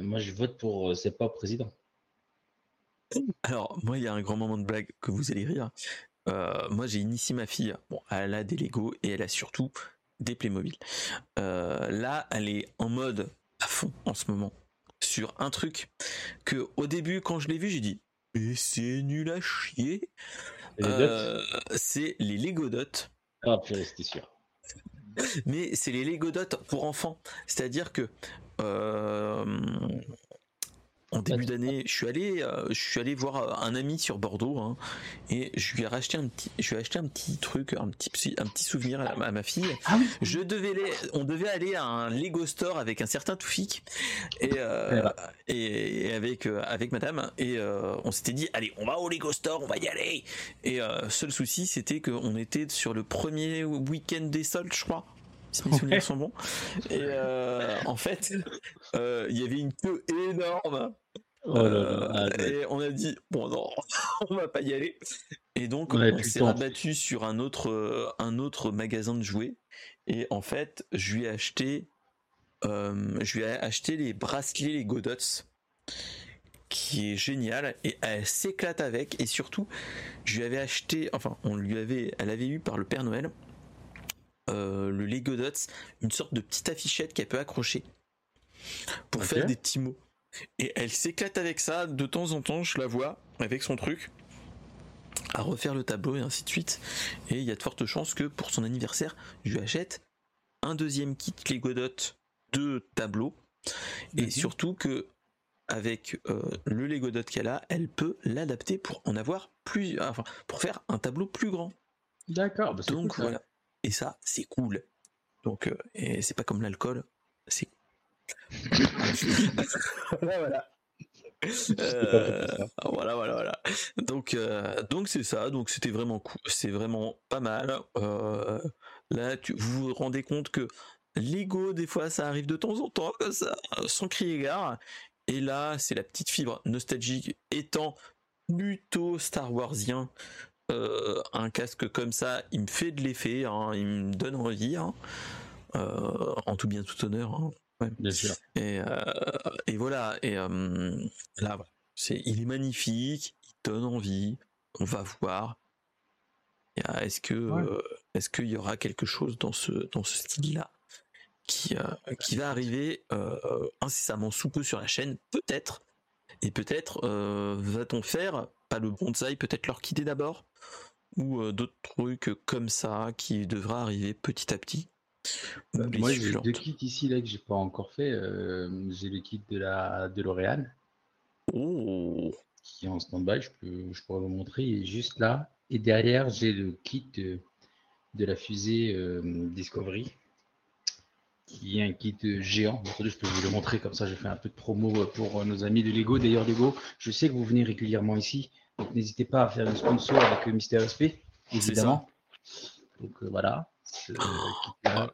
Speaker 2: moi, je vote pour c'est pas président.
Speaker 1: Alors, moi, il y a un grand moment de blague que vous allez rire. Euh, moi j'ai initié ma fille, bon, elle a des Lego et elle a surtout des Playmobil. Euh, là, elle est en mode à fond en ce moment sur un truc que au début quand je l'ai vu, j'ai dit mais c'est nul à chier. Euh, c'est les Lego Dots.
Speaker 2: Ah, c'était sûr.
Speaker 1: Mais c'est les Lego Dots pour enfants. C'est-à-dire que en début d'année, je suis allé, euh, je suis allé voir euh, un ami sur Bordeaux hein, et je lui ai racheté un petit, je lui ai acheté un petit truc, un petit, un petit souvenir à, ma fille. Ah je devais, on devait aller à un Lego Store avec un certain Toufik et, euh, et, avec avec Madame et on s'était dit allez, on va au Lego Store, on va y aller. Et seul souci, c'était qu'on était sur le premier week-end des soldes, je crois. Si mes souvenirs sont bons. Et euh, en fait, euh, il y avait une queue énorme.
Speaker 2: Oh là là,
Speaker 1: Euh,
Speaker 2: ah,
Speaker 1: et on a dit bon non, on va pas y aller. Et donc
Speaker 2: On
Speaker 1: s'est rabattu sur un autre un autre magasin de jouets. Et en fait, je lui ai acheté euh, je lui ai acheté les bracelets les Godots qui est génial et elle s'éclate avec et surtout je lui avais acheté enfin on lui avait elle avait eu par le Père Noël euh, le Lego Dots une sorte de petite affichette qu'elle peut accrocher pour faire des petits mots. Et elle s'éclate avec ça de temps en temps je la vois avec son truc à refaire le tableau et ainsi de suite. Et il y a de fortes chances que pour son anniversaire je lui achète un deuxième kit Lego Dots de tableau. Et surtout que avec euh, le Lego Dot qu'elle a, elle peut l'adapter pour en avoir plus, enfin, pour faire un tableau plus grand.
Speaker 2: D'accord, bah,
Speaker 1: Donc
Speaker 2: cool,
Speaker 1: voilà. Et ça, c'est cool. Donc, euh, c'est pas comme l'alcool, c'est. voilà, voilà. Euh, voilà, voilà, voilà. Donc, euh, donc c'est ça. Donc c'était vraiment cool. C'est vraiment pas mal. Là, tu, vous vous rendez compte que Lego, des fois, ça arrive de temps en temps comme ça, sans crier gare. Et là, c'est la petite fibre nostalgique étant plutôt Star Warsien. Euh, un casque comme ça, il me fait de l'effet, hein, il me donne envie, hein. Euh, en tout bien tout honneur. hein. Ouais.
Speaker 2: Bien sûr.
Speaker 1: Et, euh, et voilà, et euh, là, voilà. c'est, il est magnifique, il donne envie, on va voir. Est-ce que,
Speaker 2: Ouais.
Speaker 1: euh, est-ce qu'il y aura quelque chose dans ce, dans ce style-là qui, euh, qui va arriver euh, incessamment sous peu sur la chaîne? Peut-être. Et peut-être euh, va-t-on faire, pas le bonsaï, peut-être l'orchidée d'abord, ou euh, d'autres trucs comme ça qui devra arriver petit à petit.
Speaker 2: Bah, moi, j'ai deux kits ici là que j'ai pas encore fait. Euh, j'ai le kit de la de L'Oréal
Speaker 1: Oh,
Speaker 2: qui est en stand-by. Je peux, je pourrais vous montrer. Il est juste là. Et derrière, j'ai le kit de, de la fusée euh, Discovery qui est un kit euh, géant. Attendez, je peux vous le montrer comme ça. Je fais un peu de promo euh, pour euh, nos amis de Lego. D'ailleurs, Lego, je sais que vous venez régulièrement ici. Donc, n'hésitez pas à faire un sponsor avec euh, Mister SP, évidemment. Donc, euh, voilà. Ce kit-là,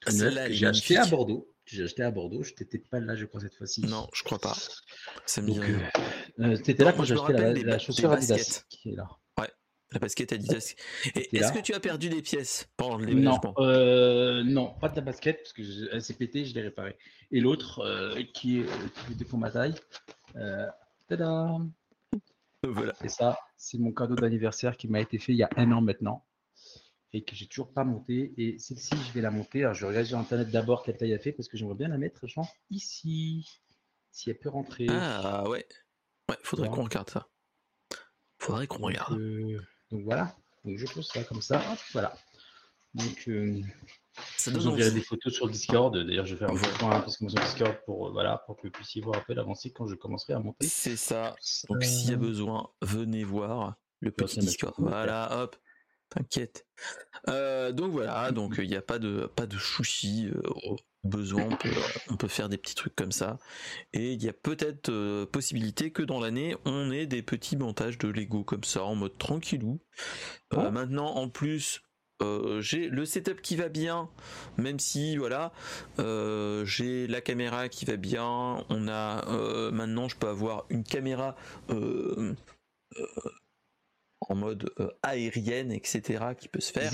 Speaker 2: tout neuf,
Speaker 1: Celle-là,
Speaker 2: que
Speaker 1: elle est
Speaker 2: j'ai acheté à. Bordeaux. J'ai acheté à Bordeaux. Je n'étais pas là, je crois, cette fois-ci.
Speaker 1: Non, je crois pas. Dit rien.
Speaker 2: euh, euh, t'étais là quand j'ai acheté la, la chaussure Adidas qui est là.
Speaker 1: La basket Adidas. Est-ce que tu as perdu des pièces pendant le
Speaker 2: Non, euh, non, pas de la basket parce que je- elle s'est pétée, je l'ai réparée. Et l'autre euh, qui est euh, qui était pour ma taille. Euh, tada
Speaker 1: Voilà.
Speaker 2: Et ça, c'est mon cadeau d'anniversaire qui m'a été fait il y a un an maintenant et que j'ai toujours pas monté. Et celle-ci, je vais la monter. Alors, je regarde sur internet d'abord quelle taille elle fait parce que j'aimerais bien la mettre, genre ici, si elle peut rentrer.
Speaker 1: Ah ouais. Ouais, faudrait qu'on regarde ça. Faudrait qu'on regarde.
Speaker 2: Euh, donc voilà. Donc je pose ça comme ça. Hop, voilà. Donc euh,
Speaker 1: Ça
Speaker 2: vous
Speaker 1: envie.
Speaker 2: des photos sur Discord. D'ailleurs, je vais faire un
Speaker 1: Voilà.
Speaker 2: point parce que sur Discord pour euh, voilà pour que vous puissiez voir un peu l'avancée quand je commencerai à monter.
Speaker 1: C'est ça. Donc s'il y a besoin, venez voir le petit Discord. Voilà, hop. T'inquiète. Euh, donc voilà, donc il n'y a pas de pas de chouchi au besoin, on peut, on peut faire des petits trucs comme ça. Et il y a peut-être euh, possibilité que dans l'année, on ait des petits montages de Lego comme ça, en mode tranquillou. Euh, maintenant, en plus, euh, j'ai le setup qui va bien, même si voilà, euh, j'ai la caméra qui va bien. On a euh, maintenant, je peux avoir une caméra en mode aérienne, etc., qui peut se faire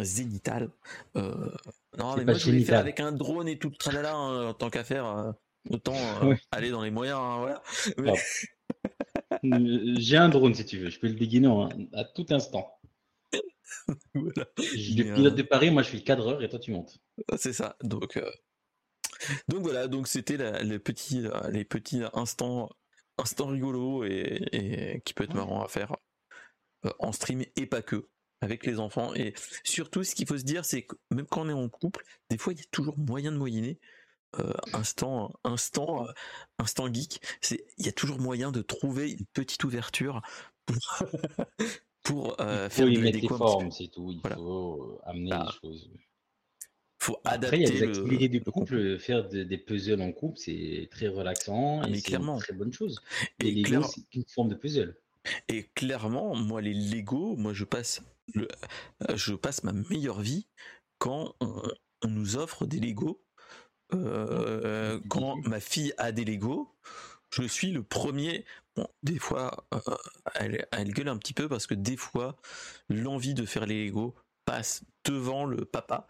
Speaker 2: Zénithal.
Speaker 1: Euh, non, mais moi je voulais faire avec un drone et tout le tralala, hein, tant qu'à faire, euh, autant euh, aller dans les moyens, hein, voilà. Mais-
Speaker 2: J'ai un drone si tu veux. Je peux le dégainer en- à tout instant.
Speaker 1: voilà.
Speaker 2: Je le pilote de Paris, moi je suis le cadreur et toi tu montes.
Speaker 1: C'est ça. Donc, donc voilà. Donc c'était les petits, les petits instants, instants rigolos et, et qui peut être marrant à faire en stream et pas que avec les enfants. Et surtout, ce qu'il faut se dire, c'est que même quand on est en couple, des fois il y a toujours moyen de moyenner. Euh, instant, instant, euh, instant geek. C'est, il y a toujours moyen de trouver une petite ouverture pour, pour euh,
Speaker 2: Il faut
Speaker 1: faire
Speaker 2: y
Speaker 1: du
Speaker 2: les
Speaker 1: peu.
Speaker 2: formes, c'est tout. Il
Speaker 1: Voilà.
Speaker 2: faut euh, amener
Speaker 1: Ah.
Speaker 2: les choses.
Speaker 1: Faut
Speaker 2: Après, il y a
Speaker 1: adapter
Speaker 2: des activités
Speaker 1: le
Speaker 2: couple, faire de- des puzzles en couple, c'est très relaxant
Speaker 1: Ah,
Speaker 2: et c'est une très bonne chose.
Speaker 1: Et
Speaker 2: Et Lego,
Speaker 1: clair-
Speaker 2: c'est une forme de puzzle.
Speaker 1: Et clairement, moi, les Lego, moi, je passe, euh, je passe ma meilleure vie quand on, nous offre des Lego. Euh, quand ma fille a des Lego, je suis le premier. Bon, des fois, elle, elle, gueule un petit peu parce que des fois, l'envie de faire les Lego passe devant le papa.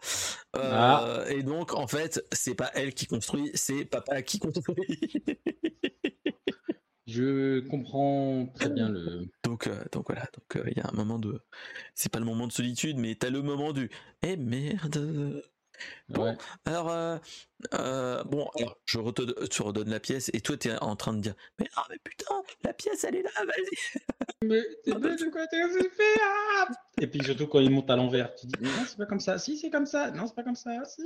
Speaker 1: Ah. Et donc, en fait, c'est pas elle qui construit, c'est papa qui construit.
Speaker 2: Je comprends très bien le.
Speaker 1: Donc, euh, donc voilà, donc euh, il y a un moment de. C'est pas le moment de solitude, mais t'as le moment du. Eh merde. Bon, alors, euh, bon, alors, je te redonne la pièce et toi, t'es en train de dire, mais ah, mais putain, la pièce, elle est là, vas-y.
Speaker 2: Mais t'es de quoi t'es fait ah Et puis surtout quand il monte à l'envers, tu dis, non, c'est pas comme ça. Si, c'est comme ça. Non, c'est pas comme ça. Si.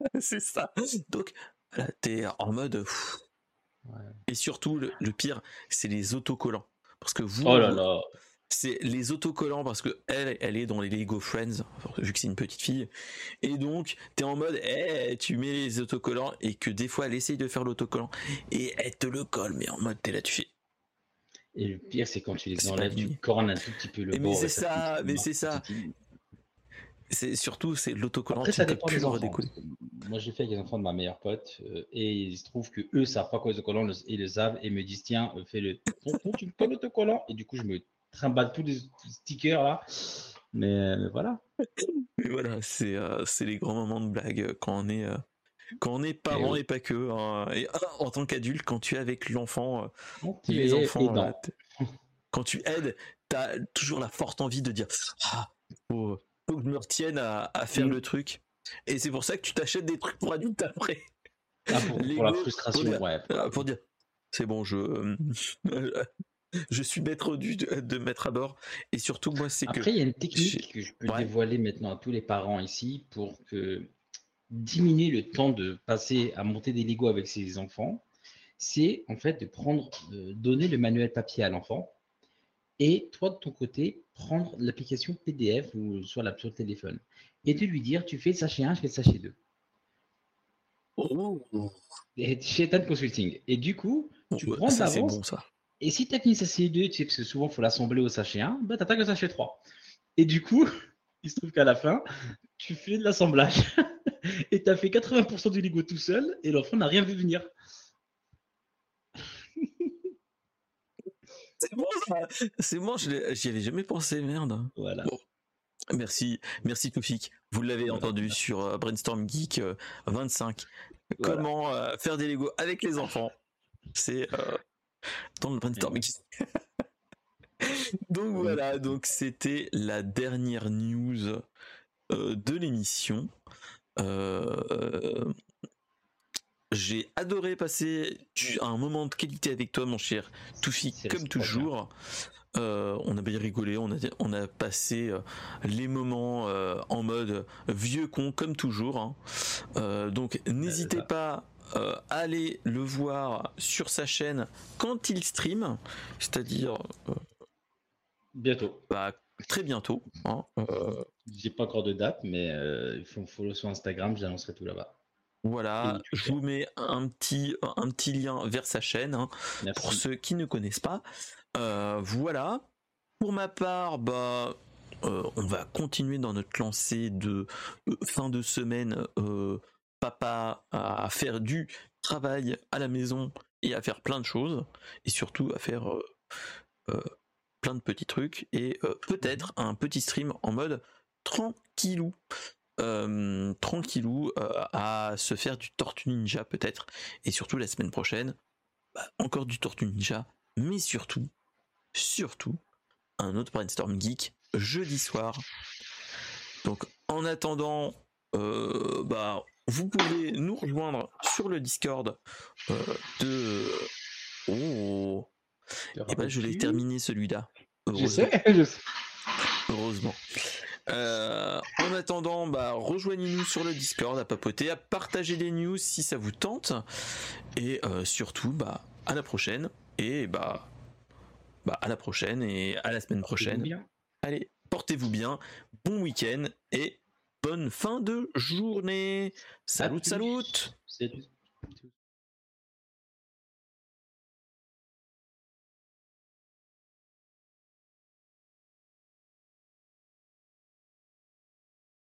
Speaker 1: c'est ça. Donc, voilà, t'es en mode. Et surtout, le, pire, c'est les autocollants. Parce que vous,
Speaker 2: oh
Speaker 1: c'est les autocollants parce que elle, elle est dans les Lego Friends, vu que c'est une petite fille. Et donc, t'es en mode, hey, tu mets les autocollants et que des fois, elle essaye de faire l'autocollant et elle te le colle, mais en mode, t'es là, tu fais.
Speaker 2: Et le pire, c'est quand tu les enlèves, tu cornes un tout petit peu le
Speaker 1: Mais c'est ça, mais c'est ça c'est surtout c'est l'autocollant
Speaker 2: Après, ça dépend des enfants. Moi, j'ai fait avec les enfants de ma meilleure pote euh, et il se trouve que eux savent pas quoi l'autocollant et le savent et me disent tiens, euh, fais le tu me colles l'autocollant et du coup je me trimballe tous les stickers là. Mais, voilà.
Speaker 1: voilà, c'est euh, c'est les grands moments de blague quand on est quand on est parent et, pas que. Hein. et ah, en tant qu'adulte, quand tu es avec l'enfant, les enfants, quand tu aides, tu as toujours la forte envie de dire ah, que je me retienne à, faire mm. le truc. Et c'est pour ça que tu t'achètes des trucs pour adultes après.
Speaker 2: Ah, pour, la frustration,
Speaker 1: pour dire,
Speaker 2: ouais.
Speaker 1: Ah, pour dire, c'est bon, je, je suis maître du, de mettre à bord. Et surtout, moi, c'est que.
Speaker 2: Après, il y a une technique que je peux dévoiler maintenant à tous les parents ici pour que diminuer le temps de passer à monter des Lego avec ses enfants. C'est en fait de prendre, de donner le manuel papier à l'enfant et toi, de ton côté, prendre l'application PDF ou soit la sur le téléphone et de lui dire tu fais le sachet 1, je fais le sachet 2.
Speaker 1: Oh.
Speaker 2: Et chez Tan Consulting. Et du coup, tu prends d'avance. et si tu as fini sachet 2, tu sais, parce que souvent il faut l'assembler au sachet 1, bah, tu attaques le sachet 3. Et du coup, il se trouve qu'à la fin, tu fais de l'assemblage et tu as fait 80% du Lego tout seul et l'enfant n'a rien vu venir.
Speaker 1: C'est bon, C'est bon, j'y avais jamais pensé, merde.
Speaker 2: Voilà.
Speaker 1: Merci, merci Toufik. Vous l'avez entendu sur euh, Brainstorm Geek 25. Euh, Comment euh, faire des Lego avec les enfants. C'est dans le Brainstorm Geek. donc voilà, donc c'était la dernière news de l'émission. J'ai adoré passer un moment de qualité avec toi, mon cher Toufi, comme toujours. Euh, on a bien rigolé, on a, on a passé euh, les moments euh, en mode vieux con, comme toujours. Hein. donc n'hésitez pas à aller le voir sur sa chaîne quand il stream, c'est-à-dire
Speaker 2: bientôt.
Speaker 1: Bah, très bientôt. Hein,
Speaker 2: J'ai pas encore de date, mais il faut me follow sur Instagram, j'annoncerai tout là-bas.
Speaker 1: Voilà, je vous mets un petit, un petit lien vers sa chaîne hein, pour ceux qui ne connaissent pas. Euh, voilà. Pour ma part, bah, euh, on va continuer dans notre lancée de euh, fin de semaine. papa à faire du travail à la maison et à faire plein de choses et surtout à faire plein de petits trucs et peut-être mhm. un petit stream en mode tranquillou. Euh, tranquillou euh, à se faire du Tortue Ninja peut-être. Et surtout la semaine prochaine, bah, encore du Tortue Ninja, mais surtout, surtout, un autre brainstorm geek jeudi soir. Donc en attendant, euh, bah, vous pouvez nous rejoindre sur le Discord de... Oh Et eh ben, je l'ai terminé celui-là.
Speaker 2: Je sais, je sais.
Speaker 1: Heureusement. Euh, en attendant, bah, rejoignez-nous sur le Discord à papoter, à partager les news si ça vous tente. Et euh, surtout, bah, à la prochaine. Et bah, bah, à la prochaine et à la semaine prochaine. Allez, portez-vous bien. Bon week-end et bonne fin de journée. Salut, salut.
Speaker 2: Salut.